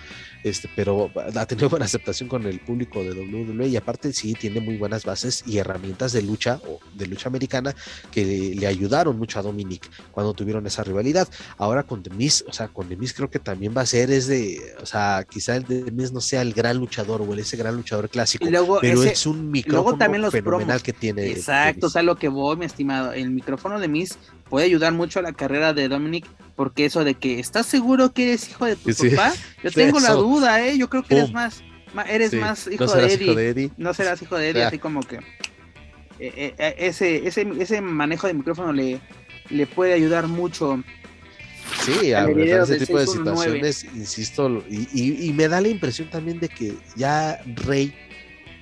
este, pero ha tenido buena aceptación con el público de WWE y aparte sí tiene muy buenas bases y herramientas de lucha o de lucha americana que le, ayudaron mucho a Dominic cuando tuvieron esa rivalidad. Ahora con Demis, o sea, con Demis creo que también va a ser es de, o sea, quizá el Demis no sea el gran luchador o el ese gran luchador clásico, pero es un micrófono también fenomenal que tiene. Exacto, o sea, lo que voy, mi estimado, el micrófono de Miz puede ayudar mucho a la carrera de Dominic porque eso de que estás seguro que eres hijo de tu papá, yo tengo la duda, ¿eh? Yo creo que eres más, eres más hijo, de Eddie. No serás hijo de Eddie, así como que eh, eh, eh, ese, ese, ese manejo de micrófono le, le puede ayudar mucho. Sí, a ese tipo de situaciones, insisto, y, y, me da la impresión también de que ya Rey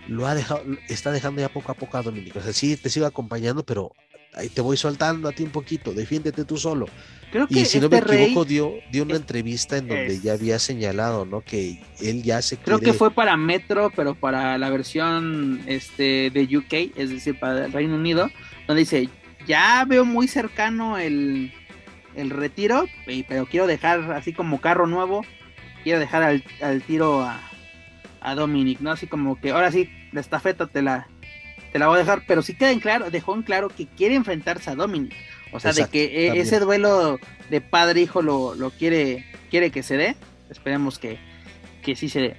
lo ha dejado, está dejando ya poco a poco a Dominic. O sea, sí, te sigo acompañando, pero ahí te voy soltando a ti un poquito, defiéndete tú solo. Creo que y si no me este equivoco, dio, dio una entrevista en donde ya había señalado, ¿no? Que él ya se Creo que fue para Metro, pero para la versión este, de UK, es decir, para el Reino Unido, donde dice, ya veo muy cercano el, el retiro, pero quiero dejar así como carro nuevo, quiero dejar al, al tiro a, a Dominic, ¿no? Así como que ahora sí, la estafeta te la, te la voy a dejar, pero sí queda en claro, dejó en claro que quiere enfrentarse a Dominic. O sea, de que e, ese duelo de padre-hijo lo, lo, quiere, quiere que se dé. Esperemos que, que sí se dé.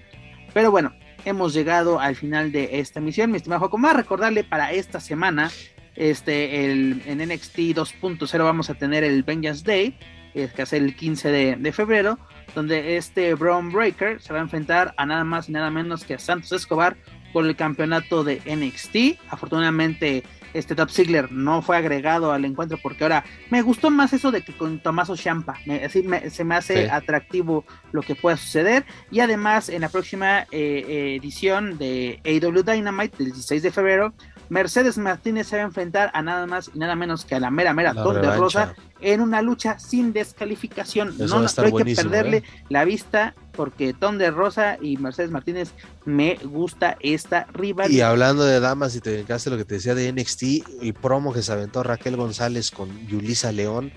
Pero bueno, hemos llegado al final de esta misión, mi estimado Juan. Más recordarle para esta semana, este, el, en NXT 2.0 vamos a tener el Vengeance Day, es que hace el 15 de, de, febrero, donde este Brown Breaker se va a enfrentar a nada más y nada menos que a Santos Escobar por el campeonato de NXT. Afortunadamente, este Top Ziggler no fue agregado al encuentro porque ahora me gustó más eso de que con Tomaso Champa. así se me hace atractivo lo que pueda suceder. Y además, en la próxima eh, eh, edición de AW Dynamite del 16 de febrero, Mercedes Martínez se va a enfrentar a nada más y nada menos que a la mera mera Ton de Rosa en una lucha sin descalificación. no, hay que perderle ¿eh? la vista porque Ton de Rosa y Mercedes Martínez me gusta esta rivalidad. Y hablando de damas, y te dedicaste lo que te decía de NXT, el promo que se aventó Raquel González con Yulisa León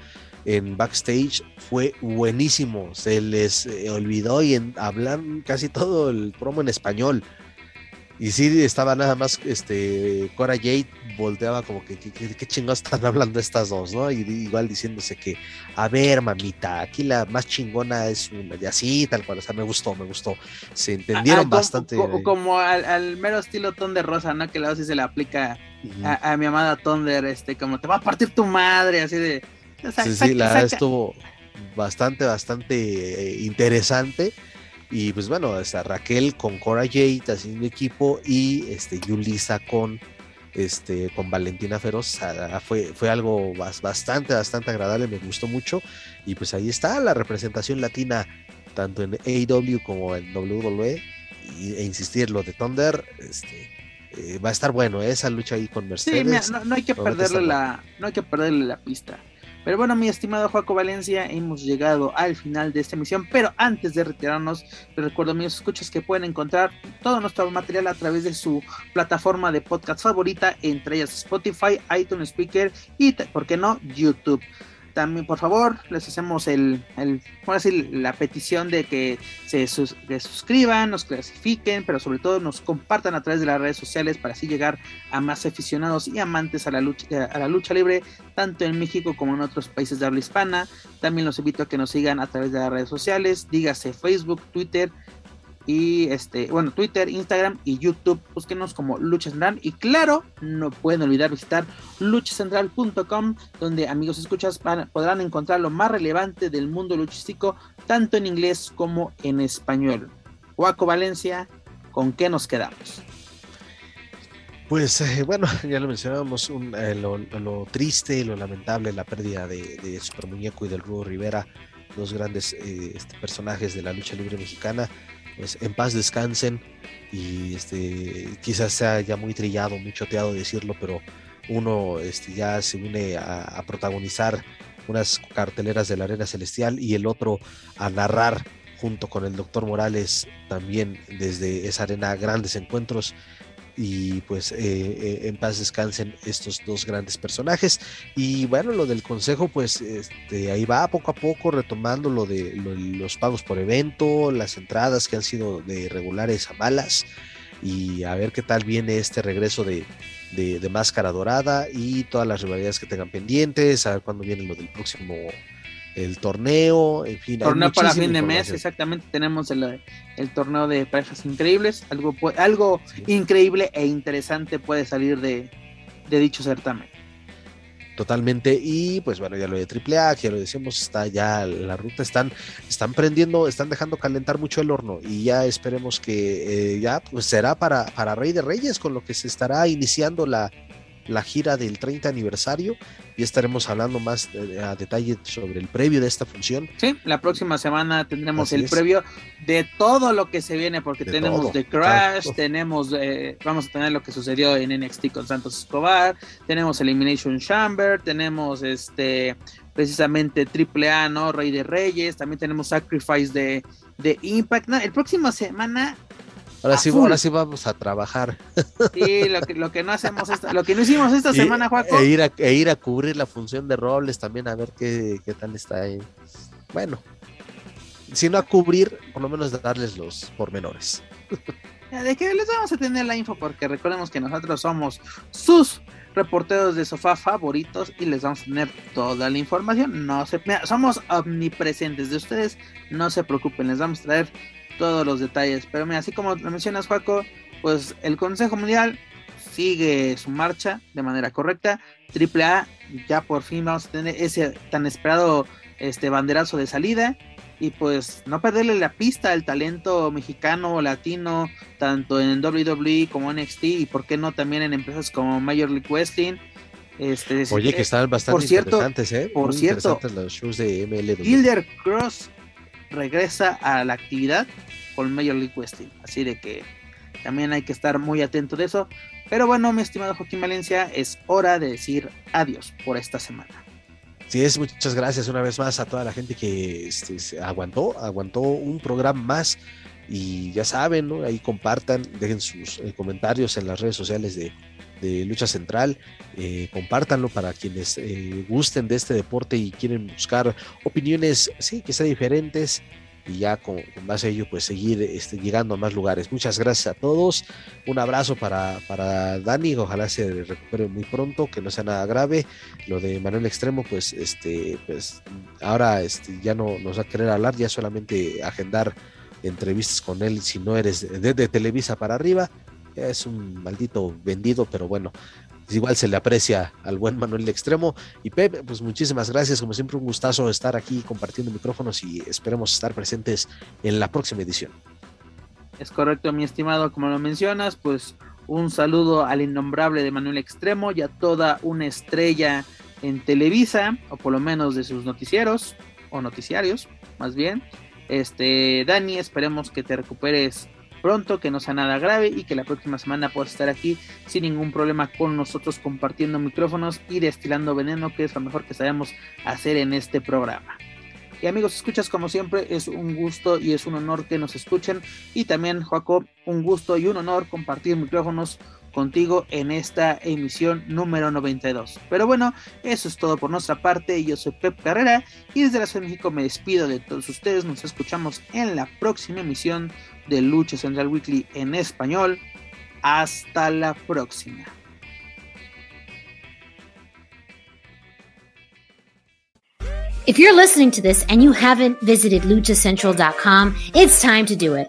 en backstage fue buenísimo. Se les eh, olvidó y en, hablan casi todo el promo en español. Y sí, estaba nada más, este, Cora Jade volteaba como que, qué chingados están hablando estas dos, ¿no? Y igual diciéndose que, a ver, mamita, aquí la más chingona es una, y así, tal cual, o sea, me gustó, me gustó. Se entendieron bastante. Como, al, mero estilo de Rosa, ¿no? Que luego sí se le aplica a, mi amada Thunder, este, como te va a partir tu madre, así de... sí, sí, la verdad estuvo bastante, bastante eh, interesante y pues bueno, está Raquel con Cora Jade haciendo equipo y este, Yulisa con, este, con Valentina Feroz. Fue, fue algo bastante, bastante agradable, me gustó mucho. Y pues ahí está la representación latina, tanto en AEW como en WWE. e insistir, lo de Thunder, este, eh, va a estar bueno ¿eh? esa lucha ahí con Mercedes. Sí, no, hay que perderle la, no hay que perderle la pista. Pero bueno, mi estimado Joaco Valencia, hemos llegado al final de esta emisión. Pero antes de retirarnos, les recuerdo a mis escuchas que pueden encontrar todo nuestro material a través de su plataforma de podcast favorita, entre ellas Spotify, iTunes Speaker y, ¿por qué no?, YouTube también por favor les hacemos el, el la petición de que se suscriban, nos clasifiquen, pero sobre todo nos compartan a través de las redes sociales para así llegar a más aficionados y amantes a la lucha, a la lucha libre, tanto en México como en otros países de habla hispana. También los invito a que nos sigan a través de las redes sociales, dígase Facebook, Twitter, y este, bueno, Twitter, Instagram y YouTube. Búsquenos como Lucha Central. Y claro, no pueden olvidar visitar luchacentral.com, donde amigos escuchas podrán encontrar lo más relevante del mundo luchístico, tanto en inglés como en español. Guaco Valencia, ¿con qué nos quedamos? Pues eh, bueno, ya lo mencionábamos, eh, lo, triste, lo lamentable, la pérdida de, Super Muñeco y del Rudo Rivera, dos grandes eh, este, personajes de la lucha libre mexicana pues en paz descansen y este quizás sea ya muy trillado, muy choteado decirlo, pero uno este, ya se une a, protagonizar unas carteleras de la Arena Celestial y el otro a narrar junto con el doctor Morales también desde esa arena grandes encuentros y pues eh, eh, en paz descansen estos dos grandes personajes. Y bueno lo del consejo pues este, ahí va poco a poco retomando lo de los pagos por evento las entradas que han sido de regulares a malas y a ver qué tal viene este regreso de, de Máscara Dorada y todas las rivalidades que tengan pendientes a ver cuándo viene lo del próximo el torneo, en fin. Torneo para fin de mes, exactamente. Tenemos el, torneo de parejas increíbles. Algo, algo increíble e interesante puede salir de, dicho certamen. Totalmente, y pues bueno, ya lo de AAA, que ya lo decíamos, está ya la ruta, están, están prendiendo, están dejando calentar mucho el horno, y ya esperemos que eh, ya pues será para, para Rey de Reyes, con lo que se estará iniciando la, la gira del 30 aniversario y estaremos hablando más eh, a detalle sobre el previo de esta función. Sí, la próxima semana tendremos el previo de todo lo que se viene, porque tenemos The Crash, tenemos, eh, vamos a tener lo que sucedió en NXT con Santos Escobar, tenemos Elimination Chamber, tenemos este precisamente Triple A, ¿no? Rey de Reyes, también tenemos Sacrifice de, de Impact. el próxima semana Ahora sí, ahora sí vamos a trabajar. Sí, lo que, lo que no hacemos esta, lo que no hicimos esta semana, Juaco. E ir, a, e ir a cubrir la función de Robles también, a ver qué, qué tal está ahí. Bueno, si no a cubrir, por lo menos darles los pormenores. De que les vamos a tener la info, porque recordemos que nosotros somos sus reporteros de sofá favoritos y les vamos a tener toda la información. No se, somos omnipresentes de ustedes, no se preocupen, les vamos a traer todos los detalles. Pero mira, así como lo mencionas, Juaco, pues el Consejo Mundial sigue su marcha de manera correcta. Triple A, ya por fin vamos a tener ese tan esperado este banderazo de salida. Y pues no perderle la pista al talento mexicano o latino, tanto en WWE como en NXT, y por qué no también en empresas como Major League Wrestling. Este, Oye, que están bastante por cierto, interesantes, ¿eh? Por cierto, los shows de MLW. Hilder Cross regresa a la actividad con Major League Wrestling. Así de que también hay que estar muy atento de eso. Pero bueno, mi estimado Joaquín Valencia, es hora de decir adiós por esta semana. Sí, es muchas gracias una vez más a toda la gente que este, aguantó, aguantó un programa más. Y ya saben, ¿no? Ahí compartan, dejen sus eh, comentarios en las redes sociales de, Lucha Central, eh, compártanlo para quienes eh, gusten de este deporte y quieren buscar opiniones, sí, que sean diferentes, y ya con, base a ello pues seguir este, llegando a más lugares. Muchas gracias a todos, un abrazo para, para Dani, ojalá se recupere muy pronto, que no sea nada grave. Lo de Manuel Extremo pues este pues ahora este, ya no nos va a querer hablar, ya solamente agendar entrevistas con él si no eres de, de Televisa para arriba. Es un maldito vendido, pero bueno, igual se le aprecia al buen Manuel de Extremo. Y Pep, pues muchísimas gracias, como siempre un gustazo estar aquí compartiendo micrófonos y esperemos estar presentes en la próxima edición. Es correcto, mi estimado, como lo mencionas, pues un saludo al innombrable de Manuel Extremo y a toda una estrella en Televisa, o por lo menos de sus noticieros, o noticiarios, más bien. Este, Dani, esperemos que te recuperes pronto, que no sea nada grave y que la próxima semana puedas estar aquí sin ningún problema con nosotros compartiendo micrófonos y destilando veneno, que es lo mejor que sabemos hacer en este programa. Y amigos, escuchas como siempre, es un gusto y es un honor que nos escuchen. Y también, Joaco, un gusto y un honor compartir micrófonos contigo en esta emisión número 92. Pero bueno, eso es todo por nuestra parte. Yo soy Pep Carrera y desde la Ciudad de México me despido de todos ustedes. Nos escuchamos en la próxima emisión de Lucha Central Weekly en español. Hasta la próxima. If you're listening to this and you haven't visited luchacentral.com, it's time to do it.